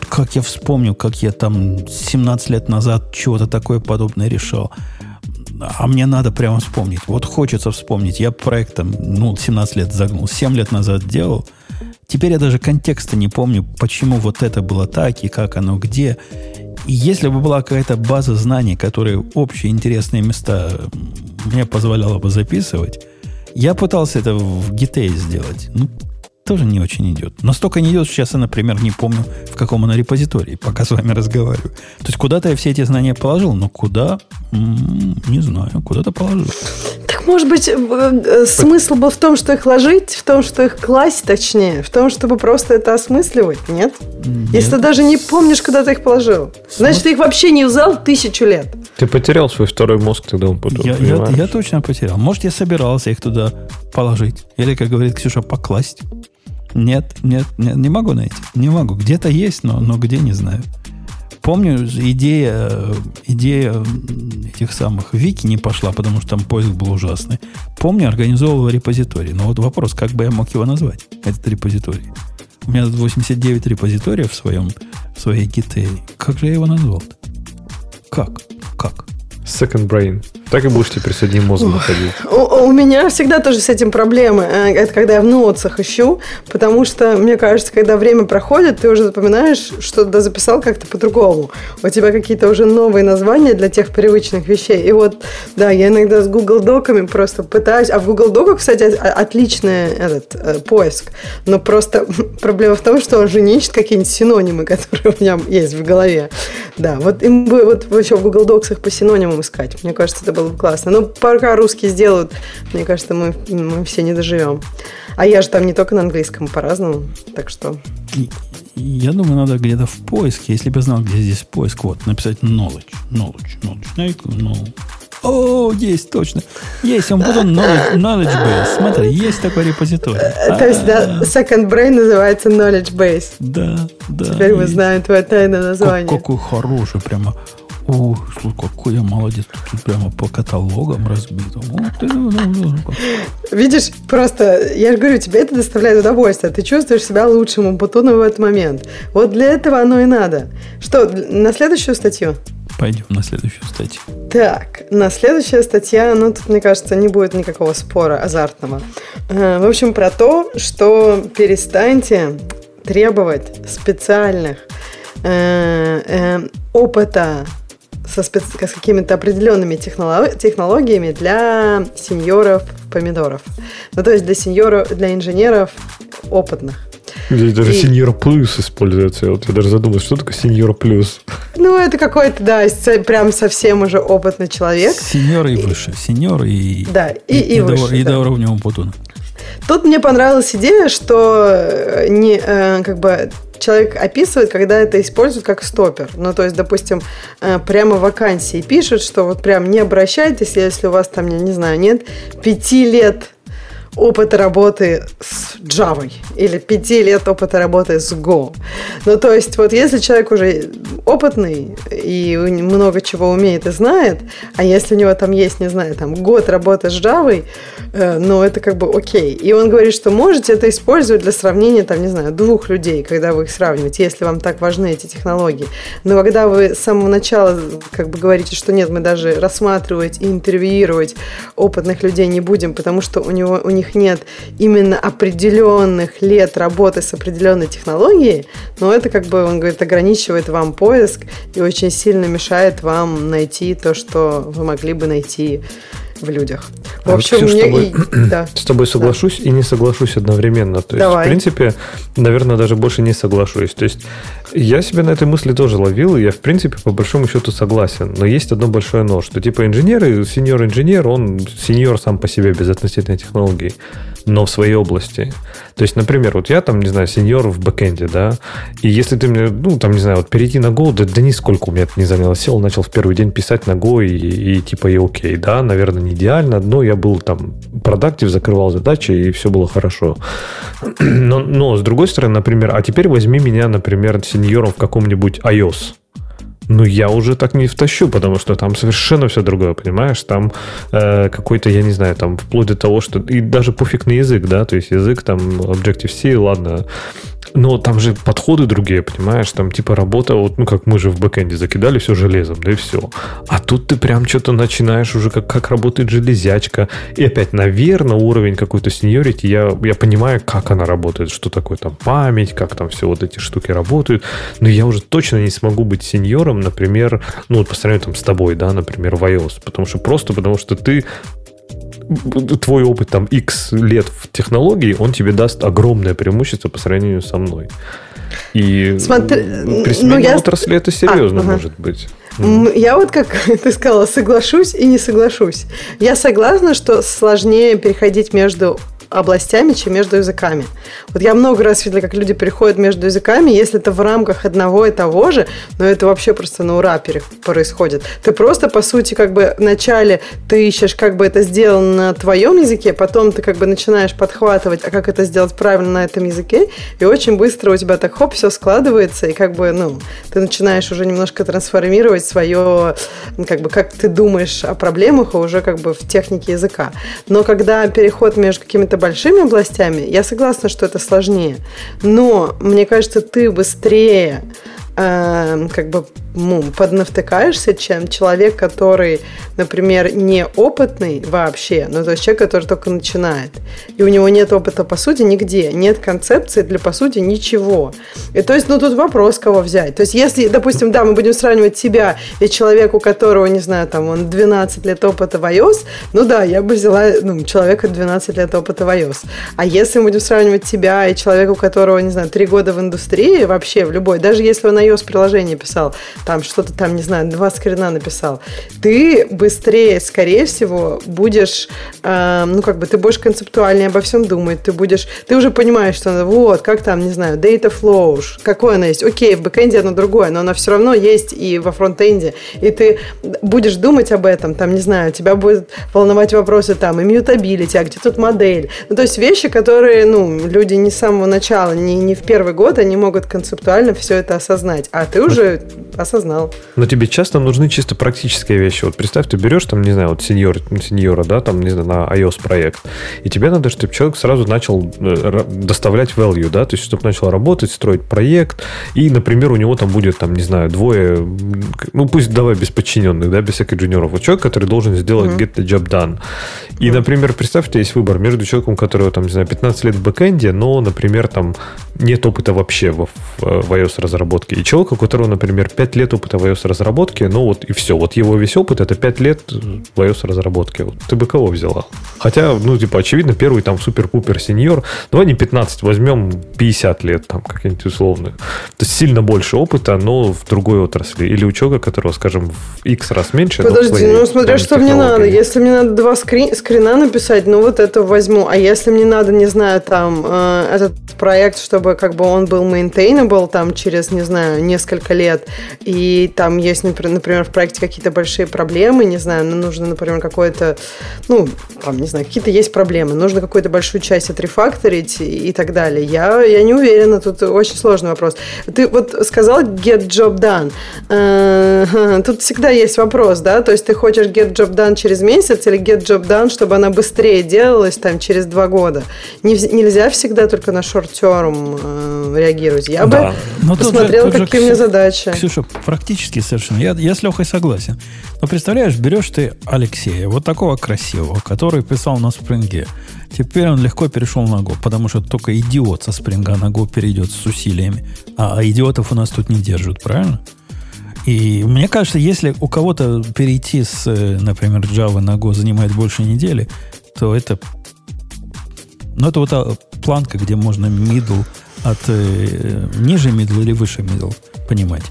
как я вспомню, как я там 17 лет назад чего-то такое подобное решал. А мне надо прямо вспомнить. Вот хочется вспомнить. Я проектом, ну, 17 лет загнул, 7 лет назад делал. Теперь я даже контекста не помню, почему вот это было так и как оно где. И если бы была какая-то база знаний, которые общие интересные места мне позволяла бы записывать, я пытался это в Gitei сделать. Ну, тоже не очень идет. Настолько не идет, что сейчас я, например, не помню, в каком она репозитории, пока с вами разговариваю. То есть куда-то я все эти знания положил, но куда, не знаю, куда-то положил. Так, может быть, э, э, смысл был в том, что их ложить, в том, что их класть, точнее, в том, чтобы просто это осмысливать, нет? нет. Если ты даже не помнишь, куда ты их положил. Значит, ты их вообще не взял тысячу лет. Ты потерял свой второй мозг, тогда он потом, я, я, я точно потерял. Может, я собирался их туда положить. Или, как говорит Ксюша, покласть. Нет, нет, нет, не могу найти. Не могу. Где-то есть, но, но где, не знаю. Помню, идея, идея этих самых вики не пошла, потому что там поиск был ужасный. Помню, организовывал репозиторий. Но вот вопрос, как бы я мог его назвать, этот репозиторий? У меня тут 89 репозиториев в, своем, в своей гите. Как же я его назвал -то? Как? Как? Second Brain. Так и будешь теперь с одним мозгом ходить. У, у меня всегда тоже с этим проблемы. Э, это когда я в ноутсах ищу, потому что, мне кажется, когда время проходит, ты уже запоминаешь, что ты записал как-то по-другому. У тебя какие-то уже новые названия для тех привычных вещей. И вот, да, я иногда с Google Доками просто пытаюсь... А в Google Доках, кстати, отличный этот э, поиск. Но просто проблема в том, что он же не ищет какие-нибудь синонимы, которые у меня есть в голове. Да, вот им бы вот вообще в Google Доксах по синонимам искать. Мне кажется, это было бы классно. Но пока русские сделают, мне кажется, мы, мы все не доживем. А я же там не только на английском, по-разному. Так что... Я думаю, надо где-то в поиске, если бы я знал, где здесь поиск, вот, написать knowledge, knowledge, knowledge, knowledge. О, есть, точно. Есть, он потом knowledge, knowledge base. Смотри, есть такой репозиторий. Э, то есть, да, Second Brain называется knowledge base. Да, да. Теперь мы знаем твое тайное название. Какой хороший, прямо о, слушай, какой я молодец. Тут прямо по каталогам разбито. Видишь, просто, я же говорю, тебе это доставляет удовольствие. Ты чувствуешь себя лучшим Умпутуном в этот момент. Вот для этого оно и надо. Что, на следующую статью? Пойдем на следующую статью. Так, на следующая статья, ну, тут, мне кажется, не будет никакого спора азартного. Э, в общем, про то, что перестаньте требовать специальных э, э, опыта со спец... с какими-то определенными технолог... технологиями для сеньоров помидоров. Ну, то есть для сеньоров, для инженеров опытных. Здесь даже и... сеньор плюс используется. Вот я даже задумался, что такое сеньор плюс? Ну, это какой-то, да, прям совсем уже опытный человек. Сеньор и выше. Сеньор и... Да, и, и, и, и выше. До, и да. до уровня Умпутуна. Тут мне понравилась идея, что э, не, э, как бы человек описывает, когда это используют как стопер. Ну, то есть, допустим, э, прямо в вакансии пишут, что вот прям не обращайтесь, если у вас там, я не знаю, нет пяти лет опыта работы с Java или пяти лет опыта работы с Go. Ну, то есть, вот если человек уже опытный и много чего умеет и знает, а если у него там есть, не знаю, там год работы с Java, э, ну, это как бы окей. И он говорит, что можете это использовать для сравнения, там, не знаю, двух людей, когда вы их сравниваете, если вам так важны эти технологии. Но когда вы с самого начала как бы говорите, что нет, мы даже рассматривать и интервьюировать опытных людей не будем, потому что у, него, у них них нет именно определенных лет работы с определенной технологией, но это, как бы, он говорит, ограничивает вам поиск и очень сильно мешает вам найти то, что вы могли бы найти в людях. В а общем, вот, Ксюш, мне... с, тобой, да. с тобой соглашусь да. и не соглашусь одновременно. То есть, Давай. в принципе, наверное, даже больше не соглашусь. То есть, я себя на этой мысли тоже ловил, и я, в принципе, по большому счету согласен. Но есть одно большое но, что типа инженеры, сеньор-инженер, он сеньор сам по себе без относительной технологии но в своей области. То есть, например, вот я там, не знаю, сеньор в бэкэнде, да, и если ты мне, ну, там, не знаю, вот перейти на Go, да, да нисколько у меня это не заняло. Сел, начал в первый день писать на Go, и, и типа и окей, да, наверное, не идеально, но я был там продактив, закрывал задачи, и все было хорошо. Но, но, с другой стороны, например, а теперь возьми меня, например, сеньором в каком-нибудь iOS, ну, я уже так не втащу, потому что там совершенно все другое, понимаешь? Там э, какой-то, я не знаю, там вплоть до того, что... И даже пофиг на язык, да, то есть язык там Objective-C, ладно, но там же подходы другие, понимаешь? Там типа работа, вот, ну как мы же в бэкэнде закидали все железом, да и все. А тут ты прям что-то начинаешь уже, как, как работает железячка. И опять, наверное, уровень какой-то сеньорити, я, я понимаю, как она работает, что такое там память, как там все вот эти штуки работают. Но я уже точно не смогу быть сеньором, например, ну вот по сравнению там с тобой, да, например, в iOS. Потому что просто потому что ты твой опыт там X лет в технологии, он тебе даст огромное преимущество по сравнению со мной. И Смотри, при смене ну, я... отрасли это серьезно а, ага. может быть. Я вот, как ты сказала, соглашусь и не соглашусь. Я согласна, что сложнее переходить между областями, чем между языками. Вот я много раз видела, как люди переходят между языками, если это в рамках одного и того же, но это вообще просто на ура происходит. Ты просто, по сути, как бы вначале ты ищешь, как бы это сделано на твоем языке, потом ты как бы начинаешь подхватывать, а как это сделать правильно на этом языке, и очень быстро у тебя так хоп, все складывается, и как бы, ну, ты начинаешь уже немножко трансформировать свое, как бы, как ты думаешь о проблемах, уже как бы в технике языка. Но когда переход между какими-то большими областями, я согласна, что это сложнее. Но мне кажется, ты быстрее э, как бы ну, поднавтыкаешься, чем человек, который, например, не опытный вообще, но то есть человек, который только начинает. И у него нет опыта, по сути, нигде. Нет концепции для, по сути, ничего. И то есть, ну, тут вопрос, кого взять. То есть, если, допустим, да, мы будем сравнивать себя и человека, у которого, не знаю, там, он 12 лет опыта в iOS, ну да, я бы взяла ну, человека 12 лет опыта в iOS. А если мы будем сравнивать себя и человека, у которого, не знаю, 3 года в индустрии, вообще в любой, даже если он iOS-приложение писал, там что-то там, не знаю, два скрина написал, ты быстрее, скорее всего, будешь, э, ну, как бы, ты будешь концептуальнее обо всем думать, ты будешь, ты уже понимаешь, что вот, как там, не знаю, data flow, какое оно есть. Окей, в бэкэнде оно другое, но оно все равно есть и во фронтенде. И ты будешь думать об этом, там, не знаю, тебя будет волновать вопросы там, иммютабилити, а где тут модель. Ну, то есть вещи, которые, ну, люди не с самого начала, не, не в первый год, они могут концептуально все это осознать. А ты уже осознал. Но тебе часто нужны чисто практические вещи. Вот представь, ты берешь там, не знаю, вот сеньор, сеньора, да, там, не знаю, на iOS проект, и тебе надо, чтобы человек сразу начал э, доставлять value, да, то есть, чтобы начал работать, строить проект, и, например, у него там будет, там, не знаю, двое, ну, пусть давай без подчиненных, да, без всяких джуниоров. Вот человек, который должен сделать mm-hmm. get the job done. И, mm-hmm. например, представь, у тебя есть выбор между человеком, которого, там, не знаю, 15 лет в бэкэнде, но, например, там, нет опыта вообще в, в, в iOS разработке, и человека, у которого, например, 5 лет лет опыта в iOS-разработке, ну вот и все. Вот его весь опыт – это 5 лет в iOS-разработке. Вот ты бы кого взяла? Хотя, ну, типа, очевидно, первый там супер-пупер сеньор. Давай не 15, возьмем 50 лет там какие-нибудь условные. То есть сильно больше опыта, но в другой отрасли. Или у человека, которого, скажем, в X раз меньше. Подожди, своей, ну смотря что мне надо. Если мне надо два скрин, скрина написать, ну вот это возьму. А если мне надо, не знаю, там, э, этот проект, чтобы как бы он был maintainable там через, не знаю, несколько лет, и там есть, например, в проекте какие-то большие проблемы, не знаю, ну, нужно, например, какое-то, ну, там, не знаю, какие-то есть проблемы, нужно какую-то большую часть отрефакторить и, так далее. Я, я не уверена, тут очень сложный вопрос. Ты вот сказал get job done. Э, тут всегда есть вопрос, да, то есть ты хочешь get job done через месяц или get job done, чтобы она быстрее делалась там через два года. Нельзя всегда только на short-term э, реагировать. Я да. бы Но посмотрела, же, какие у меня задачи. Ксюша, практически совершенно. Я, я с Лехой согласен. Но представляешь, берешь ты Алексея, вот такого красивого, который писал на спринге. Теперь он легко перешел на Go, потому что только идиот со спринга на Go перейдет с усилиями. А, а идиотов у нас тут не держат, правильно? И мне кажется, если у кого-то перейти с, э, например, Java на Go занимает больше недели, то это... Ну, это вот та планка, где можно middle от э, ниже middle или выше middle понимать.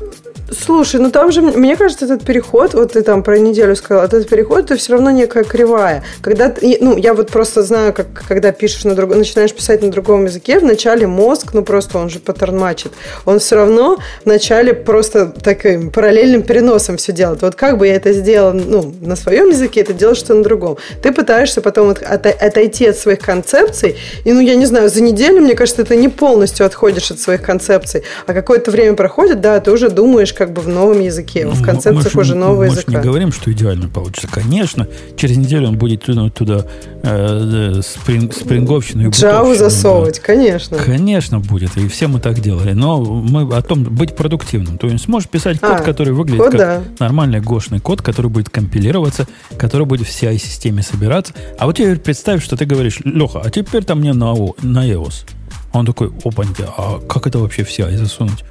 Слушай, ну там же, мне кажется, этот переход, вот ты там про неделю сказал, этот переход, это все равно некая кривая. Когда, ну, я вот просто знаю, как когда пишешь на другом, начинаешь писать на другом языке, вначале мозг, ну просто он же паттернмачит, он все равно вначале просто таким параллельным переносом все делает. Вот как бы я это сделал, ну, на своем языке, это делаешь что на другом. Ты пытаешься потом от, от, отойти от своих концепций, и, ну, я не знаю, за неделю, мне кажется, ты не полностью отходишь от своих концепций, а какое-то время проходит, да, ты уже думаешь, как бы в новом языке, в концепциях мы, уже нового мы языка. Мы не говорим, что идеально получится. Конечно, через неделю он будет туда, туда э, спринг, спринговщину и Java засовывать, да. конечно. Конечно будет, и все мы так делали. Но мы о том, быть продуктивным. То есть сможешь писать код, а, который выглядит код, как да. нормальный гошный код, который будет компилироваться, который будет в CI-системе собираться. А вот теперь представь, что ты говоришь, Леха, а теперь там мне на, на iOS. Он такой, опаньки, а как это вообще в CI засунуть?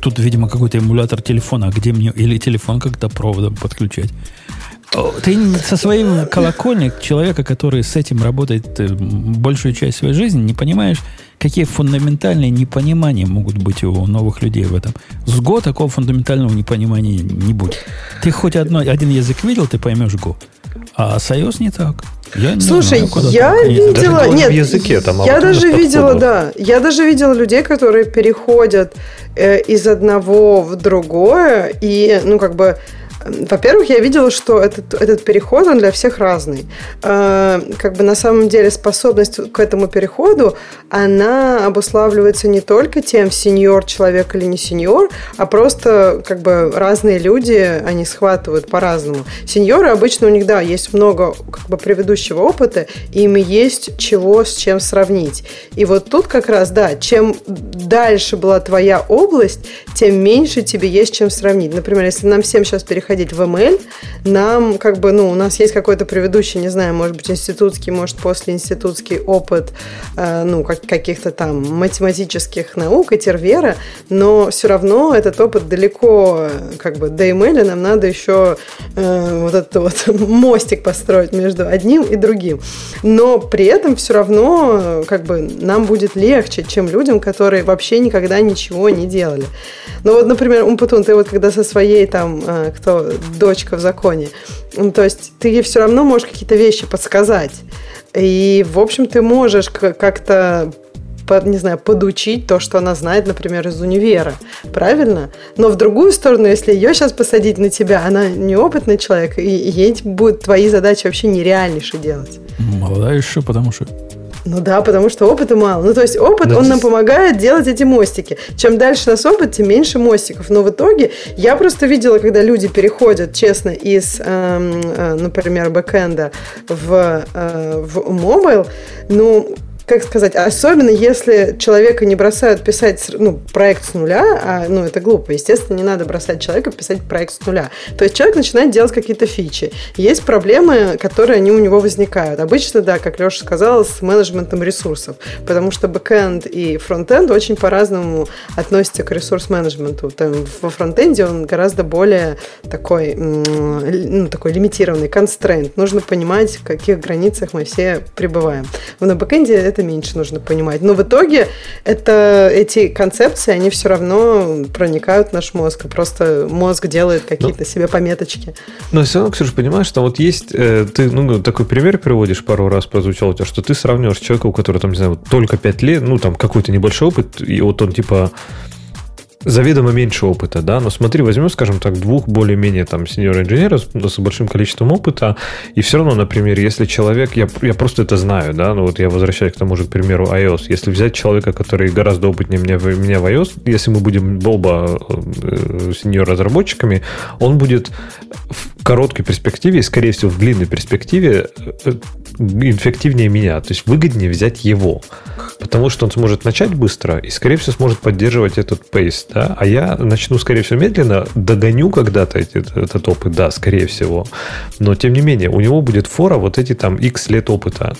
Тут, видимо, какой-то эмулятор телефона, а где мне или телефон как-то проводом подключать. Ты со своим колокольник человека, который с этим работает э, большую часть своей жизни, не понимаешь, какие фундаментальные непонимания могут быть у новых людей в этом. С Go такого фундаментального непонимания не будет. Ты хоть одно, один язык видел, ты поймешь Go. А Союз не так. Я Слушай, знаю, я так. видела, даже нет, языке, там, я даже видела, да, я даже видела людей, которые переходят э, из одного в другое и, ну как бы во-первых, я видела, что этот, этот переход, он для всех разный. Э, как бы на самом деле способность к этому переходу, она обуславливается не только тем, сеньор человек или не сеньор, а просто как бы разные люди, они схватывают по-разному. Сеньоры обычно у них, да, есть много как бы предыдущего опыта, им есть чего с чем сравнить. И вот тут как раз, да, чем дальше была твоя область, тем меньше тебе есть чем сравнить. Например, если нам всем сейчас переходить переходить в ML, нам как бы, ну, у нас есть какой-то предыдущий, не знаю, может быть, институтский, может, после институтский опыт, э, ну, как, каких-то там математических наук и тервера, но все равно этот опыт далеко, как бы, до ML нам надо еще э, вот этот вот мостик построить между одним и другим. Но при этом все равно, как бы, нам будет легче, чем людям, которые вообще никогда ничего не делали. Ну вот, например, Умпутун, ты вот когда со своей там, э, кто дочка в законе. Ну, то есть ты ей все равно можешь какие-то вещи подсказать. И, в общем, ты можешь как-то не знаю, подучить то, что она знает, например, из универа. Правильно? Но в другую сторону, если ее сейчас посадить на тебя, она неопытный человек, и ей будут твои задачи вообще нереальнейшие делать. Молодая еще, потому что ну да, потому что опыта мало. Ну то есть опыт, Но он нам помогает делать эти мостики. Чем дальше нас опыт, тем меньше мостиков. Но в итоге я просто видела, когда люди переходят, честно, из, эм, э, например, бэкэнда в, э, в mobile, ну, как сказать, особенно если человека не бросают писать ну, проект с нуля, а, ну, это глупо. Естественно, не надо бросать человека писать проект с нуля. То есть человек начинает делать какие-то фичи. Есть проблемы, которые они у него возникают. Обычно, да, как Леша сказал, с менеджментом ресурсов. Потому что бэкэнд и фронтенд очень по-разному относятся к ресурс-менеджменту. Там, во фронтенде он гораздо более такой, ну, такой лимитированный, constraint. Нужно понимать, в каких границах мы все пребываем. На бэкэнде это меньше нужно понимать. Но в итоге это, эти концепции, они все равно проникают в наш мозг. И просто мозг делает какие-то но, себе пометочки. Но все равно, Ксюша, понимаешь, что вот есть, э, ты ну, такой пример приводишь пару раз прозвучал у тебя, что ты сравниваешь человека, у которого там, не знаю, только 5 лет, ну там какой-то небольшой опыт, и вот он типа заведомо меньше опыта, да, но смотри, возьмем, скажем так, двух более-менее там сеньор-инженеров с большим количеством опыта, и все равно, например, если человек, я, я просто это знаю, да, ну вот я возвращаюсь к тому же, к примеру, iOS, если взять человека, который гораздо опытнее меня, меня в iOS, если мы будем оба э, сеньор-разработчиками, он будет короткой перспективе, скорее всего, в длинной перспективе э, эффективнее меня, то есть выгоднее взять его, потому что он сможет начать быстро и, скорее всего, сможет поддерживать этот пейс, да, а я начну, скорее всего, медленно, догоню когда-то этот, этот опыт, да, скорее всего, но, тем не менее, у него будет фора вот эти там X лет опыта.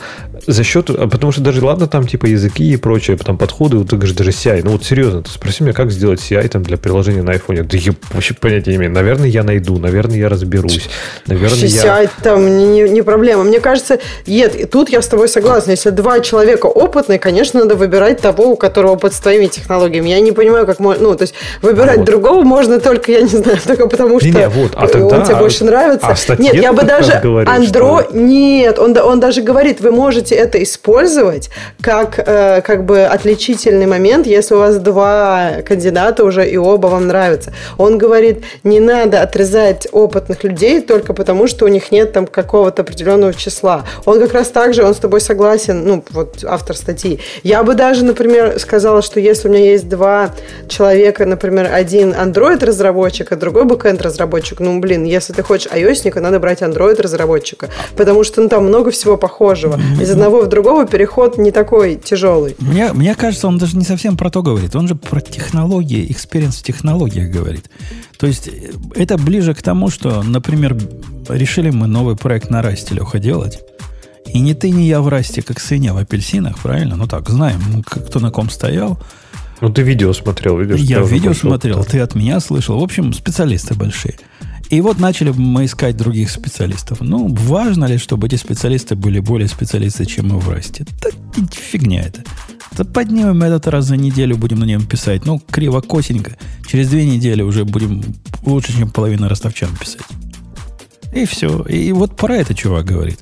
За счет, а потому что даже, ладно, там типа языки и прочее, там подходы, вот ты говоришь, даже CI, ну вот серьезно, ты спроси меня, как сделать CI там для приложения на iPhone, да я вообще понятия не имею, наверное, я найду, наверное, я разберусь, наверное, CI я... там не, не проблема, мне кажется, нет, и тут я с тобой согласна, если два человека опытные, конечно, надо выбирать того, у которого опыт с твоими технологиями, я не понимаю, как можно, ну, то есть выбирать а вот. другого можно только, я не знаю, только потому что не, не, вот, а тогда, он тебе больше нравится. А нет, я бы даже Андро... Что... Нет, он, он даже говорит, вы можете это использовать как, э, как бы отличительный момент, если у вас два кандидата уже и оба вам нравятся. Он говорит, не надо отрезать опытных людей только потому, что у них нет там какого-то определенного числа. Он как раз так же, он с тобой согласен, ну, вот автор статьи. Я бы даже, например, сказала, что если у меня есть два человека, например, один Android-разработчик, а другой бэкэнд-разработчик, ну, блин, если ты хочешь iOS надо брать Android-разработчика, потому что ну, там много всего похожего. Из одного в другого переход не такой тяжелый. Мне, мне кажется, он даже не совсем про то говорит. Он же про технологии, experience в технологиях говорит. То есть э, это ближе к тому, что, например, решили мы новый проект на Расте, Леха, делать. И ни ты, ни я в Расте, как свинья в апельсинах, правильно? Ну так, знаем, ну, кто на ком стоял. Ну, ты видео смотрел, видишь? Я видео смотрел, ты от меня слышал. В общем, специалисты большие. И вот начали мы искать других специалистов. Ну, важно ли, чтобы эти специалисты были более специалисты, чем мы в Расте? Да фигня это. Да поднимем этот раз за неделю, будем на нем писать. Ну, криво, косенько. Через две недели уже будем лучше, чем половина ростовчан писать. И все. И вот про это чувак говорит.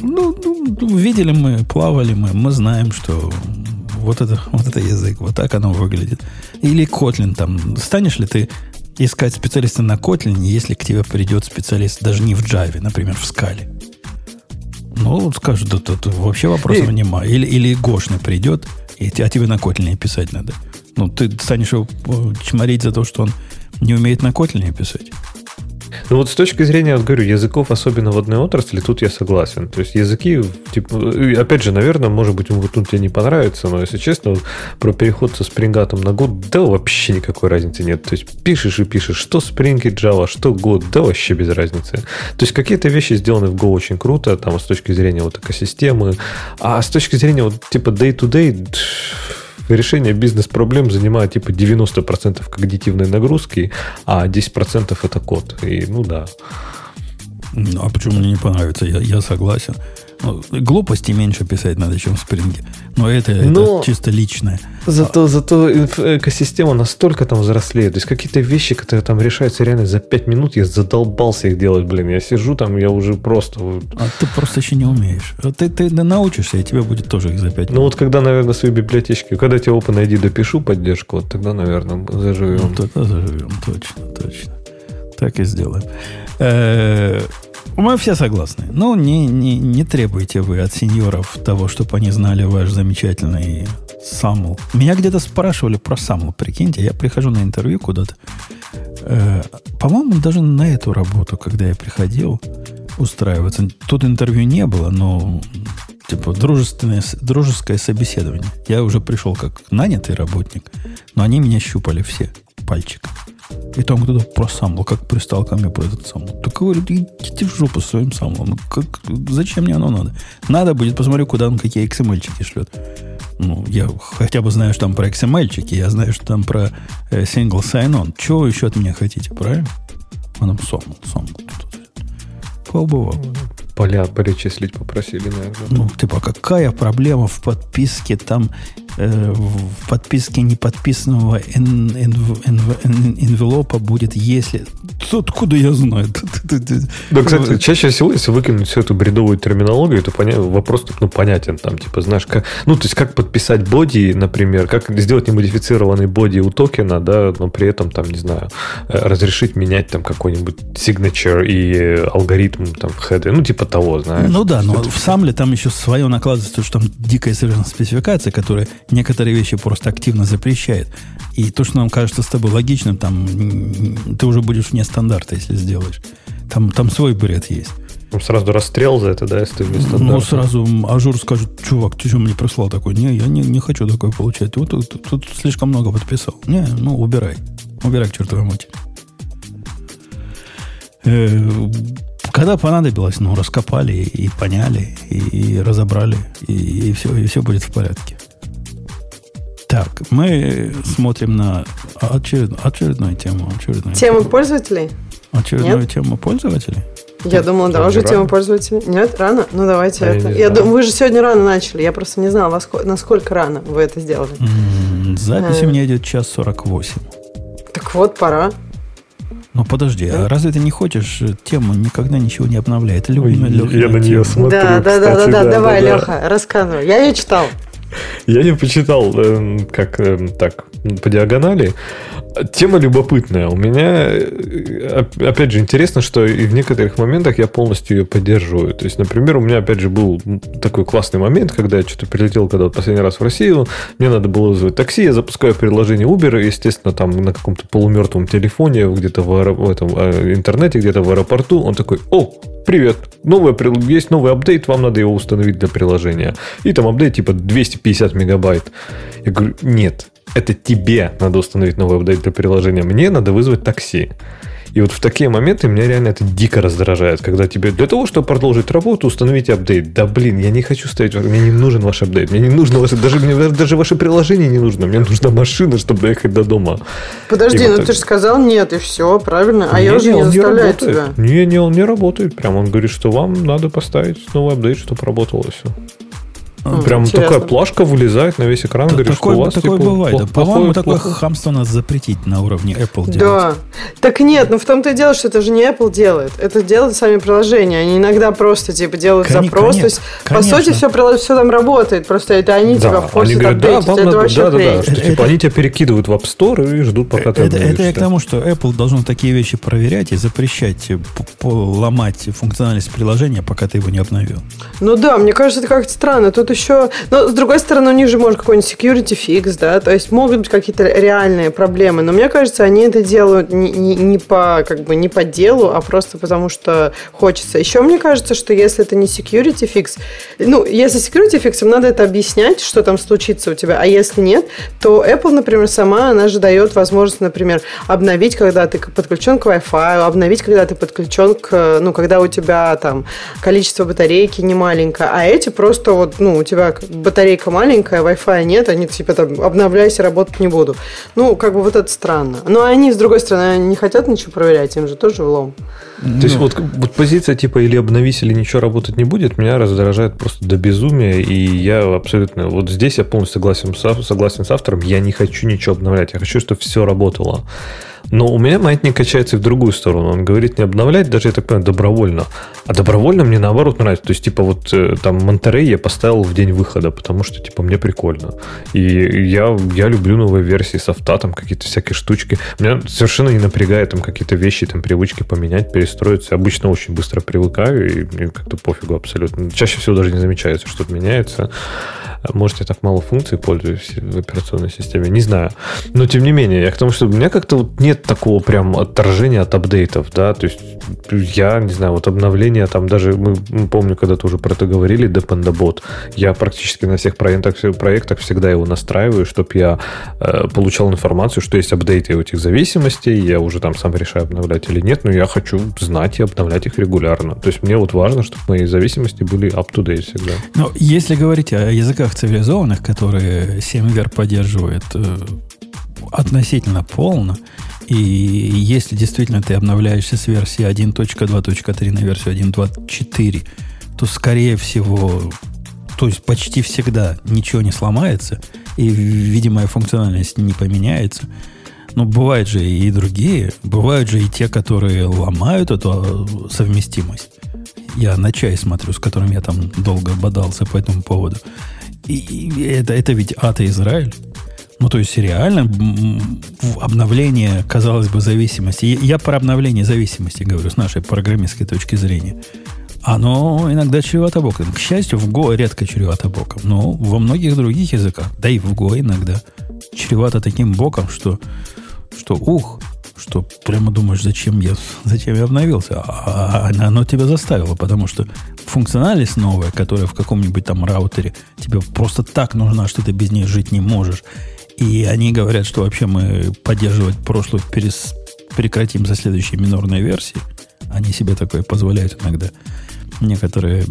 Ну, ну, видели мы, плавали мы, мы знаем, что вот это, вот это язык, вот так оно выглядит. Или Kotlin там. Станешь ли ты искать специалиста на Kotlin, если к тебе придет специалист даже не в Java, например, в скале? Ну, скажут, да тут вообще вопросов и... нема. Или, или Гошный придет, и, а тебе на Kotlin писать надо. Ну, ты станешь его э, чморить за то, что он не умеет на Kotlin писать. Ну вот с точки зрения, вот говорю, языков, особенно в одной отрасли, тут я согласен. То есть языки, типа, опять же, наверное, может быть, вот тут тебе не понравится, но если честно, вот, про переход со спрингатом на год, да вообще никакой разницы нет. То есть пишешь и пишешь, что Spring и Java, что год, да вообще без разницы. То есть какие-то вещи сделаны в Go очень круто, там с точки зрения вот экосистемы, а с точки зрения вот типа day-to-day, -day, решение бизнес-проблем занимает типа 90% когнитивной нагрузки, а 10% это код. И ну да. Ну, а почему мне не понравится? Я, я согласен. Ну, глупости меньше писать надо, чем в спринге. Но это, Но это чисто личное. Зато, зато экосистема настолько там взрослеет. То есть какие-то вещи, которые там решаются реально за 5 минут, я задолбался их делать, блин. Я сижу там, я уже просто... А ты просто еще не умеешь. А ты, ты научишься, и тебе будет тоже их за 5 минут. Ну вот когда, наверное, свои библиотечки, когда тебе OpenID допишу поддержку, вот тогда, наверное, заживем. Ну, тогда заживем, точно, точно. Так и сделаем. Мы все согласны. Ну, не, не, не требуйте вы от сеньоров того, чтобы они знали ваш замечательный SAML. Меня где-то спрашивали про SAML, прикиньте. Я прихожу на интервью куда-то. Э, по-моему, даже на эту работу, когда я приходил, устраиваться. Тут интервью не было, но типа дружественное, дружеское собеседование. Я уже пришел как нанятый работник, но они меня щупали все пальчик. И там кто-то про самбл, как пристал ко мне по этот самбл. Так говорю, идите в жопу своим самблом. Ну, как, зачем мне оно надо? Надо будет, посмотрю, куда он какие XML-чики шлет. Ну, я хотя бы знаю, что там про XML-чики, я знаю, что там про э, single sign-on. Чего еще от меня хотите, правильно? А нам самбл, самбл. Побывал поля перечислить попросили, наверное. Ну, типа, какая проблема в подписке там, э, в подписке неподписанного эн, эн, эн, эн, энвелопа будет, если... Откуда я знаю? Да, кстати, чаще всего, если выкинуть всю эту бредовую терминологию, то поня... вопрос ну, понятен. Там, типа, знаешь, как... Ну, то есть, как подписать боди, например, как сделать немодифицированный боди у токена, да, но при этом, там, не знаю, э, разрешить менять там какой-нибудь signature и алгоритм там в хеде. Ну, типа того, знаешь. Ну да, но в SAML-е там еще свое накладывается, что там дикая совершенно спецификация, которая некоторые вещи просто активно запрещает. И то, что нам кажется с тобой логичным, там ты уже будешь вне стандарта, если сделаешь. Там, там свой бред есть. Ну, сразу расстрел за это, да, если ты вместо Ну, сразу Azure скажет, чувак, ты что мне прислал такой? Не, я не, не хочу такое получать. Вот тут, тут, тут слишком много подписал. Не, ну, убирай. Убирай к чертовой матери. Когда понадобилось, ну, раскопали и поняли, и, и разобрали, и, и, все, и все будет в порядке. Так, мы смотрим на очеред, очередную тему. Очередную тему, тему пользователей? Очередную Нет? тему пользователей? Я так, думала, да, уже тема пользователей. Нет, рано? Ну, давайте это. Я, я думаю, вы же сегодня рано начали. Я просто не знала, насколько рано вы это сделали. М-м, запись а. у меня идет час 48. Так вот, пора. Ну подожди, а разве ты не хочешь э, тему никогда ничего не обновляет? Любимая Леха. Я на нее смотрю. Да, да, да, да, да, давай, Леха, рассказывай. Я ее читал. Я не почитал, эм, как эм, так, по диагонали. Тема любопытная. У меня, э, опять же, интересно, что и в некоторых моментах я полностью ее поддерживаю. То есть, например, у меня, опять же, был такой классный момент, когда я что-то прилетел когда вот последний раз в Россию, мне надо было вызвать такси, я запускаю приложение Uber, естественно, там на каком-то полумертвом телефоне, где-то в, в этом э, интернете, где-то в аэропорту, он такой, о, привет, новое, есть новый апдейт, вам надо его установить для приложения. И там апдейт типа 250 мегабайт. Я говорю, нет, это тебе надо установить новый апдейт для приложения, мне надо вызвать такси. И вот в такие моменты меня реально это дико раздражает, когда тебе для того, чтобы продолжить работу, установите апдейт. Да блин, я не хочу ставить, мне не нужен ваш апдейт, мне не нужно ваше, даже, мне даже ваше приложение не нужно, мне нужна машина, чтобы доехать до дома. Подожди, ну так... ты же сказал нет, и все, правильно? А не, я уже не, не заставляю тебя. Не, не, он не работает. Прям он говорит, что вам надо поставить новый апдейт, чтобы работало все. Ну, Прям интересно. такая плашка вылезает на весь экран, говорит, такое, что у вас такое типа, бывает. Плохо, По-моему, такое плохо. хамство надо запретить на уровне Apple делать. Да. Так нет, ну в том-то и дело, что это же не Apple делает. Это делают сами приложения. Они иногда просто типа делают Кон- запрос. Конечно, то есть, конечно. по сути, все, все там работает. Просто это они да, тебя они говорят, да, вам это надо, да, да, да, что, типа, они тебя перекидывают в App Store и ждут, пока ты Это, это я к тому, что Apple должен такие вещи проверять и запрещать ломать функциональность приложения, пока ты его не обновил. Ну да, мне кажется, это как-то странно. Тут еще... Ну, с другой стороны, у них же может какой-нибудь security fix, да, то есть могут быть какие-то реальные проблемы, но мне кажется, они это делают не, не, не по как бы не по делу, а просто потому что хочется. Еще мне кажется, что если это не security fix, ну, если security fix, им надо это объяснять, что там случится у тебя, а если нет, то Apple, например, сама, она же дает возможность, например, обновить, когда ты подключен к Wi-Fi, обновить, когда ты подключен к, ну, когда у тебя там количество батарейки не маленькое, а эти просто вот, ну, у тебя батарейка маленькая, Wi-Fi нет, они типа там обновляйся, работать не буду. Ну, как бы вот это странно. Но они, с другой стороны, не хотят ничего проверять, им же тоже влом. То есть вот, вот позиция типа или обновись, или ничего работать не будет, меня раздражает просто до безумия, и я абсолютно, вот здесь я полностью согласен, согласен с автором, я не хочу ничего обновлять, я хочу, чтобы все работало. Но у меня маятник качается в другую сторону. Он говорит не обновлять, даже, я так понимаю, добровольно. А добровольно мне наоборот нравится. То есть, типа, вот э, там Монтерей я поставил в день выхода, потому что, типа, мне прикольно. И я, я люблю новые версии софта, там какие-то всякие штучки. Меня совершенно не напрягает там какие-то вещи, там привычки поменять, перестроиться. Обычно очень быстро привыкаю, и мне как-то пофигу абсолютно. Чаще всего даже не замечается, что-то меняется. Может, я так мало функций пользуюсь в операционной системе, не знаю. Но, тем не менее, я к тому, что у меня как-то вот нет нет такого прям отторжения от апдейтов, да, то есть я, не знаю, вот обновление там даже, мы, помню, когда-то уже про это говорили, Dependabot, я практически на всех проектах, проектах всегда его настраиваю, чтобы я э, получал информацию, что есть апдейты этих зависимостей, я уже там сам решаю, обновлять или нет, но я хочу знать и обновлять их регулярно. То есть мне вот важно, чтобы мои зависимости были up-to-date всегда. Но если говорить о языках цивилизованных, которые 7 поддерживает э, относительно полно, и если действительно ты обновляешься с версии 1.2.3 на версию 1.2.4, то, скорее всего, то есть почти всегда ничего не сломается, и видимая функциональность не поменяется. Но бывают же и другие. Бывают же и те, которые ломают эту совместимость. Я на чай смотрю, с которым я там долго бодался по этому поводу. И, и это, это ведь ата Израиль. Ну, то есть реально обновление, казалось бы, зависимости. Я про обновление зависимости говорю с нашей программистской точки зрения. Оно иногда чревато боком. К счастью, в Go редко чревато боком. Но во многих других языках, да и в Go иногда, чревато таким боком, что, что ух, что прямо думаешь, зачем я, зачем я обновился. А, а оно тебя заставило, потому что функциональность новая, которая в каком-нибудь там раутере тебе просто так нужна, что ты без нее жить не можешь. И они говорят, что вообще мы поддерживать прошлую перес... прекратим за следующей минорной версии. Они себе такое позволяют иногда. Некоторые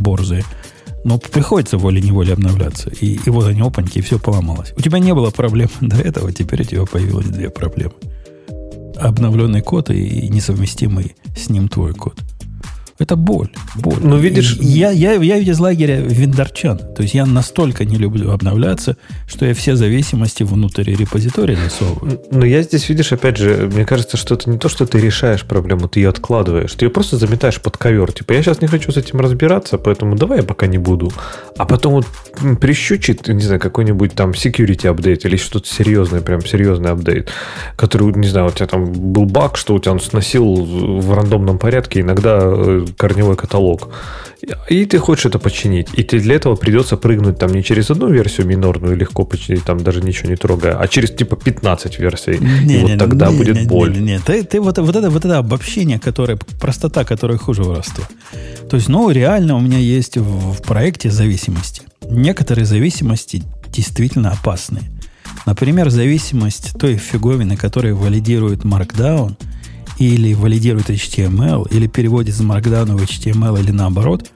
борзые. Но приходится волей-неволей обновляться. И, и вот они, опаньки, и все поломалось. У тебя не было проблем до этого, теперь у тебя появилось две проблемы. Обновленный код и несовместимый с ним твой код – это боль. боль. Ну, видишь... Я, я, я из лагеря вендорчан. То есть я настолько не люблю обновляться, что я все зависимости внутрь репозитория засовываю. Но я здесь, видишь, опять же, мне кажется, что это не то, что ты решаешь проблему, ты ее откладываешь. Ты ее просто заметаешь под ковер. Типа, я сейчас не хочу с этим разбираться, поэтому давай я пока не буду. А потом вот прищучит, не знаю, какой-нибудь там security апдейт или что-то серьезное, прям серьезный апдейт, который, не знаю, у тебя там был баг, что у тебя он сносил в рандомном порядке, иногда э, корневой каталог. И ты хочешь это починить. И ты для этого придется прыгнуть там не через одну версию минорную легко починить, там даже ничего не трогая, а через типа 15 версий. Не, и не, вот тогда не, будет не, боль. Не, не, не. Ты, ты вот, вот, это, вот это обобщение, которое, простота, которая хуже воровства. То есть, ну, реально у меня есть в, в проекте зависимости. Некоторые зависимости действительно опасные. Например, зависимость той фиговины, которая валидирует Markdown – или валидирует HTML, или переводит из Markdown в HTML, или наоборот,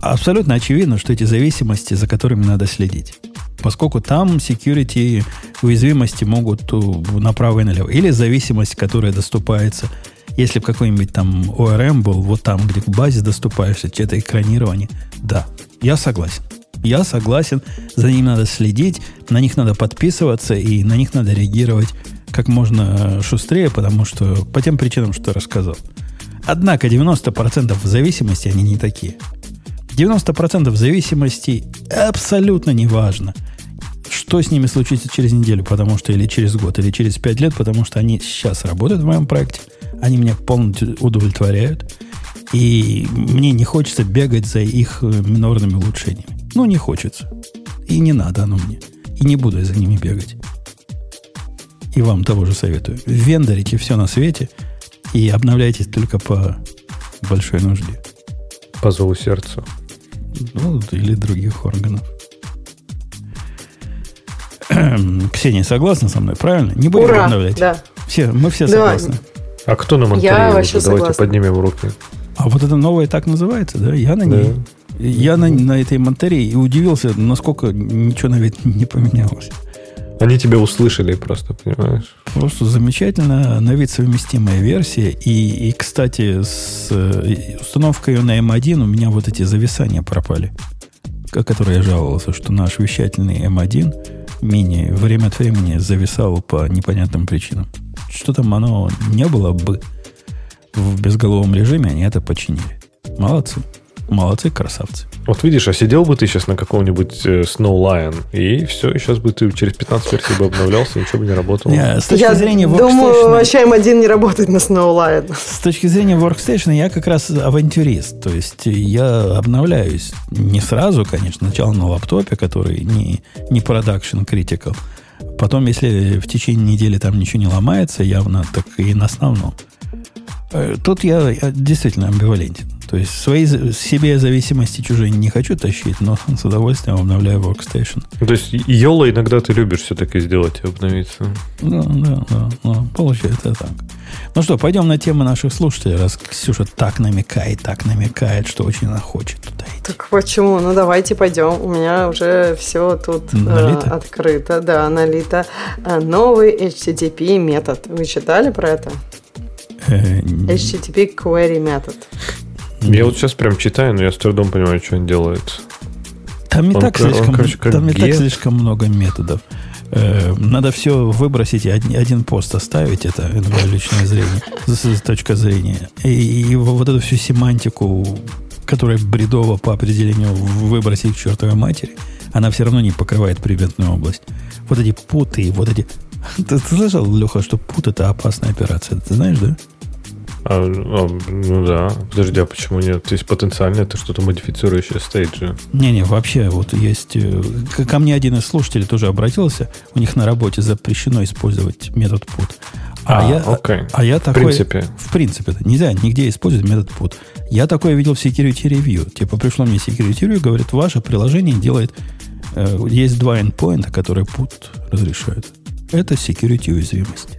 абсолютно очевидно, что эти зависимости, за которыми надо следить. Поскольку там security уязвимости могут направо и налево. Или зависимость, которая доступается, если в какой-нибудь там ORM был, вот там, где к базе доступаешься, это экранирование. Да, я согласен. Я согласен, за ним надо следить, на них надо подписываться, и на них надо реагировать как можно шустрее, потому что по тем причинам, что рассказал. Однако 90% зависимости, они не такие. 90% зависимости абсолютно не важно, что с ними случится через неделю, потому что или через год, или через 5 лет, потому что они сейчас работают в моем проекте, они меня полностью удовлетворяют, и мне не хочется бегать за их минорными улучшениями. Ну, не хочется. И не надо оно мне. И не буду я за ними бегать. И вам того же советую. Вендорите все на свете и обновляйтесь только по большой нужде. По зову сердца. Ну, или других органов. Ксения согласна со мной, правильно? Не будем Ура, обновлять. Да. Все, мы все да. согласны. А кто нам Я вообще Давайте согласна. поднимем руки. А вот это новое так называется, да? Я на ней. Да. Я на, на этой монтаре и удивился, насколько ничего на вид не поменялось. Они тебя услышали просто, понимаешь? Просто замечательно, на вид совместимая версия. И, и кстати, с э, установкой на M1 у меня вот эти зависания пропали. О которой я жаловался, что наш вещательный M1 мини время от времени зависал по непонятным причинам. Что там оно не было бы в безголовом режиме, они это починили. Молодцы. Молодцы, красавцы. Вот видишь, а сидел бы ты сейчас на каком-нибудь э, Snow Lion, и все, и сейчас бы ты через 15 версий бы обновлялся, ничего бы не работало. Yeah, с точки я зрения думаю, вообще M1 не работает на Snow Lion. С точки зрения Workstation я как раз авантюрист. То есть я обновляюсь не сразу, конечно, сначала на лаптопе, который не, не production critical, потом, если в течение недели там ничего не ломается, явно так и на основном. Э, тут я, я действительно амбивалентен. То есть свои себе зависимости чужие не хочу тащить, но с удовольствием обновляю Workstation. То есть Йола иногда ты любишь все-таки сделать и обновиться. Да, да, да, да. Получается так. Ну что, пойдем на тему наших слушателей, раз Ксюша так намекает, так намекает, что очень она хочет туда идти. Так почему? Ну давайте пойдем. У меня уже все тут налито? Э, открыто, да, налито. Э, новый HTTP метод. Вы читали про это? Э, HTTP query метод. Я вот сейчас прям читаю, но я с трудом понимаю, что он делает. Там не, он, так, слишком, он, короче, там не так слишком много методов. Э, надо все выбросить и один, пост оставить, это, это мое личное зрение, точка зрения. И, и вот эту всю семантику, которая бредово по определению выбросить к чертовой матери, она все равно не покрывает предметную область. Вот эти путы, вот эти... Ты, ты слышал, Леха, что пут это опасная операция? Ты знаешь, да? А, а, ну да. Подожди, а почему нет? Есть потенциально это что-то модифицирующее стоит же. Не-не, вообще вот есть... Э, ко мне один из слушателей тоже обратился. У них на работе запрещено использовать метод put. А, а, я, окей. а я такой... В принципе. В принципе. Нельзя нигде использовать метод put. Я такое видел в Security Review. Типа пришло мне Security Review, говорит, ваше приложение делает... Э, есть два endpoint, которые put разрешают. Это security уязвимость.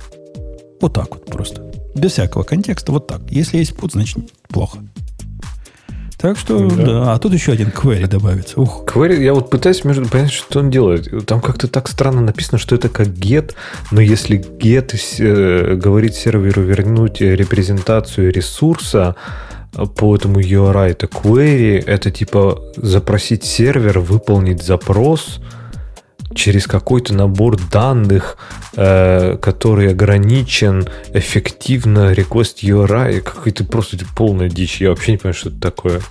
Вот так вот просто. Без всякого контекста, вот так. Если есть путь, значит плохо. Так что, да. да. А тут еще один query добавится. Ух. Query, я вот пытаюсь между понять, что он делает. Там как-то так странно написано, что это как get, но если get э, говорит серверу вернуть репрезентацию ресурса по этому URI, то query это типа запросить сервер выполнить запрос – через какой-то набор данных, э, который ограничен эффективно request URI, какая-то просто полная дичь. Я вообще не понимаю, что это такое.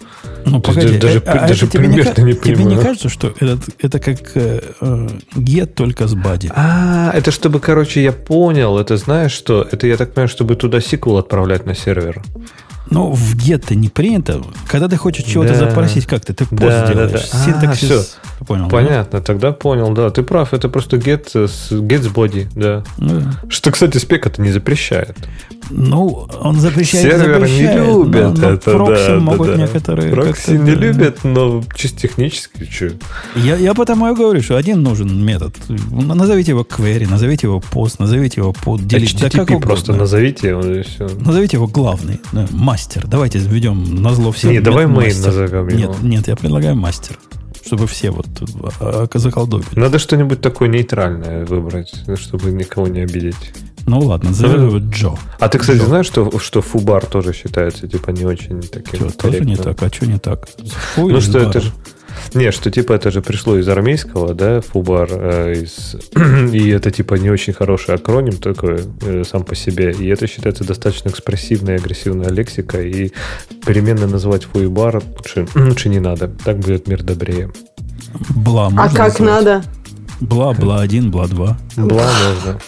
Ну, погоди, даже, а, даже примерно не, не понимаю. Тебе не кажется, что это, это как э, э, get только с body? А, это чтобы, короче, я понял, это знаешь что? Это, я так понимаю, чтобы туда сиквел отправлять на сервер. Но в get не принято. Когда ты хочешь чего-то да. запросить, как ты? Ты пост да, делаешь. Да, да. Синтаксис. А, все. Понял, Понятно, да? тогда понял, да. Ты прав, это просто get, с, get с body, да. да. Что, кстати, спек это не запрещает. Ну, он запрещает, Серверы запрещает, не любят но, но это, прокси да, могут да, некоторые... Прокси не да. любят, но чисто технически что? Я, я потому и говорю, что один нужен метод. Назовите его query, назовите его пост, назовите его под. HTTP да как просто назовите его. Назовите его главный, да, мастер. Давайте введем на зло всем. Не, давай мы назовем его. Нет, нет, я предлагаю мастер чтобы все вот а, а, заколдобили. Надо что-нибудь такое нейтральное выбрать, чтобы никого не обидеть. Ну ладно, назовем его Джо. А ты, кстати, Джо. знаешь, что, что фубар тоже считается типа не очень таким что, Тоже не так, а что не так? Фу ну что это же... Не, что типа это же пришло из армейского, да, фубар, э, из... и это типа не очень хороший акроним такой э, сам по себе, и это считается достаточно экспрессивная и агрессивная лексика, и переменно называть фуибар лучше, лучше не надо, так будет мир добрее. Бла А как назвать? надо? Бла, бла один, бла два. Бла можно.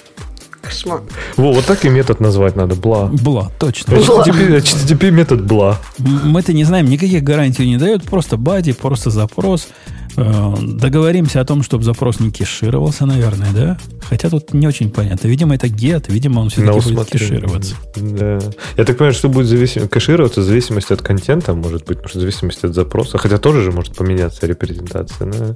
Кошмар. Во, вот так и метод назвать надо. Бла. Бла, точно. Бла. HTTP, HTTP метод бла. Мы-то не знаем, никаких гарантий не дают. Просто бади, просто запрос. Э, договоримся о том, чтобы запрос не кешировался, наверное, да? Хотя тут не очень понятно. Видимо, это get, видимо, он все-таки будет смотри, кешироваться. Да. Я так понимаю, что будет зависим... кэшироваться в зависимости от контента, может быть, может, в зависимости от запроса. Хотя тоже же может поменяться репрезентация. Да?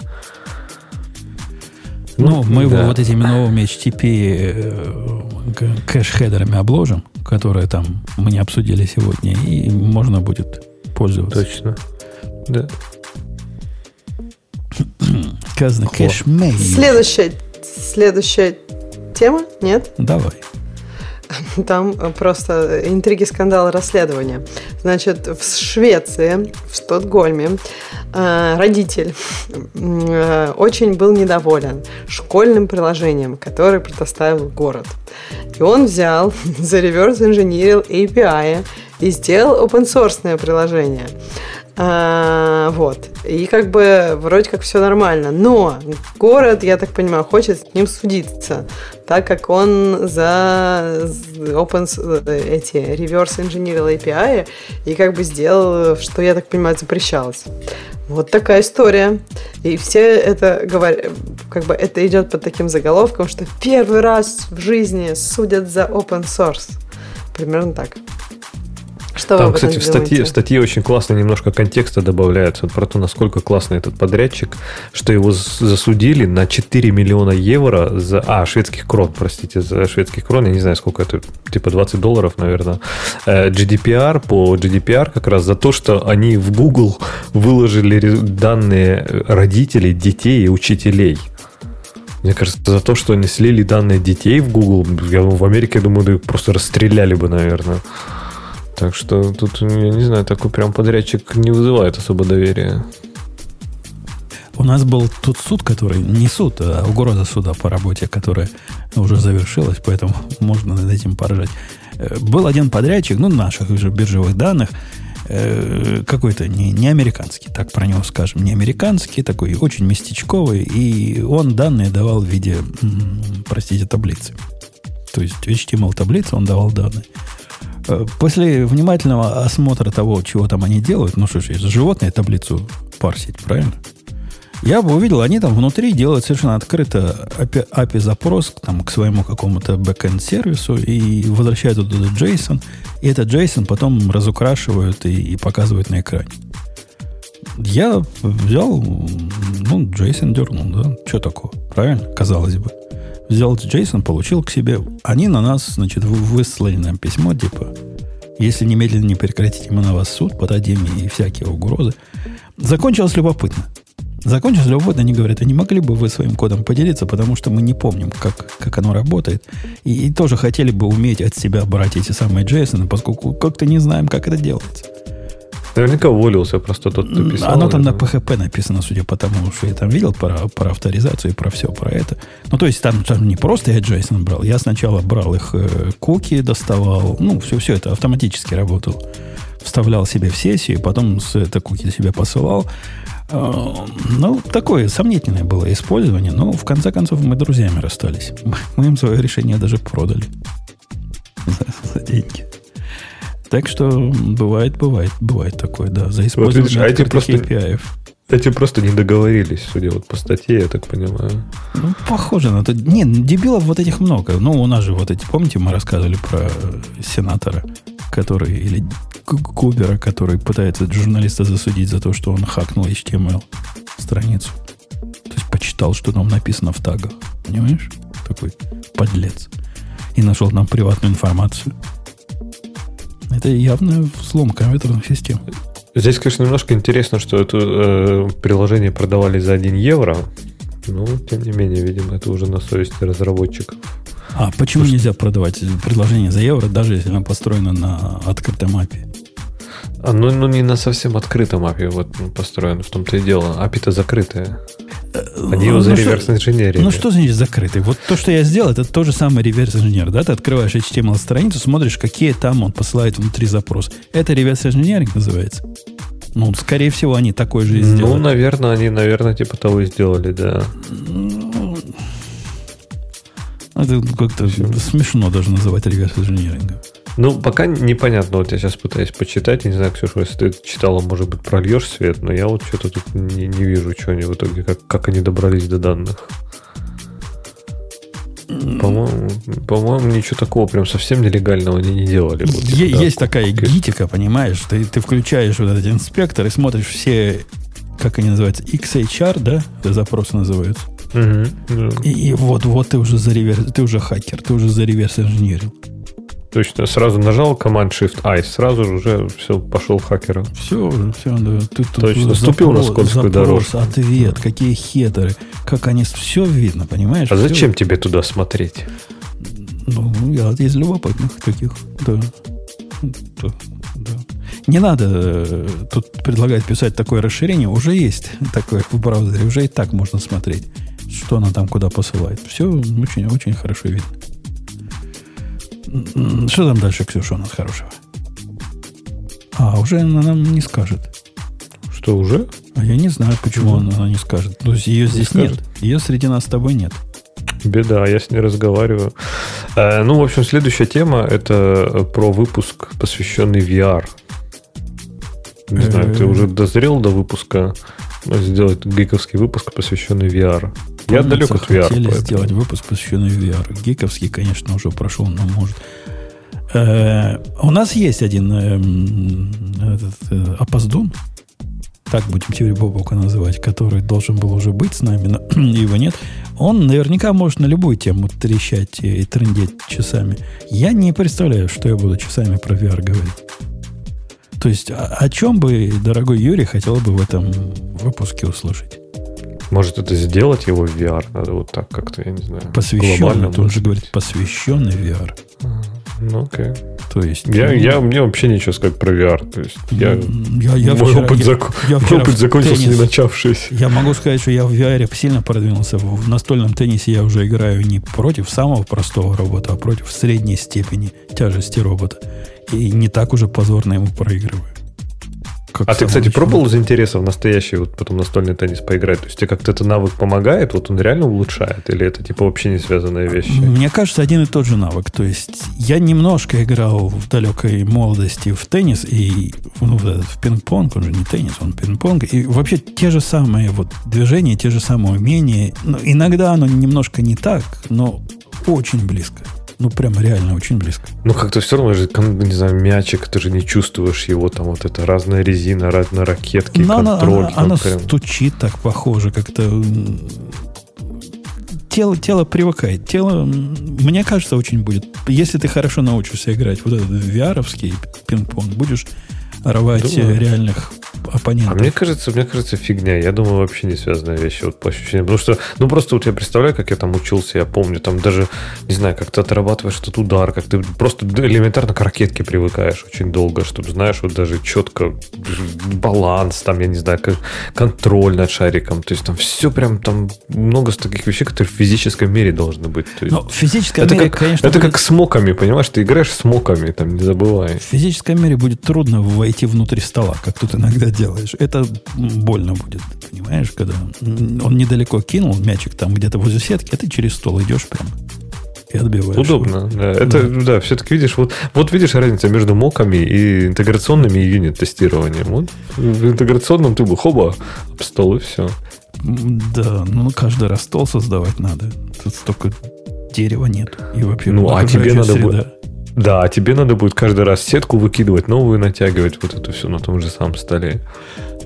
Ну, мы да. его вот этими новыми HTTP э, кэш-хедерами обложим, которые там мы не обсудили сегодня, и можно будет пользоваться. Точно. Да. Сказано cache may. Следующая, следующая тема, нет? Давай. Там просто интриги, скандалы, расследования. Значит, в Швеции, в Стокгольме, э, родитель э, очень был недоволен школьным приложением, которое предоставил город. И он взял, за реверс инженерил API и сделал open source приложение. А, вот. И как бы вроде как все нормально. Но город, я так понимаю, хочет с ним судиться, так как он за open, эти reverse engineer API и как бы сделал, что, я так понимаю, запрещалось. Вот такая история. И все это говорят, как бы это идет под таким заголовком, что первый раз в жизни судят за open source. Примерно так. Что Там, кстати, в статье, в статье очень классно немножко контекста добавляется про то, насколько классный этот подрядчик, что его засудили на 4 миллиона евро за... А, шведских крон, простите, за шведских крон, я не знаю, сколько это, типа 20 долларов, наверное. GDPR, по GDPR как раз за то, что они в Google выложили данные родителей, детей и учителей. Мне кажется, за то, что они слили данные детей в Google, я в Америке, думаю, просто расстреляли бы, наверное. Так что тут, я не знаю, такой прям подрядчик не вызывает особо доверия. У нас был тут суд, который не суд, а угроза суда по работе, которая уже завершилась, поэтому можно над этим поржать. Э, был один подрядчик, ну, наших уже биржевых данных, э, какой-то не, не американский, так про него скажем, не американский, такой очень местечковый, и он данные давал в виде, простите, таблицы. То есть HTML-таблицы он давал данные. Э, после внимательного осмотра того, чего там они делают, ну что ж, животные таблицу парсить, правильно? Я бы увидел, они там внутри делают совершенно открыто API-запрос там, к своему какому-то backend сервису и возвращают туда JSON, и этот JSON потом разукрашивают и, и показывают на экране. Я взял, ну, JSON дернул, да, что такого, правильно, казалось бы взял JSON, получил к себе. Они на нас, значит, выслали нам письмо, типа, если немедленно не прекратите мы на вас суд, подадим и всякие угрозы. Закончилось любопытно. Закончилось любопытно, они говорят, а не могли бы вы своим кодом поделиться, потому что мы не помним, как, как оно работает. И, и тоже хотели бы уметь от себя брать эти самые JSON, поскольку как-то не знаем, как это делается. Наверняка уволился просто тот, кто писал. Оно там на PHP написано, судя по тому, что я там видел про, про авторизацию и про все про это. Ну, то есть там, там не просто я JSON брал, я сначала брал их э, куки, доставал, ну, все, все это автоматически работал. Вставлял себе в сессию, потом с это куки себе посылал. Э, ну, такое сомнительное было использование, но в конце концов мы друзьями расстались. Мы им свое решение даже продали за деньги. Так что бывает, бывает, бывает такое, да, за использование вот видишь, а эти просто, KPI. Эти просто не договорились, судя вот по статье, я так понимаю. Ну, похоже на то. Нет, дебилов вот этих много. Ну, у нас же вот эти, помните, мы рассказывали про сенатора, который, или Кубера, который пытается журналиста засудить за то, что он хакнул HTML страницу. То есть почитал, что там написано в тагах. Понимаешь? Такой подлец. И нашел нам приватную информацию. Это явно взлом компьютерных систем. Здесь, конечно, немножко интересно, что это э, приложение продавали за 1 евро. Но, тем не менее, видимо, это уже на совести разработчиков. А почему Потому нельзя продавать приложение за евро, даже если оно построено на открытом API? А, ну, ну, не на совсем открытом API вот построено, в том-то и дело. API-то закрытое. Они его за ну, реверс инженерили. Ну, что значит закрытый? Вот то, что я сделал, это то же самое реверс инженер. Да? Ты открываешь HTML-страницу, смотришь, какие там он посылает внутри запрос. Это реверс инженеринг называется. Ну, скорее всего, они такой же и ну, сделали. Ну, наверное, они, наверное, типа того и сделали, да. Ну, это как-то смешно даже называть реверс инженерингом. Ну, пока непонятно. Вот я сейчас пытаюсь почитать. Я не знаю, Ксюша, если ты читала, может быть, прольешь свет, но я вот что-то тут не, не вижу, что они в итоге, как, как они добрались до данных. По-моему, по-моему, ничего такого прям совсем нелегального они не делали. Вот, е- да, есть такая гитика, понимаешь? Ты, ты включаешь вот этот инспектор и смотришь все, как они называются, XHR, да? Это запросы называются. Угу, и, и вот, вот ты уже за реверс, ты уже хакер, ты уже за реверс инженерил. Точно, сразу нажал Command-Shift-I, сразу же уже все, пошел хакера. Все уже, все, да. Ты тут Точно, ступил на скользкую дорожку. ответ, какие хедеры, как они, все видно, понимаешь? А все. зачем тебе туда смотреть? Ну, я из любопытных таких, да. да, да. Не надо э, тут предлагать писать такое расширение, уже есть такое в браузере, уже и так можно смотреть, что она там куда посылает. Все очень-очень хорошо видно. Что там дальше, Ксюша, у нас хорошего? А, уже она нам не скажет. Что, уже? А я не знаю, почему она, она не скажет. То есть ее здесь не нет. Ее среди нас с тобой нет. Беда, я с ней разговариваю. Э, ну, в общем, следующая тема это про выпуск, посвященный VR. Не знаю, ты уже дозрел до выпуска сделать гиковский выпуск, посвященный VR. Я далек от VR. Хотели сделать выпуск, посвященный VR. Гиковский, конечно, уже прошел, но может. Э, у нас есть один э, этот, э, опоздун, так будем теперь Бобока называть, который должен был уже быть с нами, но его нет. Он наверняка может на любую тему трещать и трындеть часами. Я не представляю, что я буду часами про VR говорить. То есть, о, о чем бы, дорогой Юрий, хотел бы в этом выпуске услышать? Может, это сделать его в VR? Надо вот так как-то, я не знаю. Посвященный, он же говорит, посвященный VR. Ну, окей. То есть... Я, ну, я, мне вообще ничего сказать про VR. То есть я, я, я мой вчера, опыт, я, зак... я мой опыт закончился теннис, не начавшись. Я могу сказать, что я в VR сильно продвинулся. В настольном теннисе я уже играю не против самого простого робота, а против средней степени тяжести робота. И не так уже позорно ему проигрываю. Как а ты, кстати, пробовал из интереса в настоящий вот потом настольный теннис поиграть? То есть тебе как-то этот навык помогает, вот он реально улучшает? Или это типа вообще не связанные вещи? Мне кажется, один и тот же навык. То есть я немножко играл в далекой молодости в теннис и ну, в пинг-понг, он же не теннис, он пинг-понг. И вообще те же самые вот движения, те же самые умения. Ну, иногда оно немножко не так, но очень близко. Ну, прям реально очень близко. Ну, как-то все равно же, не знаю, мячик, ты же не чувствуешь его, там вот это разная резина, разные ракетки, Но контроль. Она, она, прям... стучит так похоже, как-то тело, тело привыкает. Тело, мне кажется, очень будет. Если ты хорошо научишься играть вот этот VR-овский пинг-понг, будешь рвать Думаю. реальных оппонентов. А мне кажется, мне кажется, фигня. Я думаю, вообще не связанные вещи вот по ощущениям. Потому что, ну просто вот я представляю, как я там учился, я помню, там даже, не знаю, как ты отрабатываешь этот удар, как ты просто элементарно к ракетке привыкаешь очень долго, чтобы, знаешь, вот даже четко баланс, там, я не знаю, контроль над шариком. То есть там все прям, там много таких вещей, которые в физическом мире должны быть. Есть, Но в физическом это мире, как, конечно, Это будет... как с моками, понимаешь? Ты играешь с моками, там, не забывай. В физическом мире будет трудно войти внутрь стола, как тут иногда делаешь. Это больно будет, понимаешь, когда он недалеко кинул мячик там где-то возле сетки, а ты через стол идешь прямо и отбиваешь. Удобно, да. Это, да, да все-таки видишь, вот, вот видишь разницу между моками и интеграционными юнит-тестированием. Вот в интеграционном ты бы хоба, об стол и все. Да, ну каждый раз стол создавать надо. Тут столько дерева нет. И вообще ну, а тебе надо будет да, а тебе надо будет каждый раз сетку выкидывать, новую натягивать, вот это все на том же самом столе.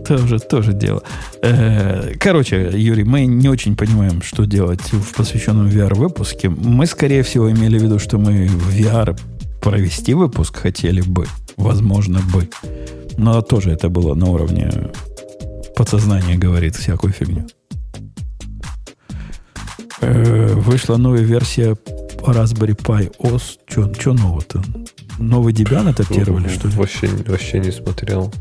Тоже, тоже дело. Э, короче, Юрий, мы не очень понимаем, что делать в посвященном VR-выпуске. Мы, скорее всего, имели в виду, что мы в VR провести выпуск хотели бы. Возможно, бы. Но тоже это было на уровне подсознания говорит всякую фигню. Э, вышла новая версия Raspberry Pi OS. Что нового-то? Новый Debian адаптировали, что ли? Вообще, вообще не смотрел.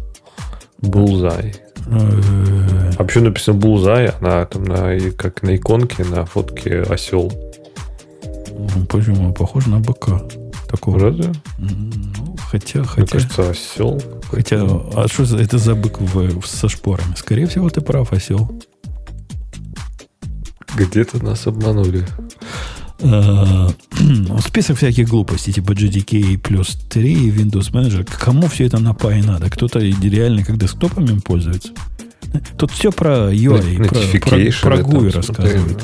А вообще написано Bullseye, она там на, как на иконке, на фотке осел. Почему? Похоже на быка. Такого. Разве? Ну, хотя, хотя... Мне кажется, осел. Хотя, а что это за бык в, со шпорами? Скорее всего, ты прав, осел. Где-то нас обманули. Э, список всяких глупостей, типа GDK плюс 3, Windows Manager. Кому все это на пай надо? Кто-то реально как десктопами пользуется? Тут все про UI, про, про, про GUI рассказывают.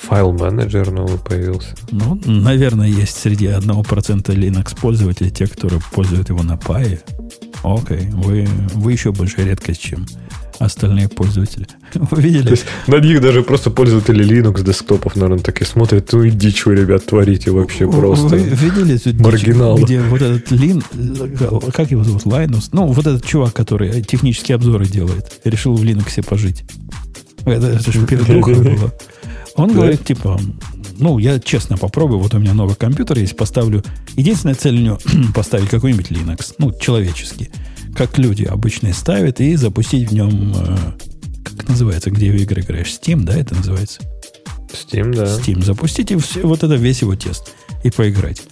Файл менеджер новый появился. Ну, наверное, есть среди 1% Linux пользователей те, которые пользуют его на пае. Окей, вы, вы еще больше редкость, чем остальные пользователи. Вы видели? То есть на них даже просто пользователи Linux десктопов, наверное, так и смотрят, ну и дичь вы, ребят, творите вообще просто. Вы видели эту маргинал? где вот этот Лин, как его зовут, Лайнус? Ну, вот этот чувак, который технические обзоры делает, решил в Linux пожить. Это, это же перед было. Он говорит, типа, ну, я честно попробую, вот у меня новый компьютер есть, поставлю... Единственная цель у него поставить какой-нибудь Linux, ну, человеческий как люди обычные ставят, и запустить в нем, э, как называется, где в игры играешь? Steam, да, это называется? Steam, да. Steam. Запустите все, вот это весь его тест и поиграть.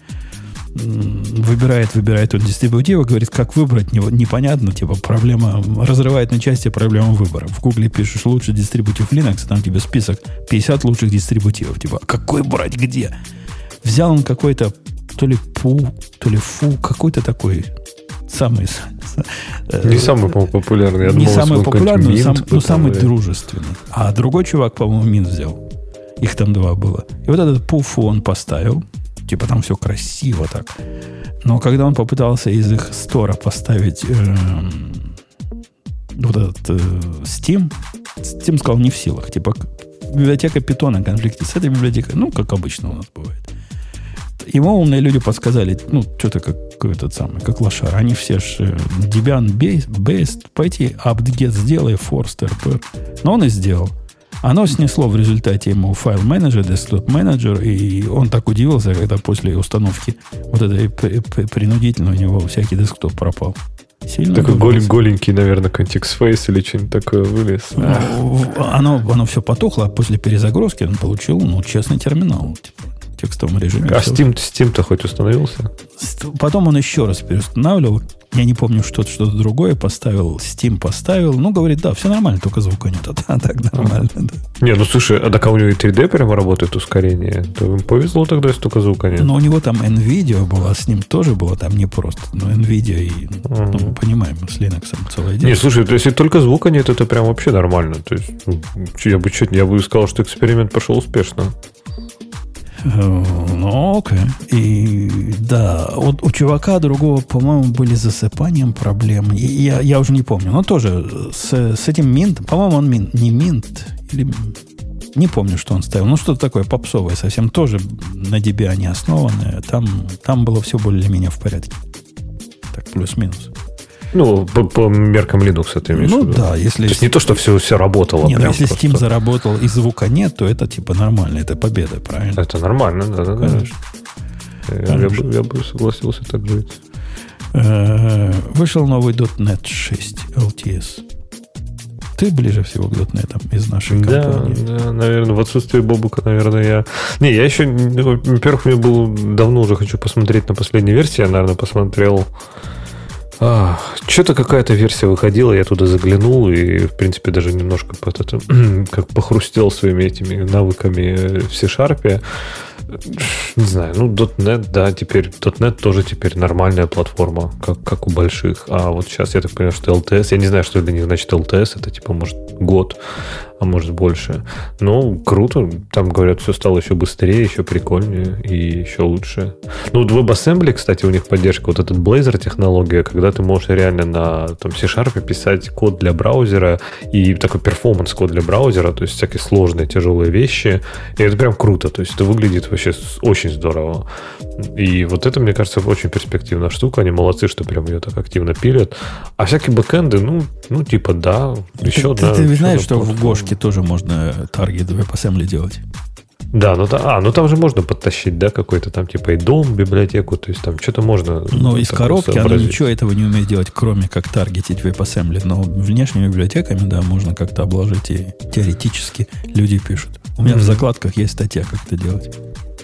выбирает, выбирает он дистрибутивы, говорит, как выбрать, непонятно, типа проблема, разрывает на части проблему выбора. В Гугле пишешь лучший дистрибутив Linux, там тебе список 50 лучших дистрибутивов. Типа, какой брать, где? Взял он какой-то то ли пу, то ли фу, какой-то такой самый... Э, не самый, по-моему, популярный. Я не думал, самый популярный, но, сам, но самый дружественный. А другой чувак, по-моему, мин взял. Их там два было. И вот этот пуфу он поставил. Типа там все красиво так. Но когда он попытался из их стора поставить э, вот этот э, Steam, Steam сказал не в силах. Типа библиотека питона конфликте с этой библиотекой. Ну, как обычно у нас бывает. Ему умные люди подсказали, ну, что-то как этот самый, как лошар. Они все же Debian based, пойти apt-get сделай, force rp. Но он и сделал. Оно снесло в результате ему файл менеджер, desktop менеджер, и он так удивился, когда после установки вот этой принудительно у него всякий десктоп пропал. Сильно Такой голень, голенький, наверное, контекст фейс или что-нибудь такое вылез. Ну, оно, оно все потухло, а после перезагрузки он получил, ну, честный терминал. Типа текстовом режиме. А Steam, Steam-то хоть установился? Потом он еще раз переустанавливал. Я не помню, что-то что другое поставил. Steam поставил. Ну, говорит, да, все нормально, только звука нет. А так нормально, а. да. Не, ну слушай, а так у него и 3D прямо работает ускорение. То им повезло тогда, если только звука нет. Но у него там NVIDIA была, с ним тоже было там непросто. Но NVIDIA и, ну, мы понимаем, с Linux целое дело. Не, слушай, то если только звука нет, это прям вообще нормально. То есть, ну, я бы, я бы сказал, что эксперимент пошел успешно. Э, ну, окей. И да, вот у чувака другого, по-моему, были с засыпанием проблемы. Я, я уже не помню. Но тоже с, с этим минт, по-моему, он минт, не минт, или не помню, что он ставил. Ну, что-то такое попсовое совсем. Тоже на DBA не основанное. Там, там было все более-менее в порядке. Так, плюс-минус. Ну, по, по меркам Linux ты имеешь ну, в виду? да, если... То есть не то, что все, все работало. Нет, если просто. Steam заработал и звука нет, то это типа нормально, это победа, правильно? Это нормально, да, да, конечно. Я, я, бы, я бы согласился так жить. Э, вышел новый .NET 6 LTS. Ты ближе всего к .NET из нашей компании. Да, да, наверное, в отсутствие Бобука, наверное, я... Не, я еще, ну, во-первых, мне был давно уже хочу посмотреть на последней версии. Я, наверное, посмотрел а, что-то какая-то версия выходила, я туда заглянул и, в принципе, даже немножко под это, как похрустел своими этими навыками в C-Sharp. Не знаю, ну, .NET, да, теперь, .NET тоже теперь нормальная платформа, как, как у больших. А вот сейчас я так понимаю, что LTS, я не знаю, что для них значит LTS, это типа, может, год а может больше. Ну, круто. Там, говорят, все стало еще быстрее, еще прикольнее и еще лучше. Ну, вот WebAssembly, кстати, у них поддержка, вот этот Blazor технология, когда ты можешь реально на там, C-Sharp писать код для браузера и такой performance-код для браузера, то есть всякие сложные, тяжелые вещи. И это прям круто. То есть это выглядит вообще очень здорово. И вот это, мне кажется, очень перспективная штука. Они молодцы, что прям ее так активно пилят. А всякие бэкэнды, ну, ну типа, да, еще, ты, да. Ты, ты знаешь, что в Гошке тоже можно таргет WebAssembly делать? Да, ну, да, а, ну там же можно подтащить, да, какой-то там типа и дом, библиотеку, то есть там что-то можно. Но из коробки оно ничего этого не умеет делать, кроме как таргетить WebAssembly. Но внешними библиотеками, да, можно как-то обложить и теоретически люди пишут. У меня mm-hmm. в закладках есть статья, как это делать.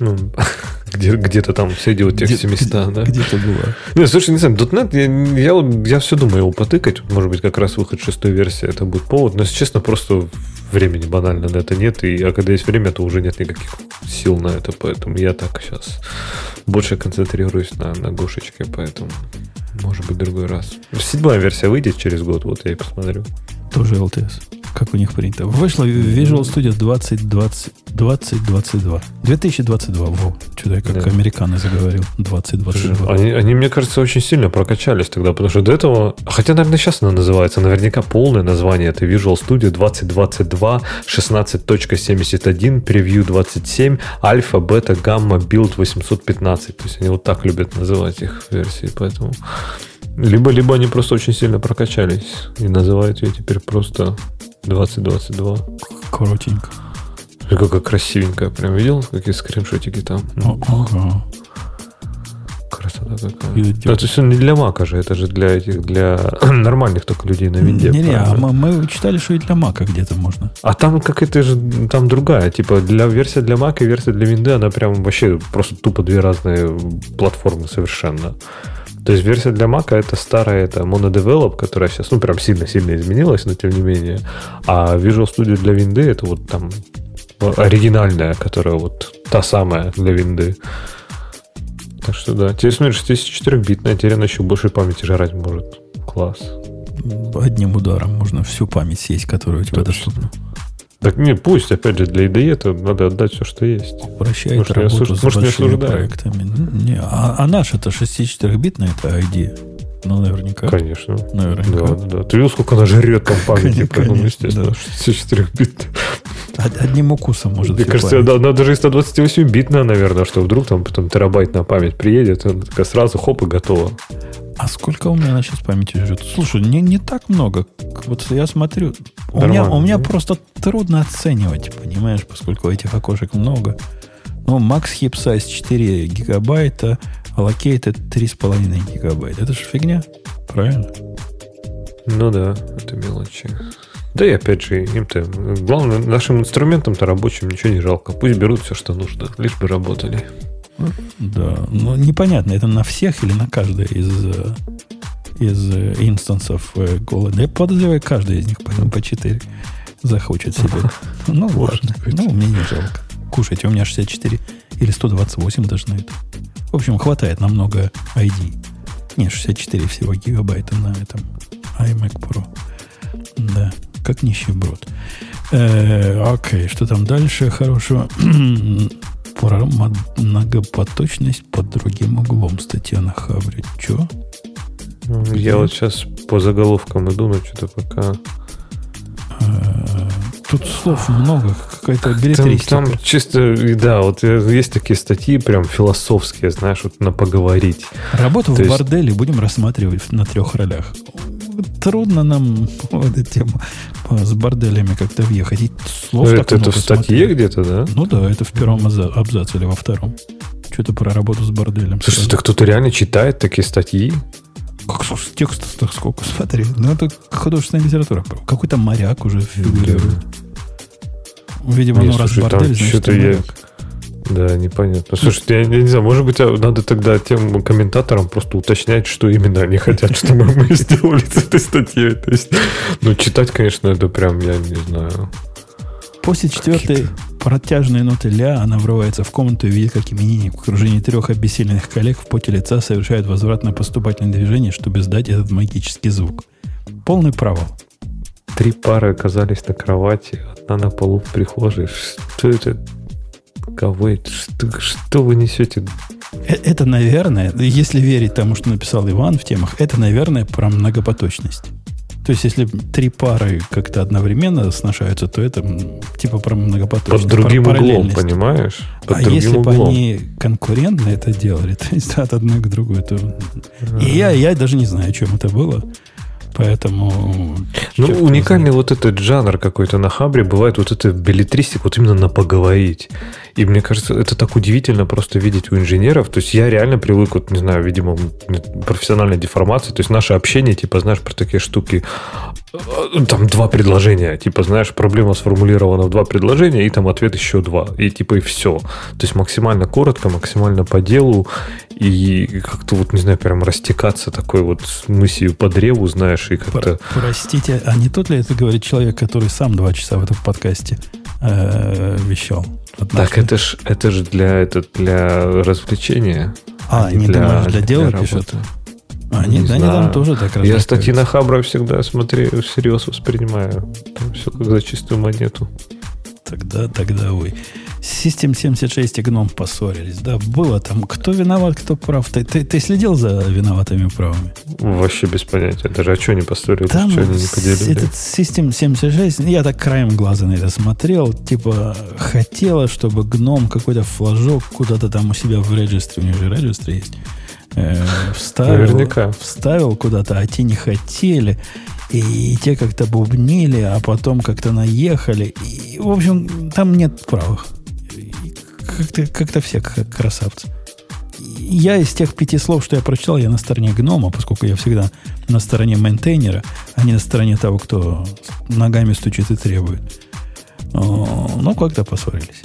Ну, где, где-то там все делают тексте где, места, где, да? Где-то было. Не, слушай, не знаю, .NET, я, я, я все думаю его потыкать. Может быть, как раз выход шестой версии это будет повод. Но, если честно, просто времени банально на это нет. И, а когда есть время, то уже нет никаких сил на это. Поэтому я так сейчас больше концентрируюсь на, на гошечке. Поэтому, может быть, другой раз. Седьмая версия выйдет через год, вот я и посмотрю. Тоже LTS как у них принято. Вышла Visual Studio 2020, 2022. 2022, во. Что-то я как да. американо заговорил. 2022. Они, они, мне кажется, очень сильно прокачались тогда, потому что до этого... Хотя, наверное, сейчас она называется. Наверняка полное название. Это Visual Studio 2022, 16.71, Preview 27, Альфа, Бета, Гамма, Build 815. То есть они вот так любят называть их версии, поэтому... Либо, либо они просто очень сильно прокачались и называют ее теперь просто 2022. Коротенько. Какая красивенькая. Прям видел, какие скриншотики там? Ага. Красота. какая. Ну, то есть он не для Мака же, это же для этих, для нормальных только людей на винде. Не, не, а мы, мы читали, что и для Мака где-то можно. А там как это же, там другая, типа для версия для Мака и версия для винды, она прям вообще просто тупо две разные платформы совершенно. То есть версия для Mac это старая, это MonoDevelop, которая сейчас, ну, прям сильно-сильно изменилась, но тем не менее. А Visual Studio для винды это вот там оригинальная, которая вот та самая для винды. Так что да. Тебе смотришь, 64-битная, теперь она еще больше памяти жрать может. Класс. Одним ударом можно всю память съесть, которая у тебя доступна. Так не, пусть, опять же, для IDE это надо отдать все, что есть. Упрощает может, работу осуж... с может, большими проектами. Не, а, а наш это 64-битный, это IDE. Ну, наверняка. Конечно. Наверняка. Да, да. Ты видел, сколько она жрет там памяти? Конечно, ну, естественно, да. 64 бит. Одним укусом может Мне кажется, да, она даже и 128 битная, наверное, что вдруг там потом терабайт на память приедет, она такая сразу хоп и готова. А сколько у меня она сейчас памяти жрет? Слушай, не, не так много. Вот я смотрю, у меня, у меня просто трудно оценивать, понимаешь, поскольку этих окошек много. Ну, Max Hip Size 4 гигабайта, Allocate 3,5 гигабайта. Это же фигня, правильно? Ну да, это мелочи. Да и опять же, им-то, главное, нашим инструментам-то рабочим ничего не жалко. Пусть берут все, что нужно, лишь бы работали. Да, но непонятно, это на всех или на каждой из, из инстансов э, голода. Я подозреваю, каждый из них по, по 4 захочет себе. Ну, ладно. Ну, мне не жалко. Кушайте, у меня 64 или 128 даже на это. В общем, хватает намного ID. Не, 64 всего гигабайта на этом iMac Pro. Да, как нищеброд. Э, окей, что там дальше хорошего? Про многопоточность под другим углом статья на Хабре. Че? Я вот сейчас по заголовкам иду, но что-то пока Э, тут слов много, какая-то билетристика. Там, там чисто, да, вот есть такие статьи прям философские, знаешь, вот на поговорить. Работу То в есть... борделе будем рассматривать на трех ролях. Трудно нам в эту тему с борделями как-то въехать. И слов ну, это, это в статье где-то, да? Ну да, это в первом абзаце или во втором. Что-то про работу с борделем. Слушай, так кто-то реально читает такие статьи? Как текстов сколько, смотри. Ну, это художественная литература. Какой-то моряк уже фигурирует. Видимо, ну, раз бордель, значит, что-то я... Да, непонятно. Слушай, я, я не знаю, может быть, а надо тогда тем комментаторам просто уточнять, что именно они хотят, чтобы мы сделали с этой статьей. То есть, ну, читать, конечно, это прям, я не знаю. После четвертой протяжной ноты ля она врывается в комнату и видит, как именинник в окружении трех обессиленных коллег в поте лица совершает возвратно-поступательное движение, чтобы сдать этот магический звук. Полный провал. Три пары оказались на кровати, одна на полу в прихожей. Что это? Кого это? Что, что вы несете? Э, это, наверное, если верить тому, что написал Иван в темах, это, наверное, про многопоточность. То есть, если три пары как-то одновременно сношаются, то это типа про многопоточность. Под другим углом, понимаешь? Под а если бы они конкурентно это делали, то есть от одной к другой, то... А-а-а. И я, я даже не знаю, о чем это было. Поэтому... Ну, уникальный вот этот жанр какой-то на Хабре бывает вот это билетристик, вот именно на поговорить. И мне кажется, это так удивительно просто видеть у инженеров. То есть я реально привык, вот, не знаю, видимо, профессиональной деформации. То есть наше общение, типа, знаешь, про такие штуки, э, там два предложения. Типа, знаешь, проблема сформулирована в два предложения, и там ответ еще два. И типа и все. То есть максимально коротко, максимально по делу. И как-то вот, не знаю, прям растекаться такой вот мыслью по древу, знаешь, и как-то... Простите, а не тот ли это говорит человек, который сам два часа в этом подкасте э, вещал? Так это ж, это же для, это для развлечения. А, а не для, думаешь, для дела для пишут? А, не, да, они там тоже так Я статьи на Хабра всегда смотрю, всерьез воспринимаю. Там все как за чистую монету. Тогда, тогда, ой. System 76 и гном поссорились. Да, было там. Кто виноват, кто прав. Ты, ты, ты следил за виноватыми правами? Вообще без понятия. Даже а что они поссорились, там что они не поделили? Этот System 76, я так краем глаза на это смотрел. Типа, хотела, чтобы гном какой-то флажок куда-то там у себя в регистре, у него же регистр есть, э, вставил, Наверняка. вставил куда-то, а те не хотели. И, те как-то бубнили, а потом как-то наехали. И, в общем, там нет правых как-то, как-то все как красавцы. я из тех пяти слов, что я прочитал, я на стороне гнома, поскольку я всегда на стороне мейнтейнера, а не на стороне того, кто ногами стучит и требует. Ну, как-то поссорились.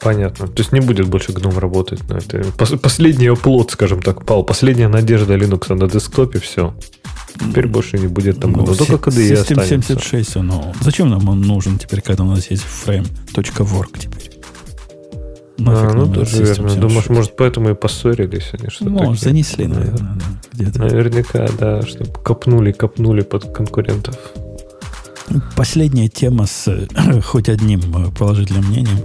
Понятно. То есть не будет больше гном работать это. Последний оплот, скажем так, пал. Последняя надежда Linux на десктопе, все. Теперь больше не будет там ну, только KDE System останется. 76, ну, зачем нам он нужен теперь, когда у нас есть frame.work теперь? а, ну, тоже верно. Думаешь, может, поэтому и поссорились они что-то Ну, занесли, наверное, да, где-то. Наверняка, да, чтобы копнули, копнули под конкурентов. Последняя тема с хоть одним положительным мнением.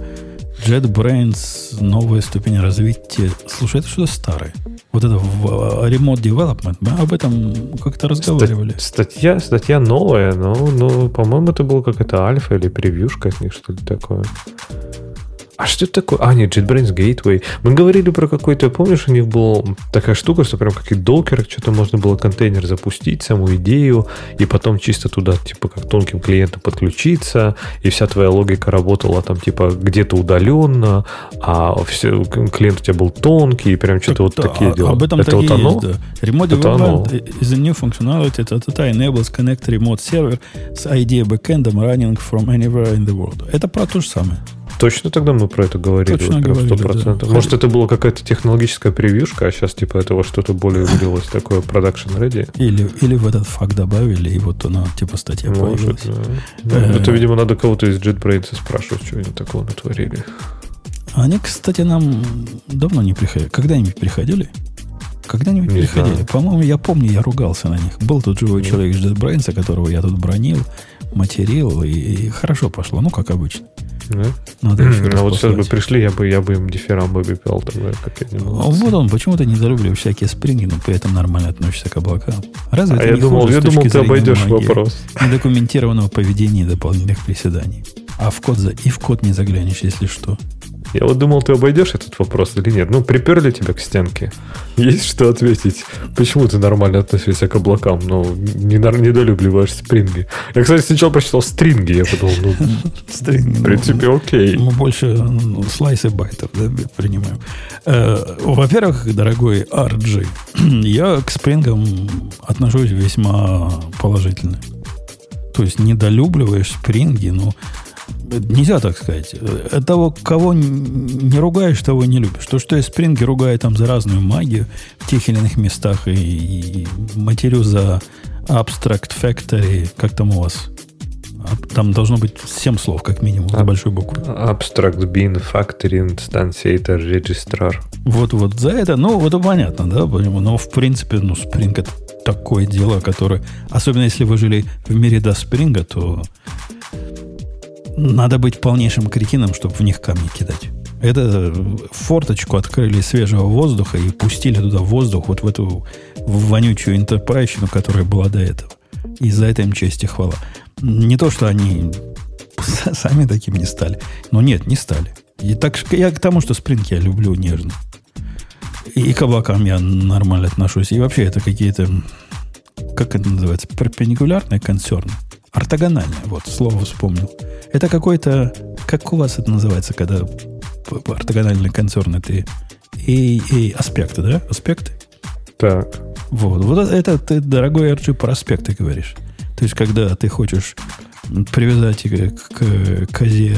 JetBrains, новая ступень развития. Слушай, это что-то старое. Вот это в Remote Development, мы об этом как-то разговаривали. Статья, статья новая, но, но по-моему, это была какая-то альфа или превьюшка от них, что ли такое. А что это такое? А, нет, JetBrains Gateway. Мы говорили про какой-то, помнишь, у них была такая штука, что прям как и докер, что-то можно было контейнер запустить, саму идею, и потом чисто туда, типа, как тонким клиентом подключиться, и вся твоя логика работала там, типа, где-то удаленно, а все, клиент у тебя был тонкий, и прям что-то вот такие а, дела. Об этом это вот оно? Есть, да. Remote это оно. is a new functionality that enables connect remote server с ID backend running from anywhere in the world. Это про то же самое. Точно тогда мы про это говорили? Точно вот, говорили, 100%. Да. Может, это была какая-то технологическая превьюшка, а сейчас типа этого что-то более вылилось такое production ready? Или, или в этот факт добавили, и вот она типа статья Может, появилась. Да. Э, это, видимо, надо кого-то из JetBrains спрашивать, что они такого натворили. Они, кстати, нам давно не приходили. Когда-нибудь приходили? Когда-нибудь не приходили? Знаю. По-моему, я помню, я ругался на них. Был тут живой Нет. человек из JetBrains, которого я тут бронил, материл, и, и хорошо пошло, ну, как обычно. Да? Надо еще а вот сейчас бы пришли, я бы, я бы им дифферам бы пел тогда, как они а Вот он, почему-то недолюбливаю всякие спринги, но при этом нормально относится к облакам. Разве а это я не думал, я думал, ты обойдешь вопрос. Недокументированного поведения и дополнительных приседаний. А в код за, и в код не заглянешь, если что. Я вот думал, ты обойдешь этот вопрос или нет. Ну, приперли тебя к стенке. Есть что ответить. Почему ты нормально относишься к облакам, но не недолюбливаешь спринги? Я, кстати, сначала прочитал стринги. Я подумал, ну, Стринги, в принципе, ну, окей. Мы больше ну, слайсы байтов да, принимаем. Э, во-первых, дорогой RG, я к спрингам отношусь весьма положительно. То есть недолюбливаешь спринги, ну, Нельзя так сказать. Того, кого не ругаешь, того не любишь. То, что я Спринги ругаю там за разную магию в тех или иных местах и, и матерю за Abstract Factory, как там у вас? А, там должно быть 7 слов, как минимум, за большой буквы. Abstract Bin Factory Instantiator Registrar. Вот-вот за это, ну, вот понятно, да, но в принципе, ну, Spring это такое дело, которое, особенно если вы жили в мире до Спринга, то надо быть полнейшим кретином, чтобы в них камни кидать. Это форточку открыли свежего воздуха и пустили туда воздух, вот в эту вонючую интерпрайщину, которая была до этого. И за это им честь и хвала. Не то, что они сами таким не стали. Но нет, не стали. И так я к тому, что спринг я люблю нежно. И к облакам я нормально отношусь. И вообще это какие-то, как это называется, перпендикулярные концерны. Ортогональные, вот, слово вспомнил. Это какой-то... Как у вас это называется, когда ортогональные концерны ты... И, и аспекты, да? Аспекты? Так. Вот. Вот это ты, дорогой RG, про аспекты говоришь. То есть, когда ты хочешь привязать к, к козе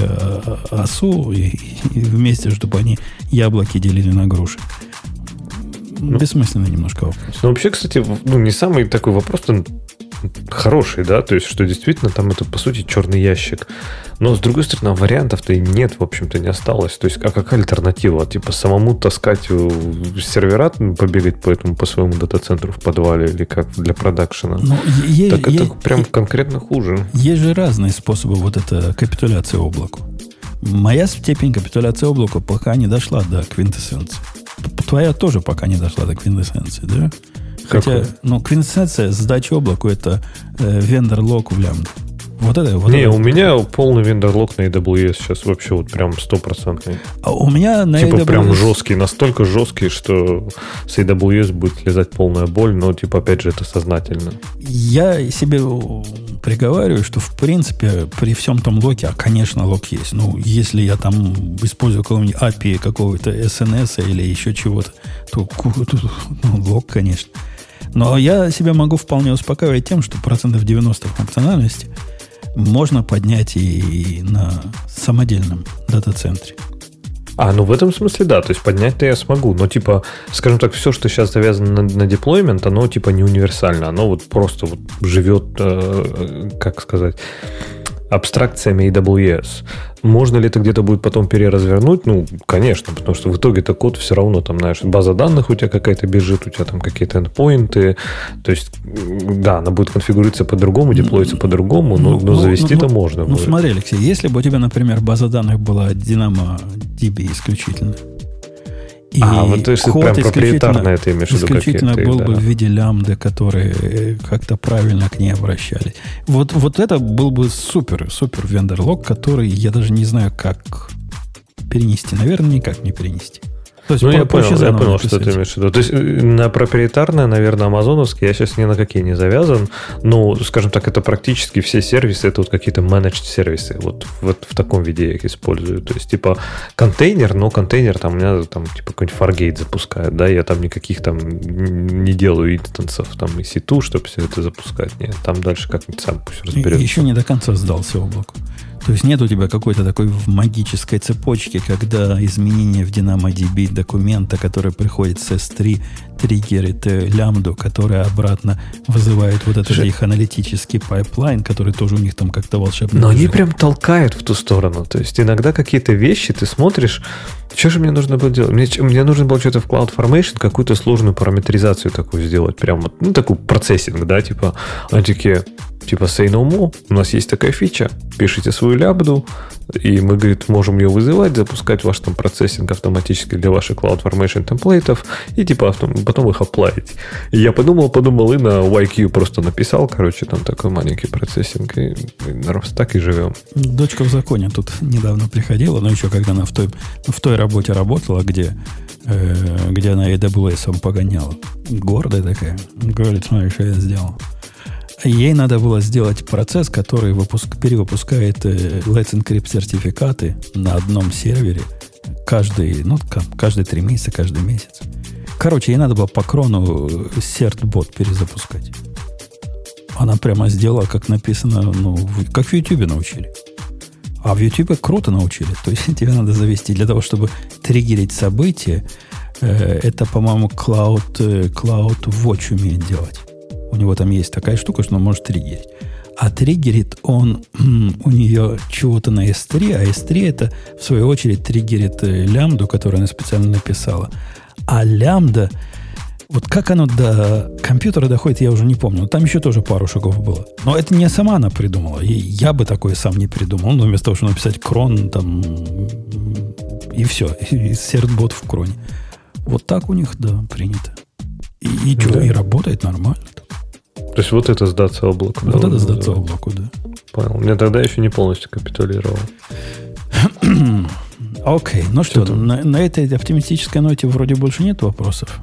осу и, и вместе, чтобы они яблоки делили на груши. Ну, Бессмысленный немножко вопрос. Ну, вообще, кстати, ну, не самый такой вопрос хороший, да, то есть, что действительно там это, по сути, черный ящик. Но, с другой стороны, вариантов-то и нет, в общем-то, не осталось. То есть, а какая альтернатива? Типа, самому таскать сервера, побегать по этому, по своему дата-центру в подвале или как для продакшена? Ну, е- так е- это е- прям конкретно хуже. Есть же разные способы вот это капитуляции облаку. Моя степень капитуляции облаку пока не дошла до квинтэссенции. Твоя тоже пока не дошла до квинтэссенции, да? Хотя, ну, квинтэссенция сдачи облаку это э, вендор лог в лямбда. Вот это, вот Не, это. у меня полный вендорлог на AWS сейчас вообще вот прям стопроцентный. А у меня на типа AWS... прям жесткий, настолько жесткий, что с AWS будет лезать полная боль, но типа опять же это сознательно. Я себе приговариваю, что в принципе при всем том локе, а конечно лог есть, ну если я там использую какого-нибудь API какого-то SNS или еще чего-то, то ну, лог, конечно. Но я себя могу вполне успокаивать тем, что процентов 90 функциональности можно поднять и на самодельном дата-центре. А, ну в этом смысле да, то есть поднять-то я смогу, но типа, скажем так, все, что сейчас завязано на, на деплоймент, оно типа не универсально, оно вот просто вот живет, э, как сказать, абстракциями AWS. Можно ли это где-то будет потом переразвернуть? Ну, конечно, потому что в итоге-то код все равно там, знаешь, база данных у тебя какая-то бежит, у тебя там какие-то эндпоинты. То есть, да, она будет конфигурироваться по-другому, деплоиться по-другому, но, но ну, завести-то ну, можно. Ну, будет. смотри, Алексей, если бы у тебя, например, база данных была DynamoDB исключительно, и а, вот то есть код прям проприетарно это имеешь Исключительно был да. бы в виде лямбды, которые э, как-то правильно к ней обращались. Вот, вот это был бы супер, супер вендерлог, который я даже не знаю, как перенести. Наверное, никак не перенести. То есть, ну, я понял, я понял, что ты имеешь в виду. То есть, на проприетарное, наверное, амазоновский я сейчас ни на какие не завязан. Ну, скажем так, это практически все сервисы, это вот какие-то managed сервисы. Вот, вот в таком виде я их использую. То есть, типа, контейнер, но контейнер там у меня там, типа, какой-нибудь Fargate запускает, да, я там никаких там не делаю инстансов, там, и ситу, чтобы все это запускать. Нет, там дальше как-нибудь сам пусть разберется. Еще не до конца сдался облаку. То есть нет у тебя какой-то такой магической цепочки, когда изменение в DynamoDB документа, который приходит с S3, триггерит лямбду, которая обратно вызывает вот этот же их аналитический пайплайн, который тоже у них там как-то волшебно. Но они прям толкают в ту сторону. То есть иногда какие-то вещи ты смотришь, что же мне нужно было делать? Мне, мне нужно было что-то в CloudFormation, какую-то сложную параметризацию такую сделать. Прям вот, ну, такой процессинг, да, типа, они такие, типа say no more, у нас есть такая фича, пишите свою лябду, и мы, говорит, можем ее вызывать, запускать ваш там процессинг автоматически для ваших CloudFormation темплейтов, и типа потом их оплавить. И я подумал, подумал, и на YQ просто написал, короче, там такой маленький процессинг, и, и так и живем. Дочка в законе тут недавно приходила, но еще когда она в той, в той работе работала, где, э, где она AWS погоняла. Гордая такая. Говорит, смотри, что я сделал. Ей надо было сделать процесс, который выпуск, перевыпускает э, Let's Encrypt сертификаты на одном сервере каждый, ну, каждые три месяца, каждый месяц. Короче, ей надо было по крону CertBot перезапускать. Она прямо сделала, как написано, ну, как в YouTube научили. А в YouTube круто научили. То есть тебе надо завести для того, чтобы триггерить события. Э, это, по-моему, Cloud, э, Cloud Watch умеет делать. У него там есть такая штука, что он может триггерить. А триггерит он у нее чего-то на S3, а S3 это, в свою очередь, триггерит э, лямбду, которую она специально написала. А лямбда, вот как оно до компьютера доходит, я уже не помню. Там еще тоже пару шагов было. Но это не сама она придумала. И я бы такое сам не придумал. Но вместо того, чтобы написать крон, там, и все. И сертбот в кроне. Вот так у них, да, принято. И, и, да. что, и работает нормально. То есть вот это сдаться облаку. Вот да, это сдаться облаку, да. Понял. Мне тогда еще не полностью капитулировал. Окей, ну что, что на, на этой оптимистической ноте вроде больше нет вопросов.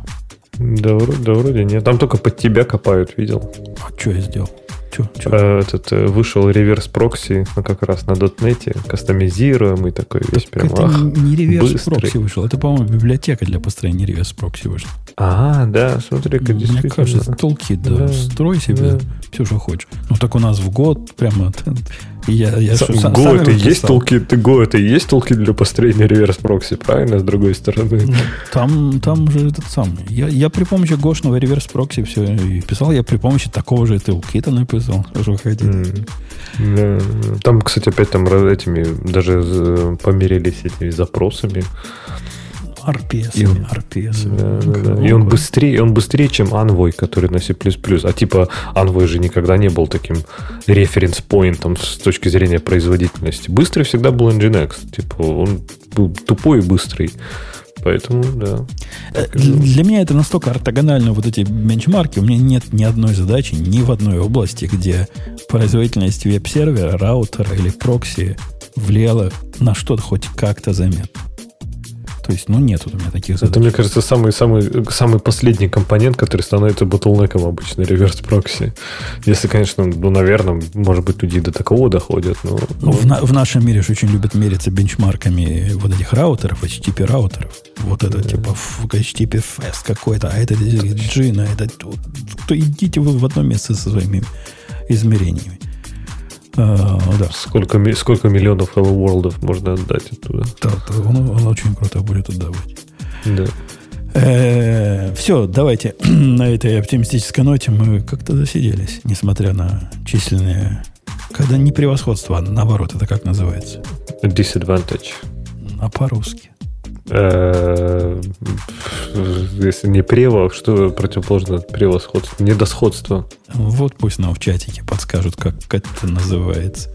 Да, вроде, да, вроде нет. Там только под тебя копают, видел. А что я сделал? Че, че? А, этот э, вышел реверс прокси ну, как раз на дотнете, кастомизируемый такой весь так прям. Это ах, не реверс прокси вышел, это, по-моему, библиотека для построения реверс прокси вышла. А, да, смотри, как Мне кажется, толки, да, да, строй себе да. все, что хочешь. Ну так у нас в год прямо я, я Сам, что, Go это есть толки, Go это и есть толки для построения реверс прокси, правильно, с другой стороны? Ну, там, там же этот самый. Я, я при помощи гошного реверс прокси все и писал, я при помощи такого же толкита написал, что вы хотите. Mm. Да. Там, кстати, опять там этими даже померились этими запросами. RPS. И он, RPS. Да, да, да. И он быстрее, он быстрее, чем Envoy, который на C++. А типа Envoy же никогда не был таким референс-поинтом с точки зрения производительности. Быстрый всегда был Nginx. Типа он был тупой и быстрый. Поэтому, да. Э, для меня это настолько ортогонально, вот эти бенчмарки. У меня нет ни одной задачи, ни в одной области, где производительность веб-сервера, раутера или прокси влияла на что-то хоть как-то заметно. То есть, ну, нет у меня таких задач. Это, мне кажется, самый, самый, самый последний компонент, который становится ботлнеком обычно, реверс прокси. Если, конечно, ну, наверное, может быть, люди до такого доходят. Но, ну, в, на, в нашем мире же очень любят мериться бенчмарками вот этих раутеров, HTTP раутеров. Вот это, да. типа, HTTP Fast какой-то, а это Джин, а это... То идите вы в одно место со своими измерениями. А, да. Сколько, сколько миллионов Hello World можно отдать оттуда? Да, да он, он очень круто будет отдавать. Да. Э, все, давайте на этой оптимистической ноте мы как-то засиделись, несмотря на численные... Когда не превосходство, а наоборот, это как называется? Disadvantage. А по-русски? Э, если не прево, что противоположно превосходству? Недосходство. Вот пусть нам в чатике подскажут, как это называется.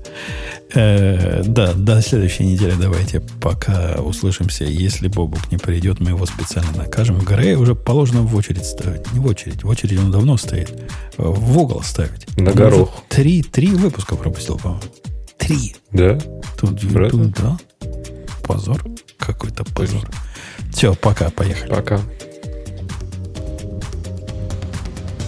Э, да, до следующей недели давайте пока услышимся. Если Бобук не придет, мы его специально накажем. Грей уже положено в очередь ставить. Не в очередь, в очередь он давно стоит. В угол ставить. На горох. Три, три выпуска пропустил, по-моему. Три. Да? Тут, тут, да. Позор. Какой-то позор. Все, пока, поехали. Пока.